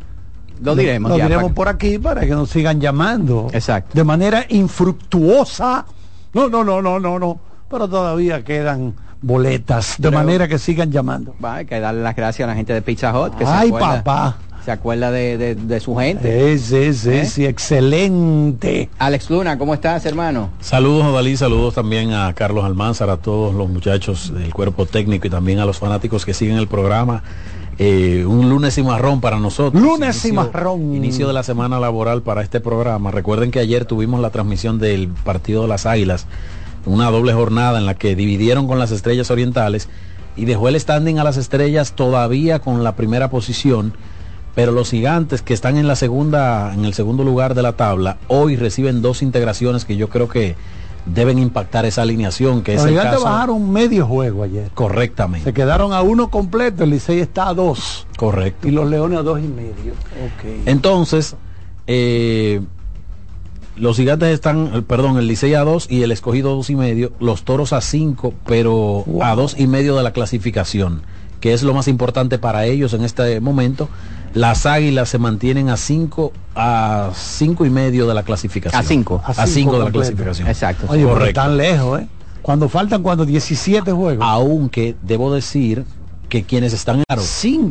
Lo diremos. Lo ya, diremos para- por aquí para que nos sigan llamando. Exacto. De manera infructuosa. No, no, no, no, no, no. Pero todavía quedan boletas. De Creo- manera que sigan llamando. Va, hay que darle las gracias a la gente de Pizza Hut que Ay, se acuerda, papá. se acuerda de, de- de su gente. Sí, sí, sí, ¿Eh? sí, excelente. Alex Luna, ¿cómo estás, hermano? Saludos, Odalí, saludos también a Carlos Almanzar, a todos los muchachos del cuerpo técnico y también a los fanáticos que siguen el programa. Eh, un lunes y marrón para nosotros. Lunes y marrón. Inicio de la semana laboral para este programa. Recuerden que ayer tuvimos la transmisión del partido de las Águilas, una doble jornada en la que dividieron con las Estrellas Orientales y dejó el standing a las Estrellas todavía con la primera posición. Pero los gigantes que están en la segunda, en el segundo lugar de la tabla, hoy reciben dos integraciones que yo creo que deben impactar esa alineación, que es Los el gigantes caso bajaron medio juego ayer. correctamente. Se quedaron a uno completo, el Licey está a dos. Correcto. Y los Leones a dos y medio. Ok. Entonces, eh, los gigantes están, perdón, el Licey a 2 y el escogido a dos y medio, los toros a 5, pero a dos y medio de la clasificación, que es lo más importante para ellos en este momento. Las águilas se mantienen a 5 a cinco y medio de la clasificación. A cinco. A 5 de la completo. clasificación. Exacto. Oye, pero Correcto. están lejos, ¿eh? Cuando faltan cuando 17 juegos. Aunque debo decir que quienes están claro, Cinco.